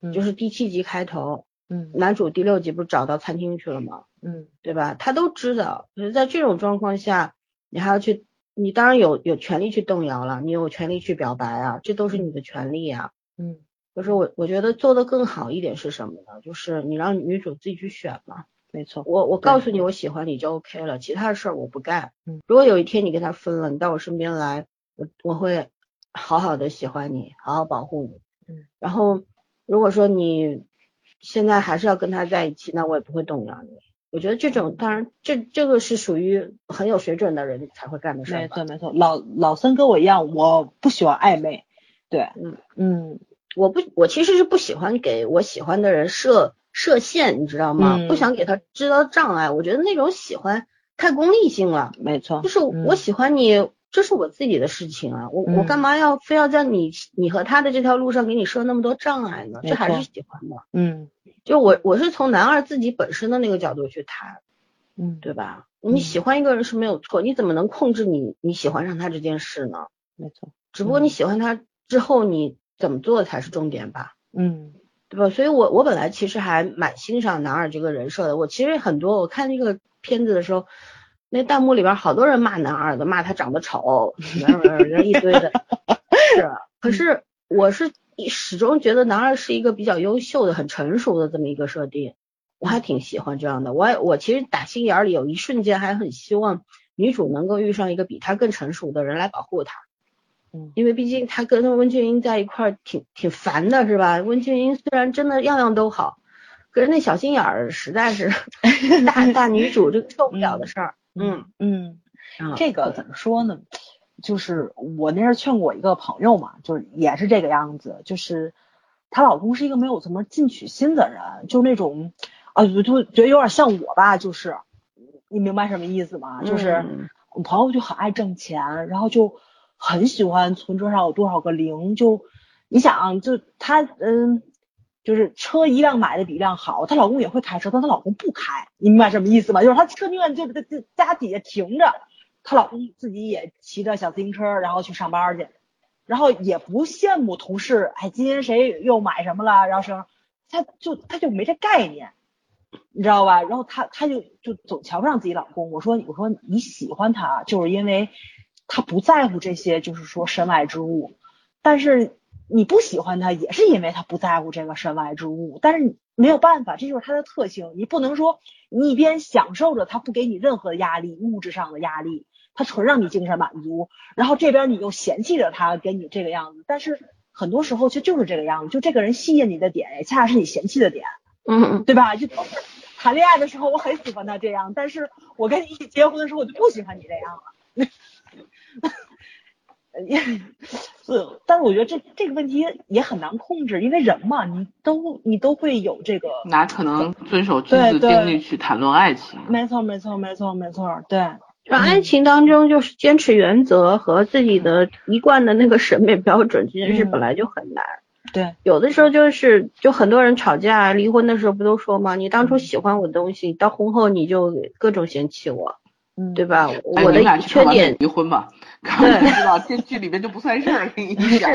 嗯就是第七集开头，嗯男主第六集不是找到餐厅去了吗？嗯对吧？他都知道，可是在这种状况下，你还要去，你当然有有权利去动摇了，你有权利去表白啊，这都是你的权利啊。嗯就是我我觉得做的更好一点是什么呢？就是你让女主自己去选嘛。没错，我我告诉你我喜欢你就 OK 了，其他的事儿我不干。嗯如果有一天你跟他分了，你到我身边来，我我会好好的喜欢你，好好保护你。嗯，然后如果说你现在还是要跟他在一起，那我也不会动摇你。我觉得这种当然这这个是属于很有水准的人才会干的事。没错没错，老老森跟我一样，我不喜欢暧昧，对，嗯嗯我不，我其实是不喜欢给我喜欢的人设设限，你知道吗？嗯不想给他制造障碍。我觉得那种喜欢太功利性了。没错，就是嗯我喜欢你，这是我自己的事情啊，我、我嗯干嘛要非要在你你和他的这条路上给你设那么多障碍呢？这还是喜欢的。嗯就我我是从男二自己本身的那个角度去谈，嗯，对吧？嗯你喜欢一个人是没有错，你怎么能控制你你喜欢上他这件事呢？没错，只不过你嗯喜欢他之后，你怎么做才是重点吧？嗯对吧？所以我我本来其实还蛮欣赏男二这个人设的。我其实很多我看那个片子的时候，那弹幕里边好多人骂男二的，骂他长得丑，人一堆的。是，啊可是我是始终觉得男二是一个比较优秀的、很成熟的这么一个设定，我还挺喜欢这样的。我还我其实打心眼里有一瞬间还很希望女主能够遇上一个比她更成熟的人来保护她。嗯因为毕竟他跟温俊英在一块儿挺挺烦的，是吧？温俊英虽然真的样样都好，可是那小心眼儿实在是 大大女主这个受不了的事儿。嗯，嗯，啊这个怎么说呢？就是我那阵儿劝过我一个朋友嘛，就是也是这个样子，就是她老公是一个没有什么进取心的人，就那种啊，就就觉得有点像我吧，就是你明白什么意思吗？就是嗯我朋友就很爱挣钱，然后就很喜欢存折上有多少个零，就你想，就她嗯。就是车一辆买的比一辆好，她老公也会开车，但她老公不开，你明白什么意思吗？就是她车宁愿就在在家底下停着，她老公自己也骑着小自行车，然后去上班去，然后也不羡慕同事，哎，今天谁又买什么了，然后什么，她就她就没这概念，你知道吧？然后她她就就总瞧不上自己老公。我说我说你喜欢他，就是因为他不在乎这些，就是说身外之物。但是你不喜欢他，也是因为他不在乎这个身外之物。但是没有办法，这就是他的特性。你不能说你一边享受着他不给你任何压力，物质上的压力，他纯让你精神满足，然后这边你又嫌弃着他给你这个样子。但是很多时候却就是这个样子，就这个人吸引你的点，恰恰是你嫌弃的点，嗯，对吧？就谈恋爱的时候我很喜欢他这样，但是我跟你一起结婚的时候我就不喜欢你这样了。也是，但是我觉得这这个问题也很难控制，因为人嘛，你都你都会有这个，哪可能遵守君子定律去谈论爱情？没错，没错，没错，没错，对。就爱情当中，就是坚持原则和自己的一贯的那个审美标准，这件事本来就很难。对，有的时候就是，就很多人吵架离婚的时候不都说吗？你当初喜欢我的东西，到婚后你就各种嫌弃我。嗯，对吧？我的缺点离婚嘛，对，知道这剧里面就不算事儿，跟你讲，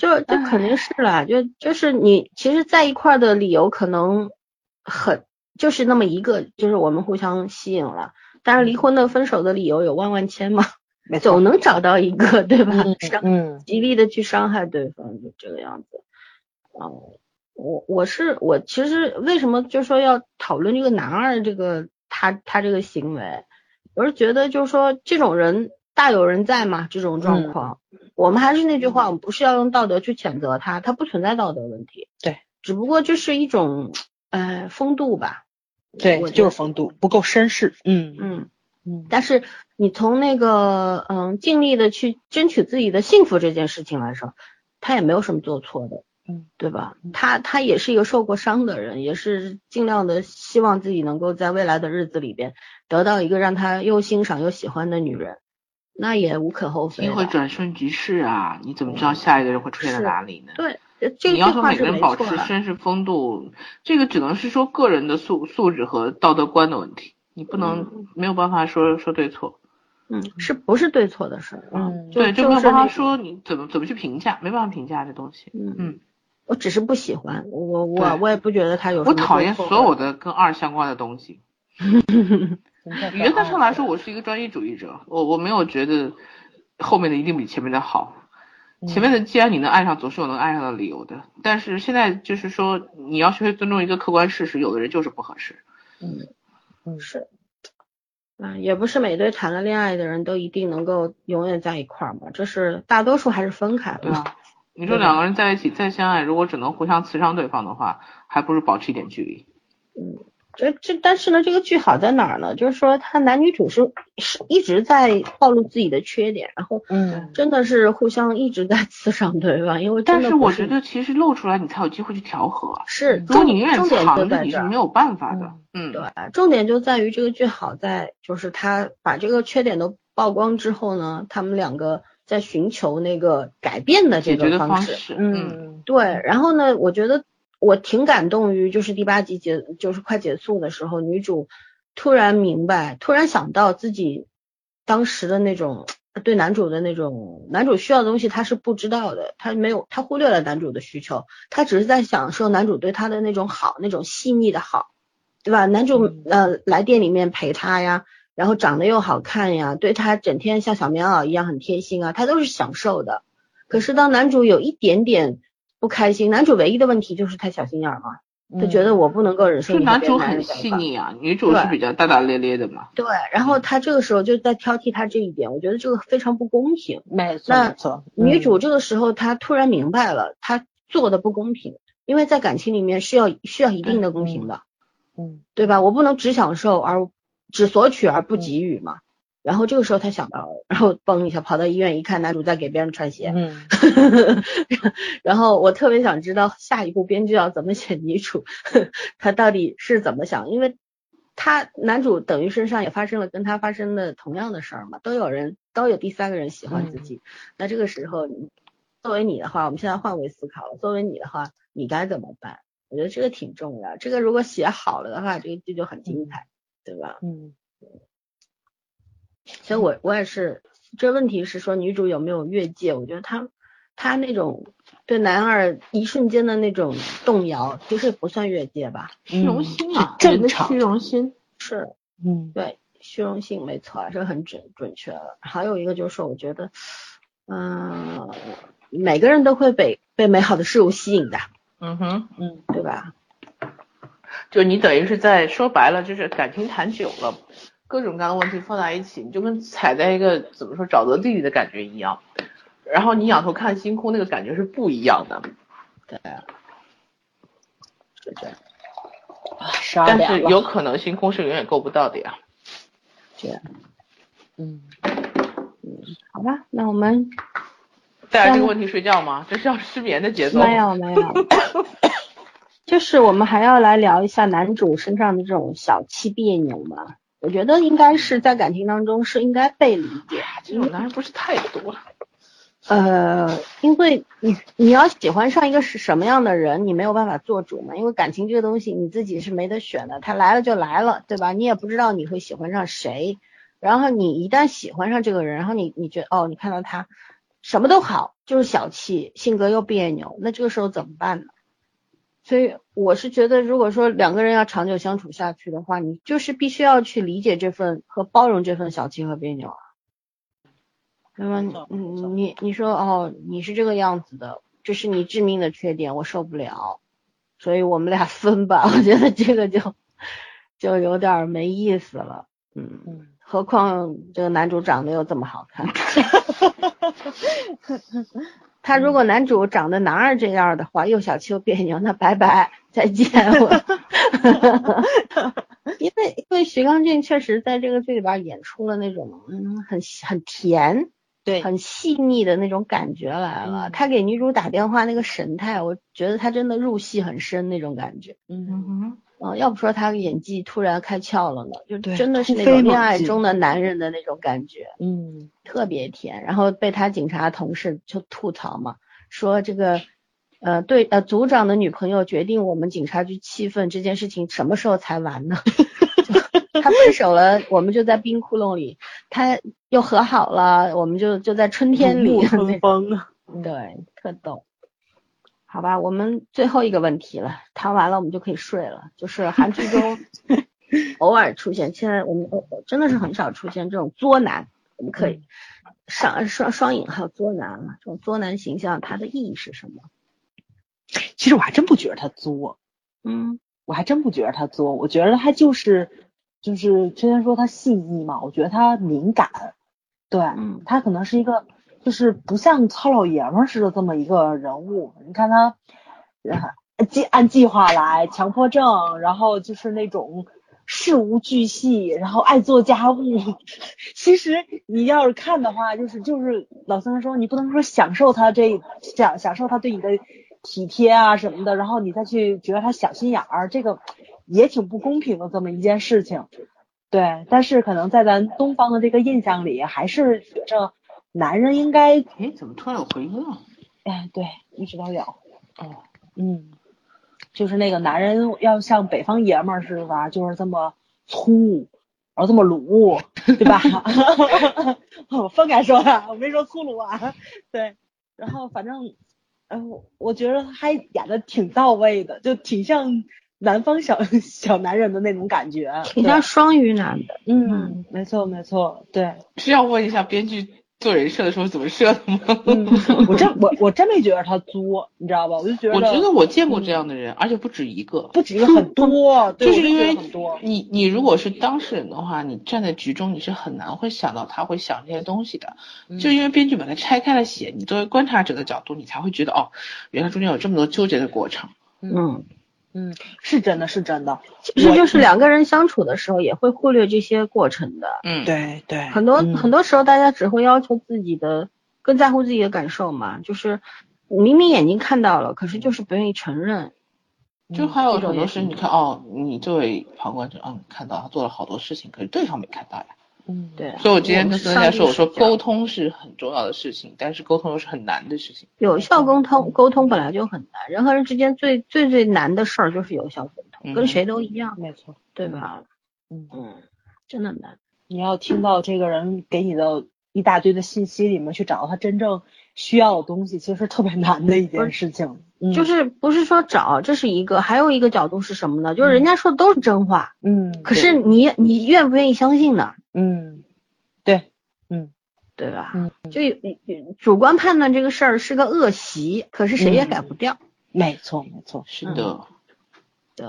就就肯定是了，就就是你其实在一块的理由可能很就是那么一个，就是我们互相吸引了，但是离婚的分手的理由有万万千嘛，总能找到一个，对吧？伤，极力的去伤害对方，就这个样子。哦，我我是我其实为什么就说要讨论这个男二这个他他这个行为？我是觉得，就是说这种人大有人在嘛，这种状况，我们还是那句话，我们不是要用道德去谴责他，他不存在道德问题，对，只不过就是一种，呃，风度吧，对，就是风度不够绅士，嗯嗯嗯，但是你从那个，嗯，尽力的去争取自己的幸福这件事情来说，他也没有什么做错的。嗯，对吧？他他也是一个受过伤的人，也是尽量的希望自己能够在未来的日子里边得到一个让他又欣赏又喜欢的女人，那也无可厚非。机会转瞬即逝啊，你怎么知道下一个人会出现在哪里呢？对，这你要说每个人保持绅士风度，这个只能是说个人的素素质和道德观的问题，你不能没有办法说说对错。嗯，是不是对错的事？嗯，对，就没有办法说你怎么怎么去评价，没办法评价这东西。嗯嗯。我只是不喜欢我我我也不觉得他有我讨厌所有的跟二相关的东西。原则上来说，我是一个专一主义者，我我没有觉得后面的一定比前面的好。前面的既然你能爱上，总是有能爱上的理由的。但是现在就是说，你要学会尊重一个客观事实，有的人就是不合适。嗯嗯是，啊也不是每对谈了恋爱的人都一定能够永远在一块儿嘛，这是大多数还是分开嘛。你说两个人在一起再相爱，如果只能互相刺伤对方的话，还不如保持一点距离。嗯，这这但是呢，这个剧好在哪儿呢？就是说他男女主是是一直在暴露自己的缺点，然后嗯，真的是互相一直在刺伤对方，因为但是我觉得其实露出来你才有机会去调和。是，如果你永远藏着，你是没有办法的。嗯，对，重点就在于这个剧好在就是他把这个缺点都曝光之后呢，他们两个。在寻求那个改变的这个方式，嗯，对。然后呢，我觉得我挺感动于，就是第八集结，就是快结束的时候，女主突然明白，突然想到自己当时的那种对男主的那种，男主需要的东西她是不知道的，她没有，她忽略了男主的需求，她只是在享受男主对她的那种好，那种细腻的好，对吧？男主呃来店里面陪她呀。然后长得又好看呀，对她整天像小棉袄一样很贴心啊，她都是享受的。可是当男主有一点点不开心，男主唯一的问题就是太小心眼儿嘛，他觉得我不能够忍受。男主很细腻啊，女主是比较大大咧咧的嘛。对，然后他这个时候就在挑剔他这一点，我觉得这个非常不公平。没错，没错。女主这个时候她突然明白了，她做的不公平，因为在感情里面是要需要一定的公平的，嗯，对吧？我不能只享受而。只索取而不给予嘛，然后这个时候他想到，然后嘣一下跑到医院一看，男主在给别人穿鞋，嗯，然后我特别想知道下一步编剧要怎么写女主，他到底是怎么想，因为他男主等于身上也发生了跟他发生的同样的事儿嘛，都有人都有第三个人喜欢自己，那这个时候作为你的话，我们现在换位思考，作为你的话，你该怎么办？我觉得这个挺重要，这个如果写好了的话，这个剧就很精彩。对吧？嗯，所以我我也是，这问题是说女主有没有越界？我觉得她她那种对男二一瞬间的那种动摇，其实不算越界吧？虚荣心啊，正的虚荣心是，嗯，对，虚荣心没错，这很准准确了。还有一个就是，我觉得，嗯，每个人都会被被美好的事物吸引的，嗯哼，嗯，对吧？就你等于是在说白了，就是感情谈久了，各种各样的问题放在一起，你就跟踩在一个怎么说沼泽地里的感觉一样。然后你仰头看星空，那个感觉是不一样的。对，是这样。啊，十二但。是有可能星空是永远够不到的呀。对，嗯，好吧，那我们带着这个问题睡觉吗？这是要失眠的节奏。没有没有，就是我们还要来聊一下男主身上的这种小气别扭嘛。我觉得应该是在感情当中是应该被理解，这种男人不是太多。呃，因为你你要喜欢上一个是什么样的人，你没有办法做主嘛。因为感情这个东西你自己是没得选的，他来了就来了，对吧？你也不知道你会喜欢上谁。然后你一旦喜欢上这个人，然后你你觉得哦，你看到他什么都好，就是小气，性格又别扭，那这个时候怎么办呢？所以我是觉得，如果说两个人要长久相处下去的话，你就是必须要去理解这份和包容这份小气和别扭啊。那么你你你说哦，你是这个样子的，这是你致命的缺点，我受不了，所以我们俩分吧。我觉得这个就就有点没意思了，嗯，嗯，何况这个男主长得又这么好看，他如果男主长得男二这样的话，又小气又别扭，那拜拜，再见。我 因为因为徐刚俊确实在这个剧里边演出了那种嗯很很甜。对，很细腻的那种感觉来了。嗯他给女主打电话那个神态，我觉得他真的入戏很深那种感觉。嗯，哼，嗯，要不说他演技突然开窍了呢，就对真的是那种恋爱中的男人的那种感觉，嗯，特别甜。然后被他警察同事就吐槽嘛，说这个呃对呃组长的女朋友决定我们警察局气氛这件事情什么时候才完呢？他分手了，我们就在冰窟窿里；他又和好了，我们就就在春天里。春风啊。对，特逗。好吧，我们最后一个问题了，谈完了我们就可以睡了。就是韩剧中 偶尔出现，现在我们呃真的是很少出现这种作男，我们可以上双双引号作男了。这种作男形象它的意义是什么？其实我还真不觉得他作，嗯我还真不觉得他作，我觉得他就是就是之前说他细腻嘛，我觉得他敏感，对嗯他可能是一个就是不像糙老爷们似的这么一个人物。你看他，计按计划来，强迫症，然后就是那种事无巨细，然后爱做家务。其实你要是看的话，就是就是老三说，你不能说享受他这享享受他对你的体贴啊什么的，然后你再去觉得他小心眼儿，这个也挺不公平的这么一件事情。对，但是可能在咱东方的这个印象里，还是觉着男人应该，哎，怎么突然有回音了？哎，对，一直都有，哦，嗯，就是那个男人要像北方爷们儿似的吧，就是这么粗，然后这么鲁，对吧？我 分开说的，我没说粗鲁啊。对，然后反正，呃，我觉得还演的挺到位的，就挺像南方小小男人的那种感觉，挺像双鱼男的。嗯，没错没错，对，需要问一下编剧做人设的时候怎么设的吗？嗯，我真我我真没觉得他作，你知道吧？我就觉得，我觉得我见过这样的人，而且不止一个。不止一个很多，就是因为，你你如果是当事人的话，你站在局中，你是很难会想到他会想这些东西的。嗯就因为编剧把它拆开了写，你作为观察者的角度，你才会觉得哦，原来中间有这么多纠结的过程。嗯，嗯，是真的是真的，其实就是两个人相处的时候也会忽略这些过程的。嗯，对对，很多、嗯很多时候，大家只会要求自己的，更在乎自己的感受嘛。就是明明眼睛看到了，可是就是不愿意承认。就还有这种也很多事，你看哦，你作为旁观者，嗯，看到他做了好多事情，可是对方没看到呀。嗯，对，所以我今天跟孙佳说，我说沟通是很重要的事情，但是沟通又是很难的事情。有效沟通，沟通本来就很难，人和人之间最最最难的事儿就是有效沟通，嗯跟谁都一样，没错，对吧？嗯，嗯，真的难。你要听到这个人给你的一大堆的信息里面去找到他真正需要的东西，其实是特别难的一件事情。嗯，就是不是说找，这是一个，还有一个角度是什么呢？就是人家说的都是真话，嗯，可是你你愿不愿意相信呢？嗯，对，嗯，对吧？嗯，就主观判断这个事儿是个恶习，可是谁也改不掉。没错，没错，是的。对，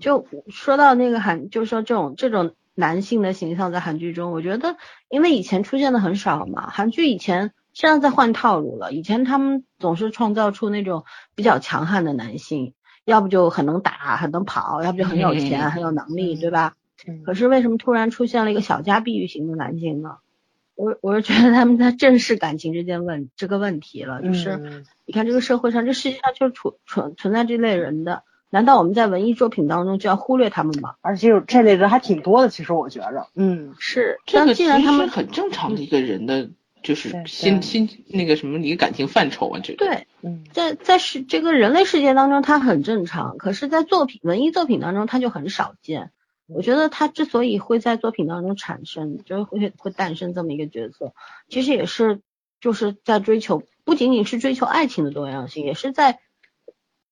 就说到那个韩，就是说这种这种男性的形象在韩剧中，我觉得因为以前出现的很少嘛，韩剧以前现在在换套路了，以前他们总是创造出那种比较强悍的男性，要不就很能打，很能跑，要不就很有钱，很有能力，对吧？可是为什么突然出现了一个小家碧玉型的男性呢？我我是觉得他们在正视感情这件问这个问题了，就是你看这个社会上，这世界上就存存存在这类人的。难道我们在文艺作品当中就要忽略他们吗？而且这类人还挺多的，其实我觉着，嗯，是这个既然他们很正常的一个人的，就是心心那个什么一个感情范畴啊，这个对，嗯，在在世这个人类世界当中，他很正常，可是，在作品文艺作品当中，他就很少见。我觉得他之所以会在作品当中产生，就会会诞生这么一个角色，其实也是就是在追求，不仅仅是追求爱情的多样性，也是在。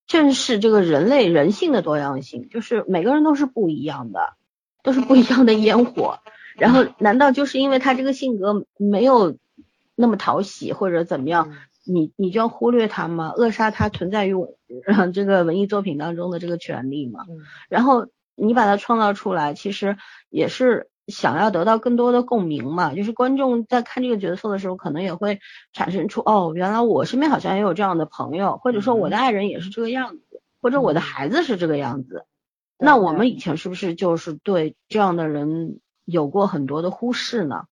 正视这个人类人性的多样性，就是每个人都是不一样的，都是不一样的烟火。然后，难道就是因为他这个性格没有那么讨喜或者怎么样，你你就要忽略他吗？扼杀他存在于这个文艺作品当中的这个权利吗？然后你把它创造出来，其实也是。想要得到更多的共鸣嘛，就是观众在看这个角色的时候，可能也会产生出哦，原来我身边好像也有这样的朋友，或者说我的爱人也是这个样子，或者我的孩子是这个样子。那我们以前是不是就是对这样的人有过很多的忽视呢？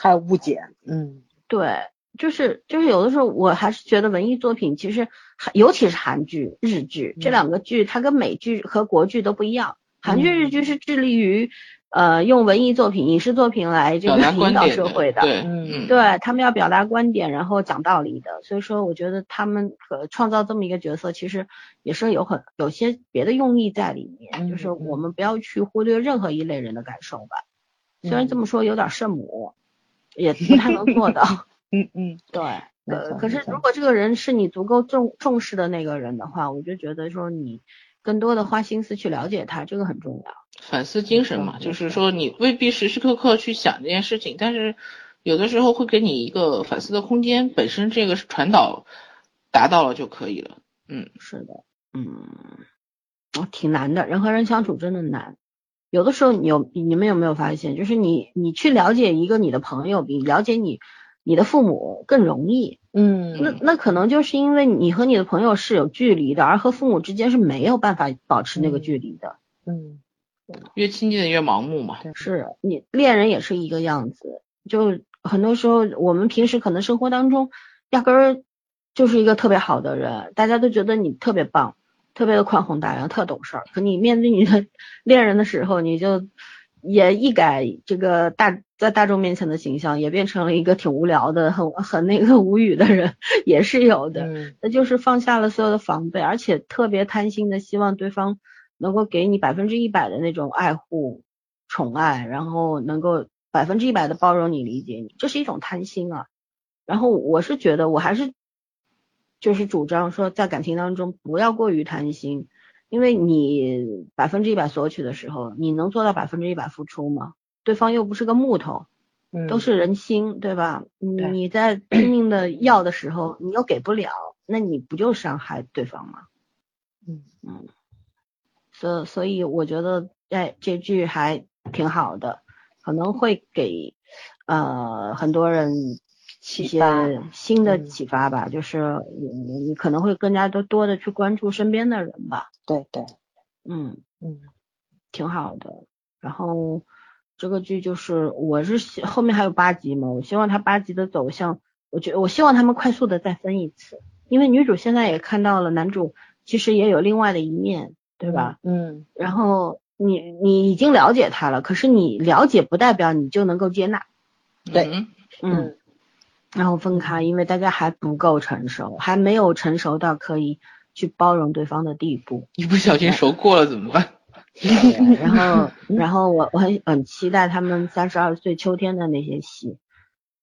还有误解，嗯，对，就是就是有的时候我还是觉得文艺作品其实，尤其是韩剧、日剧这两个剧，它跟美剧和国剧都不一样，韩剧、日剧是致力于。呃，用文艺作品、影视作品来这个引导社会的，对，嗯，对他们要表达观点，然后讲道理的。所以说，我觉得他们可创造这么一个角色，其实也是有很有些别的用意在里面。就是我们不要去忽略任何一类人的感受吧。虽然这么说有点圣母，也不太能做到。嗯 嗯，对，呃，可是如果这个人是你足够重重视的那个人的话，我就觉得说你更多的花心思去了解他，这个很重要。反思精神嘛，就是说你未必时时刻刻去想这件事情，但是有的时候会给你一个反思的空间，本身这个传导达到了就可以了。嗯，是的，嗯，哦，挺难的，人和人相处真的难。有的时候你有你们有没有发现，就是你你去了解一个你的朋友，比了解你你的父母更容易。嗯，那那可能就是因为你和你的朋友是有距离的，而和父母之间是没有办法保持那个距离的。嗯。越亲近的越盲目嘛，是你恋人也是一个样子，就很多时候我们平时可能生活当中压根儿就是一个特别好的人，大家都觉得你特别棒，特别的宽宏大量，特懂事儿。可你面对你的 恋人的时候，你就也一改这个大在大众面前的形象，也变成了一个挺无聊的、很 很那个无语的人，也是有的。那就是放下了所有的防备，而且特别贪心的希望对方。能够给你百分之一百的那种爱护、宠爱，然后能够百分之一百的包容你、理解你，这是一种贪心啊。然后我是觉得，我还是就是主张说，在感情当中不要过于贪心，因为你百分之一百索取的时候，你能做到百分之一百付出吗？对方又不是个木头，都是人心，对吧？你在拼命的要的时候，你又给不了，那你不就伤害对方吗？嗯嗯。所所以我觉得哎这句还挺好的，可能会给呃很多人一些新的启发吧，就是你你可能会更加多多的去关注身边的人吧。对对，嗯嗯，挺好的。然后这个剧就是我是后面还有八集嘛，我希望它八集的走向，我觉我希望他们快速的再分一次，因为女主现在也看到了男主其实也有另外的一面。对吧？嗯，然后你你已经了解他了，可是你了解不代表你就能够接纳。对，嗯，然后分开，因为大家还不够成熟，还没有成熟到可以去包容对方的地步。一不小心熟过了怎么办？然后，然后我我很很期待他们三十二岁秋天的那些戏，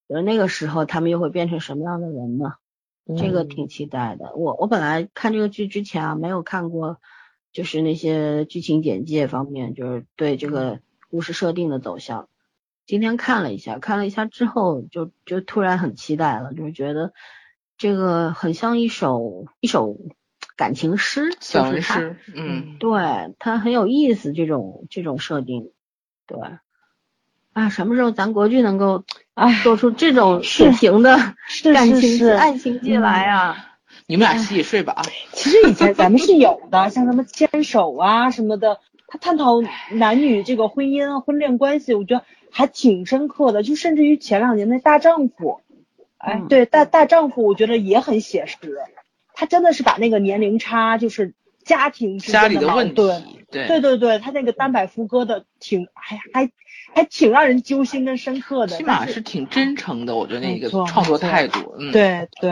而那个时候他们又会变成什么样的人呢？这个挺期待的。我我本来看这个剧之前啊，没有看过。就是那些剧情简介方面，就是对这个故事设定的走向，今天看了一下，看了一下之后就就突然很期待了，就是觉得这个很像一首一首感情诗，散就是诗，嗯，对，它很有意思，这种这种设定，对。啊，什么时候咱国剧能够啊，做出这种是水平的是感情剧、是是爱情剧来啊？你们俩洗洗睡吧啊。其实以前咱们是有的，像什么牵手啊什么的，他探讨男女这个婚姻啊、婚恋关系，我觉得还挺深刻的。就甚至于前两年那大丈夫，哎，嗯对大大丈夫，我觉得也很写实。他真的是把那个年龄差，就是家庭之间矛家里的问盾，题，对对对对，他那个单摆副歌的挺还还还挺让人揪心跟深刻的，起码是挺真诚的，我觉得那个创作态度，嗯，，对对，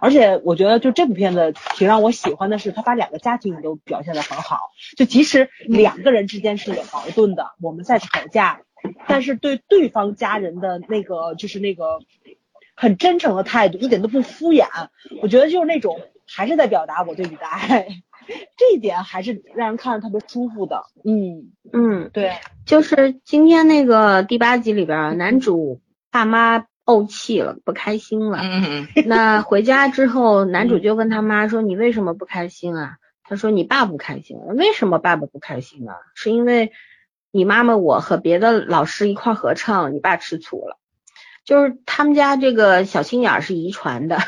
而且我觉得就这部片子挺让我喜欢的是，他把两个家庭都表现得很好。就即使两个人之间是有矛盾的，我们在吵架，但是对对方家人的那个就是那个很真诚的态度，一点都不敷衍。我觉得就是那种还是在表达我对你的爱，这一点还是让人看着特别舒服的。嗯，嗯，对，就是今天那个第八集里边儿，男主爸妈怄气了，不开心了。嗯嗯那回家之后，男主就问他妈说：“你为什么不开心啊？”他说：“你爸不开心。”为什么爸爸不开心啊？是因为你妈妈我和别的老师一块儿合唱，你爸吃醋了。就是他们家这个小心眼儿是遗传的，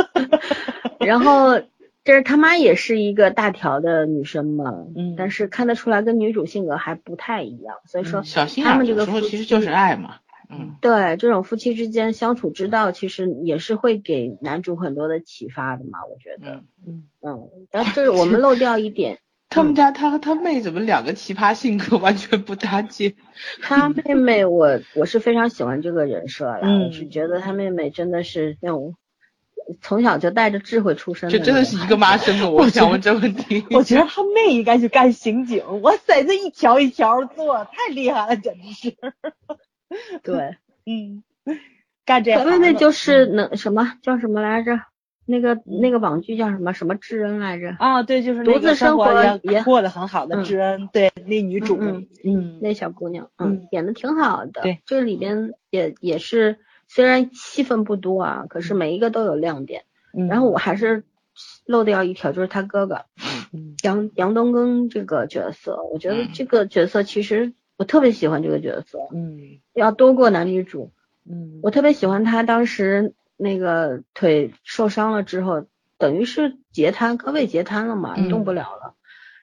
然后这是他妈也是一个大条的女生嘛，嗯。但是看得出来跟女主性格还不太一样，所以说嗯，小心他们这个夫其实就是爱嘛，嗯，对这种夫妻之间相处之道，其实也是会给男主很多的启发的嘛，我觉得，嗯。嗯，然后就是我们漏掉一点，他们家他和他妹怎么两个奇葩性格完全不搭界？他妹妹我我是非常喜欢这个人设啦，嗯。我是觉得他妹妹真的是那种从小就带着智慧出生的这真的是一个妈生的，我想问这问题。我觉得他妹应该去干刑警，哇塞，这一条一条做，太厉害了，简直是。对，嗯，干这他行的妹妹就是那什么叫什么来着？那个那个网剧叫什么什么智恩来着？啊，对，就是独自生活也也过得很好的智恩，对，那女主，嗯嗯那小姑娘，嗯嗯，演的挺好的。对，这里边也也是，虽然戏份不多啊，可是每一个都有亮点。嗯然后我还是漏掉一条，就是他哥哥嗯杨杨东根这个角色，我觉得嗯这个角色其实我特别喜欢这个角色，嗯要多过男女主。嗯我特别喜欢他当时那个腿受伤了之后，等于是截瘫，胳膊截瘫了嘛，嗯动不了了。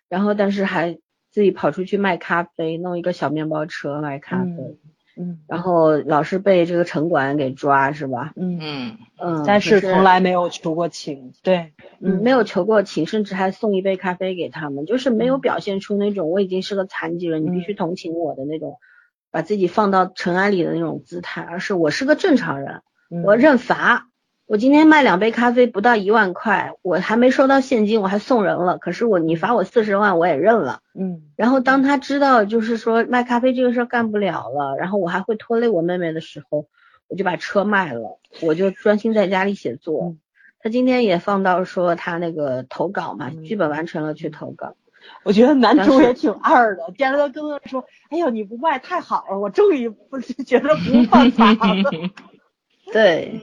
然后但是还自己跑出去卖咖啡，弄一个小面包车卖咖啡。嗯。嗯然后老是被这个城管给抓，是吧？嗯，嗯，嗯，但是从来没有求过情，对，嗯。没有求过情，甚至还送一杯咖啡给他们，就是没有表现出那种我已经是个残疾人，你必须同情我的那种，把自己放到尘埃里的那种姿态，而是我是个正常人，嗯。我认罚。我今天卖两杯咖啡不到一万块，我还没收到现金，我还送人了。可是我你罚我四十万，我也认了。嗯然后当他知道就是说卖咖啡这个事儿干不了了，然后我还会拖累我妹妹的时候，我就把车卖了，我就专心在家里写作。嗯他今天也放到说他那个投稿嘛，嗯剧本完成了去投稿。我觉得男主也挺二的，见着他跟他说，哎呦你不卖太好了，我终于不是觉得不犯法了，对，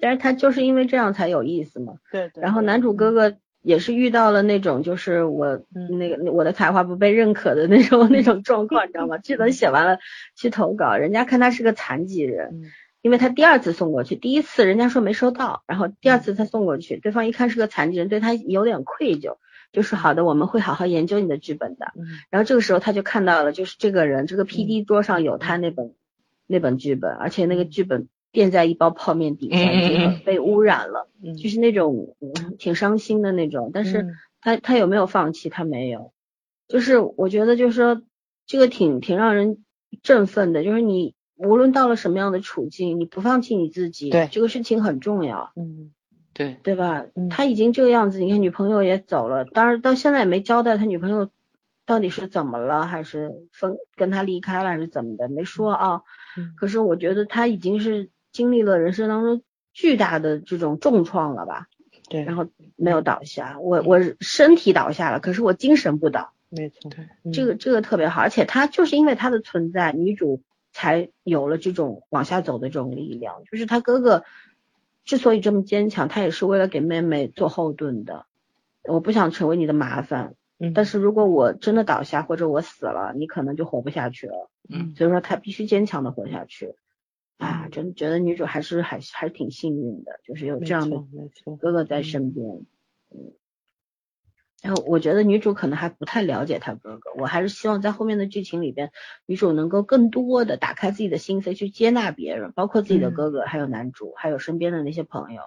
但是他就是因为这样才有意思嘛。对对，然后男主哥哥也是遇到了那种就是我嗯那个我的才华不被认可的那种那种状况，你知道吗？剧本写完了 去投稿，人家看他是个残疾人。嗯因为他第二次送过去，第一次人家说没收到，然后第二次他送过去，对方一看是个残疾人，对他有点愧疚，就说好的，我们会好好研究你的剧本的。嗯然后这个时候他就看到了，就是这个人这个 P D 桌上有他那本、那本剧本，而且那个剧本垫在一包泡面底下，被污染了，嗯就是那种、嗯、挺伤心的那种。但是嗯他他有没有放弃？他没有，就是我觉得就是说这个挺挺让人振奋的，就是你无论到了什么样的处境，你不放弃你自己，对这个事情很重要。嗯对，对吧？嗯他已经这个样子，你看女朋友也走了，当然到现在也没交代他女朋友到底是怎么了，还是分跟他离开了，还是怎么的，没说啊。嗯可是我觉得他已经是经历了人生当中巨大的这种重创了吧，对，然后没有倒下，我我身体倒下了，可是我精神不倒，没错，这个这个特别好，而且他就是因为他的存在，女主才有了这种往下走的这种力量。就是他哥哥之所以这么坚强，他也是为了给妹妹做后盾的。我不想成为你的麻烦，嗯但是如果我真的倒下或者我死了，你可能就活不下去了。嗯所以说他必须坚强的活下去。啊，真觉得女主还是还是还是挺幸运的，就是有这样的，哥哥在身边。嗯，然后我觉得女主可能还不太了解她哥哥，我还是希望在后面的剧情里边，女主能够更多的打开自己的心扉，去接纳别人，包括自己的嗯。哥哥，还有男主，还有身边的那些朋友，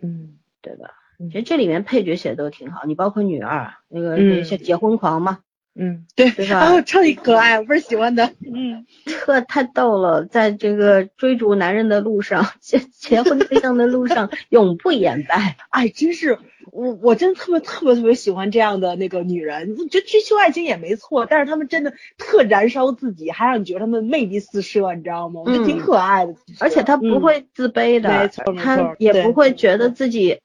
嗯。对吧？嗯。其实这里面配角写的都挺好，你包括女二那个嗯。那些结婚狂嘛，嗯，对吧？啊，超级可爱，我倍儿喜欢的，嗯，特太逗了，在这个追逐男人的路上，结结婚对象的路上，永不言败。哎，真是我我真特别特别特别喜欢这样的那个女人，我觉得追求爱情也没错，但是她们真的特燃烧自己，还让你觉得她们魅力四射，你知道吗？我觉得挺可爱的，其实而且他不会自卑的，没错没错他也不会觉得自己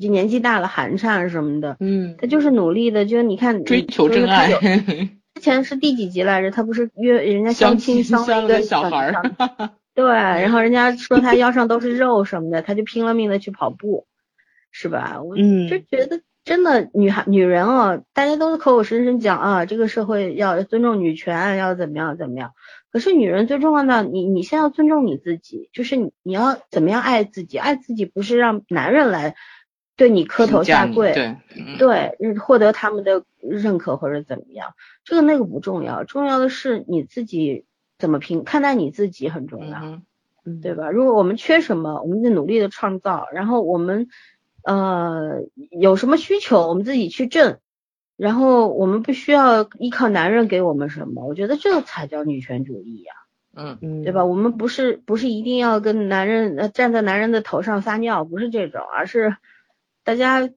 就年纪大了寒碜什么的，嗯他就是努力的，就是你看追求真爱。之前是第几集来着？他不是约人家相亲相了一个小孩儿 对，然后人家说他腰上都是肉什么的，他就拼了命的去跑步，是吧？我嗯就觉得真的女孩女人哦，大家都是口口声声讲啊，这个社会要尊重女权，要怎么样怎么样。可是女人最重要的，你你先要尊重你自己，就是你你要怎么样爱自己，爱自己不是让男人来对你磕头下跪，对，嗯对，嗯获得他们的认可或者怎么样，这个那个不重要，重要的是你自己怎么评看待你自己很重要，嗯嗯对吧？如果我们缺什么，我们得努力的创造，然后我们呃有什么需求，我们自己去挣，然后我们不需要依靠男人给我们什么，我觉得这个才叫女权主义呀、嗯嗯，对吧？？我们不是不是一定要跟男人呃站在男人的头上撒尿，不是这种，而是大家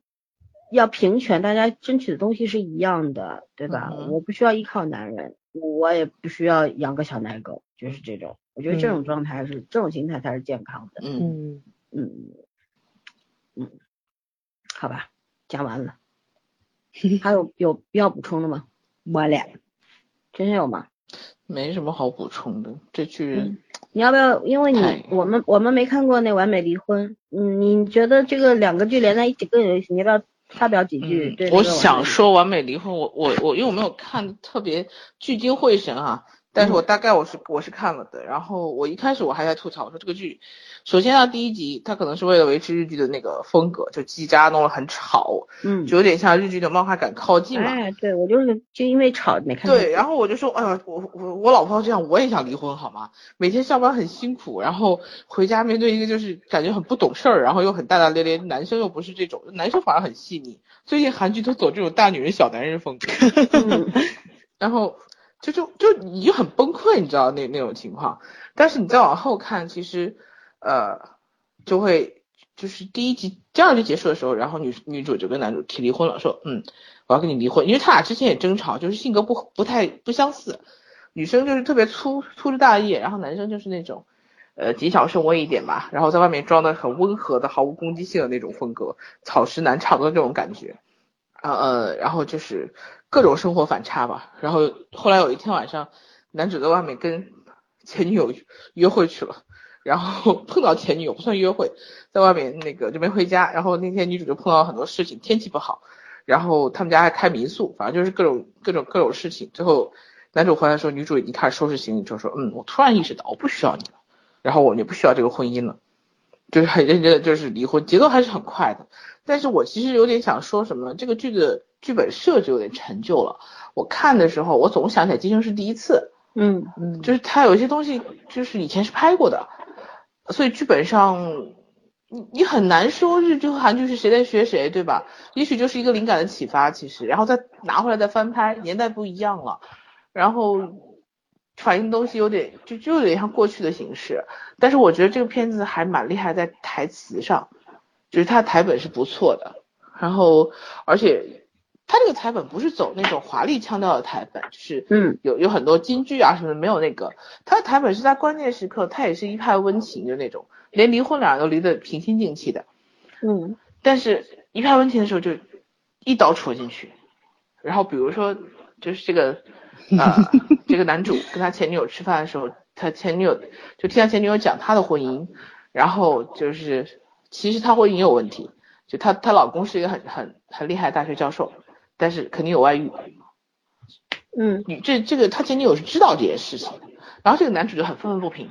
要平权，大家争取的东西是一样的，对吧？嗯我不需要依靠男人，我也不需要养个小奶狗，就是这种。我觉得这种状态是、这种心态才是健康的。嗯，嗯，嗯嗯，好吧，讲完了。还有有必要补充的吗？我俩真有吗？没什么好补充的，这群人你要不要？因为你我们我们没看过那《完美离婚》，嗯，你觉得这个两个剧连在一起更有意思？你要不要发表几句我想说完美离婚，我我我因为我没有看特别聚精会神啊，但是我大概我是我是看了的，然后我一开始我还在吐槽说这个剧，首先它第一集它可能是为了维持日剧的那个风格，就叽喳弄得很吵，嗯，就有点像日剧的漫画感靠近嘛。哎，对我就是就因为吵没看对，然后我就说，哎呀，我我我老婆这样，我也想离婚好吗？每天上班很辛苦，然后回家面对一个就是感觉很不懂事儿，然后又很大大咧咧，男生又不是这种，男生反而很细腻。最近韩剧都走这种大女人小男人风格，嗯 然后就就就你就很崩溃，你知道那那种情况。但是你再往后看，其实呃就会就是第一集、第二集结束的时候，然后女女主就跟男主提离婚了，说嗯我要跟你离婚，因为他俩之前也争吵，就是性格不不太不相似。女生就是特别粗粗枝大叶，然后男生就是那种呃谨小慎微一点吧，然后在外面装的很温和的、毫无攻击性的那种风格，草食男差不多这种感觉。呃呃，然后就是各种生活反差吧。然后后来有一天晚上，男主在外面跟前女友约会去了，然后 碰到前女友不算约会，在外面那个就没回家。然后那天女主就碰到很多事情，天气不好，然后他们家还开民宿，反正就是各种各种各种事情。最后男主回来说，女主已经开始收拾行李，就说嗯，我突然意识到我不需要你了，然后我就不需要这个婚姻了。就是很认真的，就是离婚，节奏还是很快的。但是我其实有点想说什么，这个剧的剧本设置有点陈旧了。我看的时候，我总想起来《今生是第一次嗯》，嗯，就是它有一些东西就是以前是拍过的，所以剧本上你你很难说日剧和韩剧是谁在学谁，对吧？也许就是一个灵感的启发，其实，然后再拿回来再翻拍，年代不一样了，然后反映的东西有点就就有点像过去的形式。但是我觉得这个片子还蛮厉害，在台词上，就是它台本是不错的，然后而且它这个台本不是走那种华丽腔调的台本，就是嗯。有有很多京剧啊什么的，没有那个，它的台本是在关键时刻，它也是一派温情的那种，连离婚两人都离得平心静气的，嗯。但是一派温情的时候就一刀戳进去，然后比如说就是这个呃这个男主跟他前女友吃饭的时候，他前女友，就听他前女友讲他的婚姻，然后就是其实他婚姻也有问题，就他她老公是一个很很很厉害的大学教授，但是肯定有外遇。嗯，你这这个他前女友是知道这件事情的，然后这个男主就很愤愤不平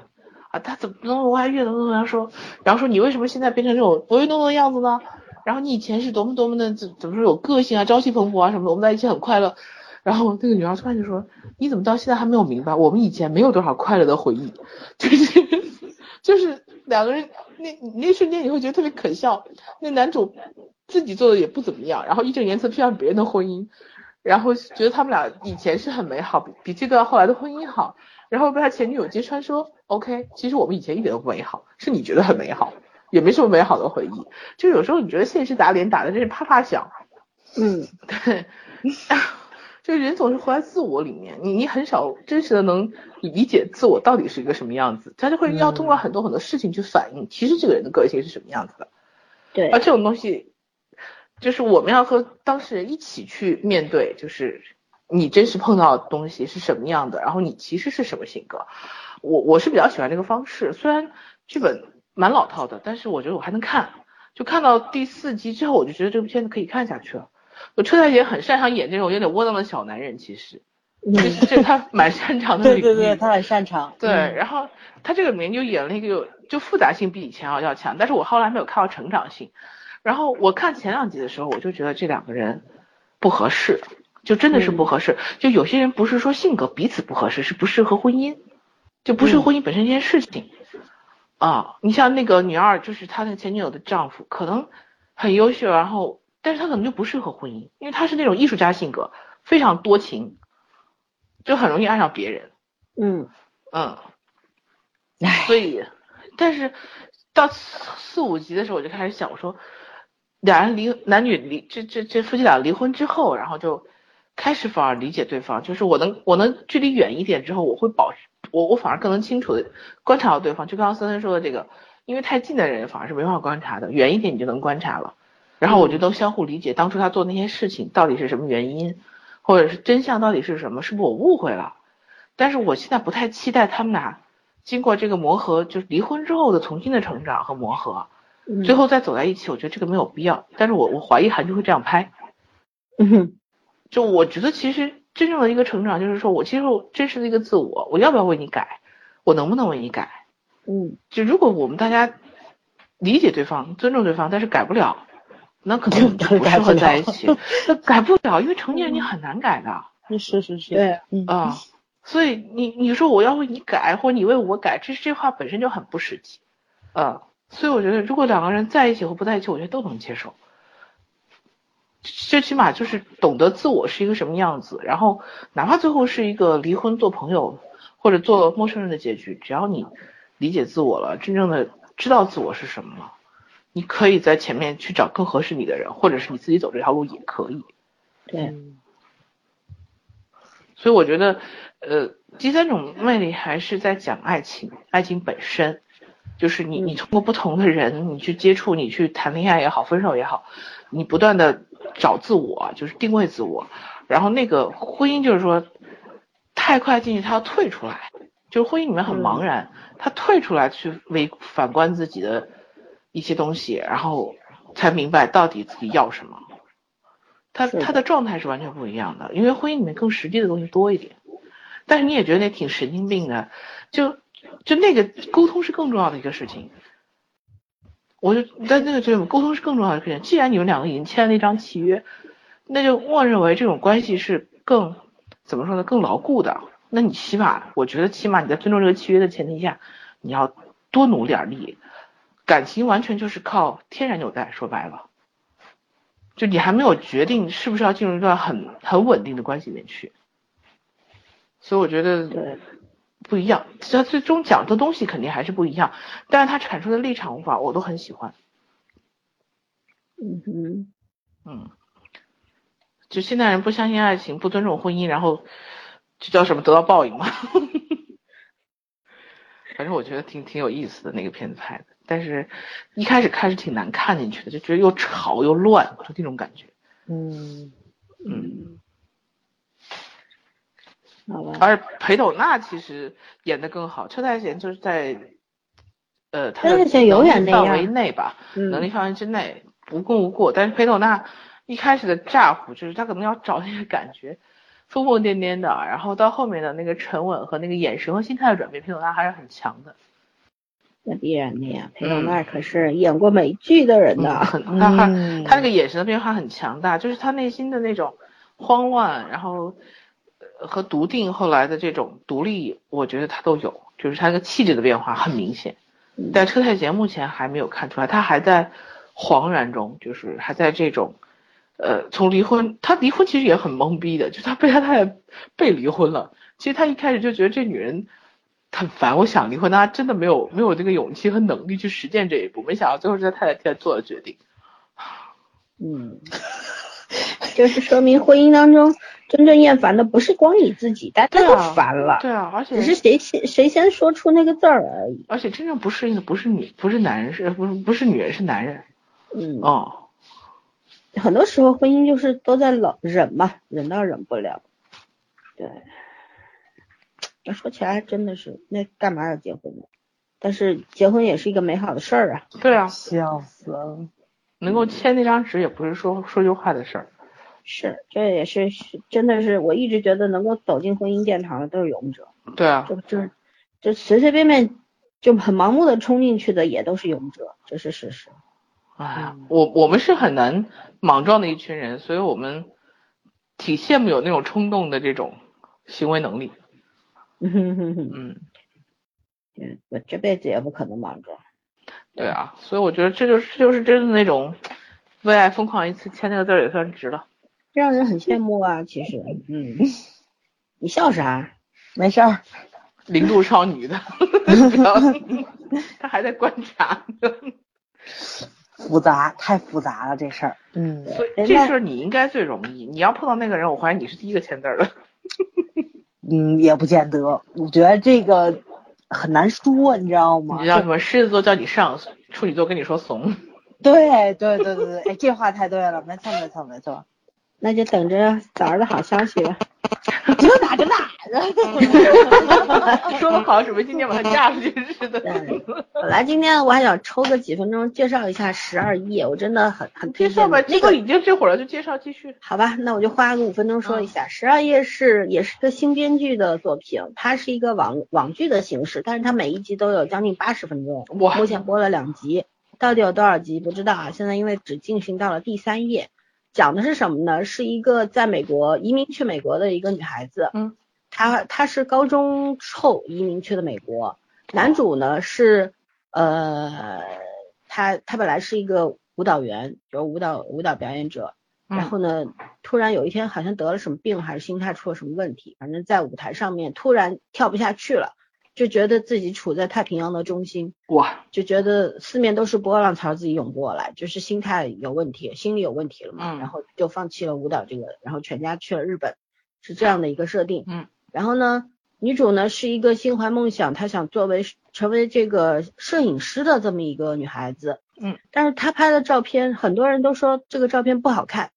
啊，他怎么能有外遇怎么怎么样说，然后说你为什么现在变成这种唯唯诺诺的样子呢？然后你以前是多么多么的怎怎么说有个性啊，朝气蓬勃啊什么的，我们在一起很快乐。然后那个女孩突然就说：“你怎么到现在还没有明白，我们以前没有多少快乐的回忆，就是就是两个人那那瞬间你会觉得特别可笑。那男主自己做的也不怎么样，然后义正言辞批判别人的婚姻，然后觉得他们俩以前是很美好，比比这段后来的婚姻好。然后被他前女友揭穿说：OK，其实我们以前一点都不美好，是你觉得很美好，也没什么美好的回忆。就有时候你觉得现实打脸打的真是啪啪响。嗯，对。”就人总是活在自我里面，你你很少真实的能理解自我到底是一个什么样子，他就会要通过很多很多事情去反映，其实这个人的个性是什么样子的。对，而这种东西，就是我们要和当事人一起去面对，就是你真实碰到的东西是什么样的，然后你其实是什么性格。我我是比较喜欢这个方式，虽然剧本蛮老套的，但是我觉得我还能看，就看到第四集之后，我就觉得这部片子可以看下去了。我车太姐很擅长演这种有点窝囊的小男人，其实，这是他蛮擅长的对对对，他很擅长。对，然后他这个里面就演了一个，就复杂性比以前要要强，但是我后来没有看到成长性。然后我看前两集的时候，我就觉得这两个人不合适，就真的是不合适。就有些人不是说性格彼此不合适，是不适合婚姻，就不适合婚姻本身这件事情。啊，你像那个女二，就是她的前女友的丈夫，可能很优秀，然后。但是他可能就不适合婚姻，因为他是那种艺术家性格，非常多情，就很容易爱上别人。嗯嗯，所以，但是到四五集的时候，我就开始想，我说，两人离男女离这这这夫妻俩离婚之后，然后就开始反而理解对方，就是我能我能距离远一点之后，我会保我我反而更能清楚的观察到对方。就刚刚森森说的这个，因为太近的人反而是没法观察的，远一点你就能观察了。然后我就都相互理解，当初他做那些事情到底是什么原因，或者是真相到底是什么？是不是我误会了？但是我现在不太期待他们俩经过这个磨合，就是离婚之后的重新的成长和磨合，最后再走在一起。我觉得这个没有必要。但是我我怀疑韩剧会这样拍。嗯，就我觉得其实真正的一个成长就是说我接受真实的一个自我，我要不要为你改？我能不能为你改？嗯，就如果我们大家理解对方、尊重对方，但是改不了。那可能就 不适合在一起，那改不了，因为成年人你很难改的。是是是，对，啊，所以你你说我要为你改，或者你为我改，这这话本身就很不实际。啊，所以我觉得如果两个人在一起或不在一起，我觉得都能接受。最起码就是懂得自我是一个什么样子，然后哪怕最后是一个离婚做朋友或者做陌生人的结局，只要你理解自我了，真正的知道自我是什么了。你可以在前面去找更合适你的人，或者是你自己走这条路也可以。对，所以我觉得，呃，第三种魅力还是在讲爱情，爱情本身，就是你你通过不同的人，你去接触，你去谈恋爱也好，分手也好，你不断的找自我，就是定位自我。然后那个婚姻就是说，太快进去，他要退出来，就是婚姻里面很茫然，他退出来去为反观自己的。一些东西，然后才明白到底自己要什么。他他的状态是完全不一样的，因为婚姻里面更实际的东西多一点。但是你也觉得那挺神经病的，就就那个沟通是更重要的一个事情。我就在那个觉得沟通是更重要的事情。既然你们两个已经签了那张契约，那就默认为这种关系是更怎么说呢？更牢固的。那你起码，我觉得起码你在尊重这个契约的前提下，你要多努点力。感情完全就是靠天然纽带，说白了，就你还没有决定是不是要进入一段很很稳定的关系里面去，所以我觉得对不一样，他最终讲的东西肯定还是不一样，但是他阐述的立场法我都很喜欢。嗯哼，嗯，就现代人不相信爱情，不尊重婚姻，然后就叫什么得到报应吗？反正我觉得挺挺有意思的那个片子拍的。但是，一开始看是挺难看进去的，就觉得又吵又乱，就那种感觉。嗯嗯。好吧。而裴斗娜其实演的更好，车太贤就是在呃他的能力范围内吧，嗯能力范围之内无功无过。但是裴斗娜一开始的咋呼就是他可能要找那个感觉，疯疯癫癫的，然后到后面的那个沉稳和那个眼神和心态的转变，裴斗娜还是很强的。那必然的呀，裴斗娜可是演过美剧的人嗯，的。很他他嗯他那个眼神的变化很强大，就是他内心的那种慌乱，然后呃和笃定后来的这种独立，我觉得他都有，就是他那个气质的变化很明显。嗯但车太贤目前还没有看出来，他还在恍然中，就是还在这种，呃，从离婚，他离婚其实也很懵逼的，就他被他太太被离婚了，其实他一开始就觉得这女人很烦，我想离婚，但他真的没有没有这个勇气和能力去实践这一步，没想到最后是他太太替他做了决定。嗯，就是说明婚姻当中真正厌烦的不是光你自己，大家都烦了，对啊，而且只是谁先谁先说出那个字儿而已。而且真正不适应的不是女，不是男人，是不是不是女人，是男人。嗯，哦，很多时候婚姻就是都在忍忍嘛，忍到忍不了。对，那说起来真的是，那干嘛要结婚呢？但是结婚也是一个美好的事儿啊。对啊，笑死了。能够签那张纸也不是说说句话的事儿。是，这也是是真的是，我一直觉得能够走进婚姻殿堂的都是勇者，对啊，就就是就随随便便就很盲目的冲进去的也都是勇者，这是事实。哎呀，我我们是很难莽撞的一群人，所以我们挺羡慕有那种冲动的这种行为能力。嗯我这辈子也不可能莽撞。对啊，所以我觉得这就是这就是真的那种为爱疯狂一次，签那个字儿也算值了。让人很羡慕啊，其实，嗯，你笑啥？没事儿，零度少女的，他还在观察呢。复杂，太复杂了这事儿。嗯，所以这事儿你应该最容易，你要碰到那个人，我怀疑你是第一个签字儿的。嗯，也不见得，我觉得这个很难说，你知道吗？你知道什么？狮子座叫你上，处女座跟你说怂。对对对对对，哎，这话太对了，没错没错没错。那就等着早儿的好消息吧。这哪个哪 说的好像准备今天把它嫁出去似的。本来今天我还想抽个几分钟介绍一下十二夜，我真的很很推荐介绍吧，那个已经这会儿了，就介绍继续。好吧，那我就花个五分钟说一下，十二夜是也是个新编剧的作品，它是一个网网剧的形式，但是它每一集都有将近八十分钟，我目前播了两集，到底有多少集不知道啊。现在因为只进行到了第三页，讲的是什么呢？是一个在美国移民去美国的一个女孩子，嗯，她她是高中后移民去的美国，男主呢是呃，他他本来是一个舞蹈员，就舞蹈舞蹈表演者，嗯。然后呢，突然有一天好像得了什么病，还是心态出了什么问题，反正在舞台上面突然跳不下去了，就觉得自己处在太平洋的中心，哇，就觉得四面都是波浪朝自己涌过来，就是心态有问题，心理有问题了嘛，嗯然后就放弃了舞蹈这个，然后全家去了日本，是这样的一个设定。嗯，然后呢，女主呢是一个心怀梦想，她想作为成为这个摄影师的这么一个女孩子。嗯，但是她拍的照片，很多人都说这个照片不好看。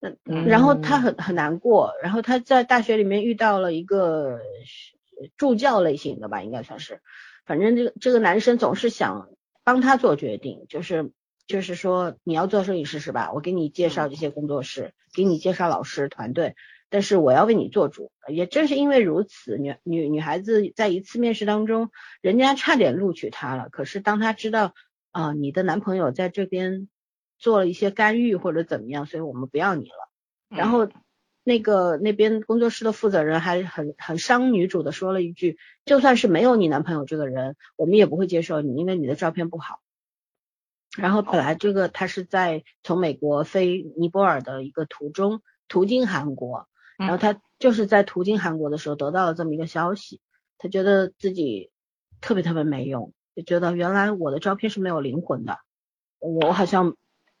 嗯，嗯然后她很很难过，然后她在大学里面遇到了一个助教类型的吧，应该算是，反正这个这个男生总是想帮他做决定，就是就是说你要做摄影师是吧？我给你介绍这些工作室，给你介绍老师团队，但是我要为你做主。也正是因为如此，女女女孩子在一次面试当中，人家差点录取她了，可是当她知道啊、你的男朋友在这边做了一些干预或者怎么样，所以我们不要你了。然后那个那边工作室的负责人还很很伤女主的说了一句，就算是没有你男朋友这个人，我们也不会接受你，因为你的照片不好。然后本来这个他是在从美国飞尼泊尔的一个途中途经韩国，然后他就是在途经韩国的时候得到了这么一个消息，他觉得自己特别特别没用，就觉得原来我的照片是没有灵魂的，我好像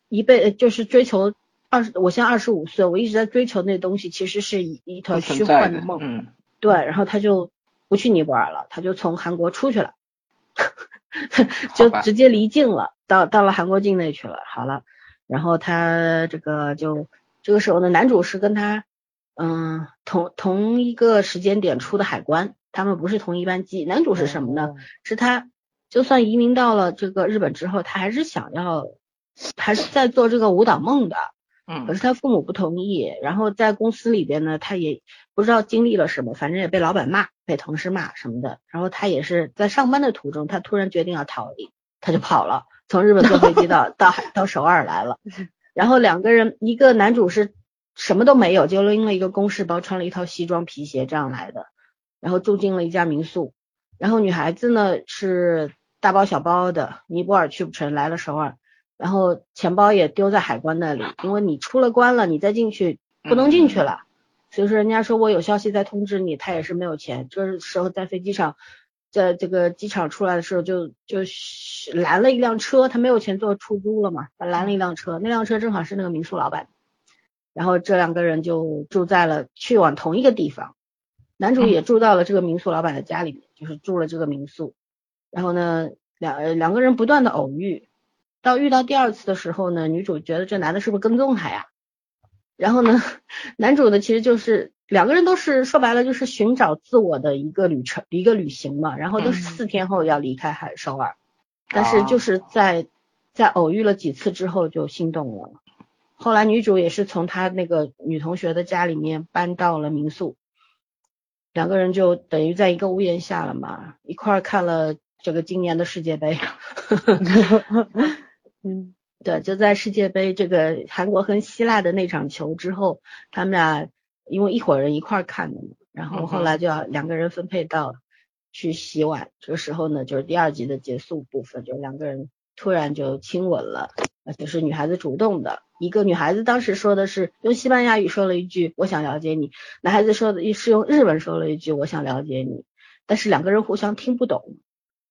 一辈就是追求二十，我现在二十五岁，我一直在追求那东西，其实是一一团虚幻的梦。嗯，对，然后他就不去尼泊尔了，他就从韩国出去了，就直接离境了，到到了韩国境内去了。好了，然后他这个就这个时候呢，男主是跟他嗯，同同一个时间点出的海关，他们不是同一班机。男主是什么呢？是他就算移民到了这个日本之后，他还是想要，还是在做这个舞蹈梦的。嗯。可是他父母不同意，然后在公司里边呢，他也不知道经历了什么，反正也被老板骂，被同事骂什么的。然后他也是在上班的途中，他突然决定要逃离，他就跑了，从日本坐飞机到 到海到首尔来了。然后两个人，一个男主是。什么都没有，就拎了一个公事包，穿了一套西装皮鞋这样来的，然后住进了一家民宿。然后女孩子呢是大包小包的，尼泊尔去不成，来了首尔，然后钱包也丢在海关那里，因为你出了关了，你再进去不能进去了。所以说人家说我有消息再通知你，他也是没有钱。这时候在飞机上，在这个机场出来的时候就就拦了一辆车，他没有钱坐出租了嘛，他拦了一辆车，那辆车正好是那个民宿老板。然后这两个人就住在了去往同一个地方，男主也住到了这个民宿老板的家里面，就是住了这个民宿。然后呢，两两个人不断的偶遇，到遇到第二次的时候呢，女主觉得这男的是不是跟踪她呀？然后呢，男主呢其实就是两个人都是说白了就是寻找自我的一个旅程一个旅行嘛。然后都是四天后要离开海首尔，但是就是在在偶遇了几次之后就心动了。后来女主也是从她那个女同学的家里面搬到了民宿，两个人就等于在一个屋檐下了嘛，一块儿看了这个今年的世界杯。嗯，对，就在世界杯这个韩国和希腊的那场球之后，他们俩因为一伙人一块儿看的嘛，然后后来就要两个人分配到去洗碗，这个时候呢就是第二集的结束部分，就两个人突然就亲吻了，而且是女孩子主动的。一个女孩子当时说的是用西班牙语说了一句“我想了解你”，男孩子说的是用日文说了一句“我想了解你”，但是两个人互相听不懂，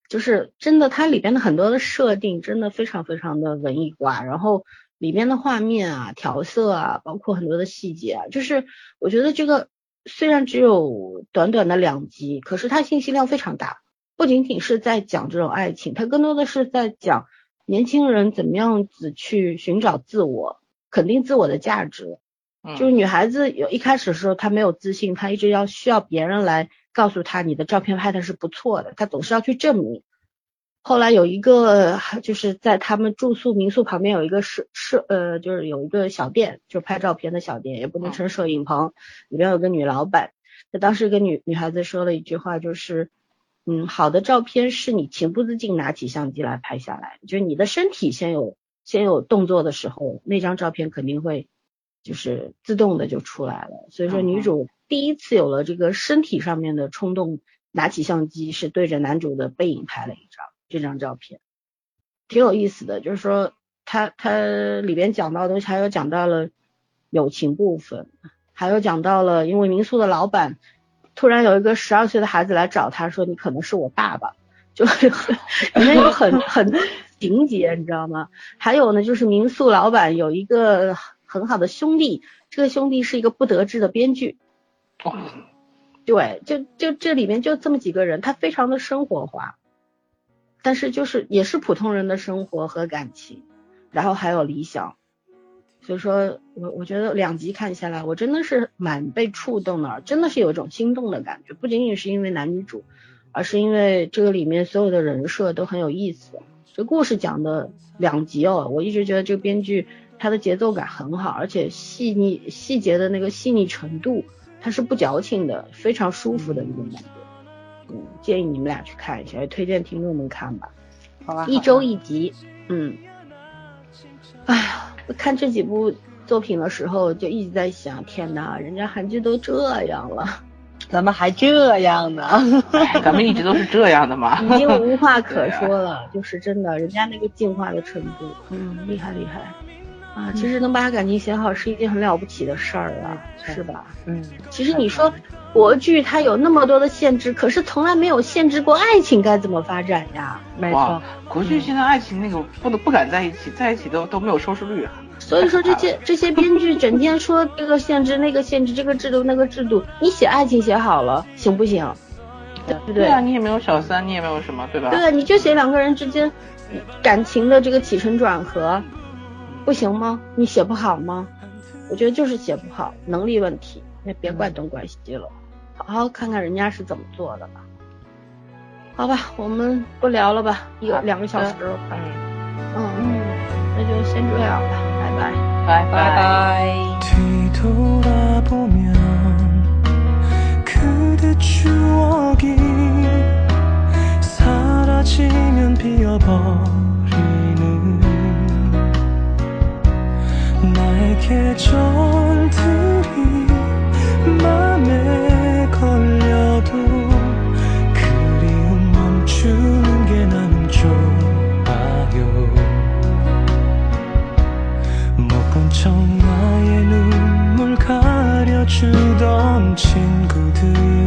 就是真的，它里边的很多的设定真的非常非常的文艺化，然后里边的画面啊、调色啊，包括很多的细节啊，就是我觉得这个虽然只有短短的两集，可是它信息量非常大，不仅仅是在讲这种爱情，它更多的是在讲。年轻人怎么样子去寻找自我，肯定自我的价值？就是女孩子有一开始的时候，她没有自信，她一直要需要别人来告诉他你的照片拍的是不错的，他总是要去证明。后来有一个就是在他们住宿民宿旁边有一个摄摄呃，就是有一个小店，就拍照片的小店，也不能称摄影棚，里面有个女老板。那当时跟女女孩子说了一句话，就是。嗯，好的照片是你情不自禁拿起相机来拍下来，就是你的身体先有先有动作的时候，那张照片肯定会就是自动的就出来了。所以说女主第一次有了这个身体上面的冲动，拿起相机是对着男主的背影拍了一张这张照片，挺有意思的。就是说他他里边讲到的东西，还有讲到了友情部分，还有讲到了因为民宿的老板。突然有一个十二岁的孩子来找他说：“你可能是我爸爸。” 就是里面有很很情节，你知道吗？还有呢，就是民宿老板有一个很好的兄弟，这个兄弟是一个不得志的编剧。哇，对，就就这里面就这么几个人，他非常的生活化，但是就是也是普通人的生活和感情，然后还有理想。所以说我我觉得两集看下来，我真的是蛮被触动的，真的是有一种心动的感觉，不仅仅是因为男女主，而是因为这个里面所有的人设都很有意思。这故事讲的两集哦，我一直觉得这个编剧他的节奏感很好，而且细腻细节的那个细腻程度，它是不矫情的，非常舒服的一种感觉。嗯，建议你们俩去看一下，也推荐听众们看吧。好吧。一周一集，嗯。哎呀。看这几部作品的时候，就一直在想：天哪，人家韩剧都这样了，咱们还这样呢？咱们一直都是这样的嘛，已经无话可 说了。就是真的，人家那个进化的程度，嗯，厉害厉害啊！其实能把感情写好是一件很了不起的事儿了，是吧？嗯，其实你说国剧它有那么多的限制，可是从来没有限制过爱情该怎么发展呀？没错。国剧现在爱情那个不能不敢在一起，在一起都都没有收视率啊。所以说这些 这些编剧整天说这个限制那个限制这个制度那个制度，你写爱情写好了行不行？对不对？对啊，你也没有小三，你也没有什么，对吧？对，你就写两个人之间感情的这个起承转合，不行吗？你写不好吗？我觉得就是写不好，能力问题。也别怪东怪西了，好好看看人家是怎么做的吧。好吧，我们不聊了吧，一个两个小时了，快。嗯嗯，那就先这样吧，拜拜，拜拜拜。 계절들이 맘에 걸려도 그리움 멈추는 게 나는 좋아요. 못본 척 나의 눈물 가려주던 친구들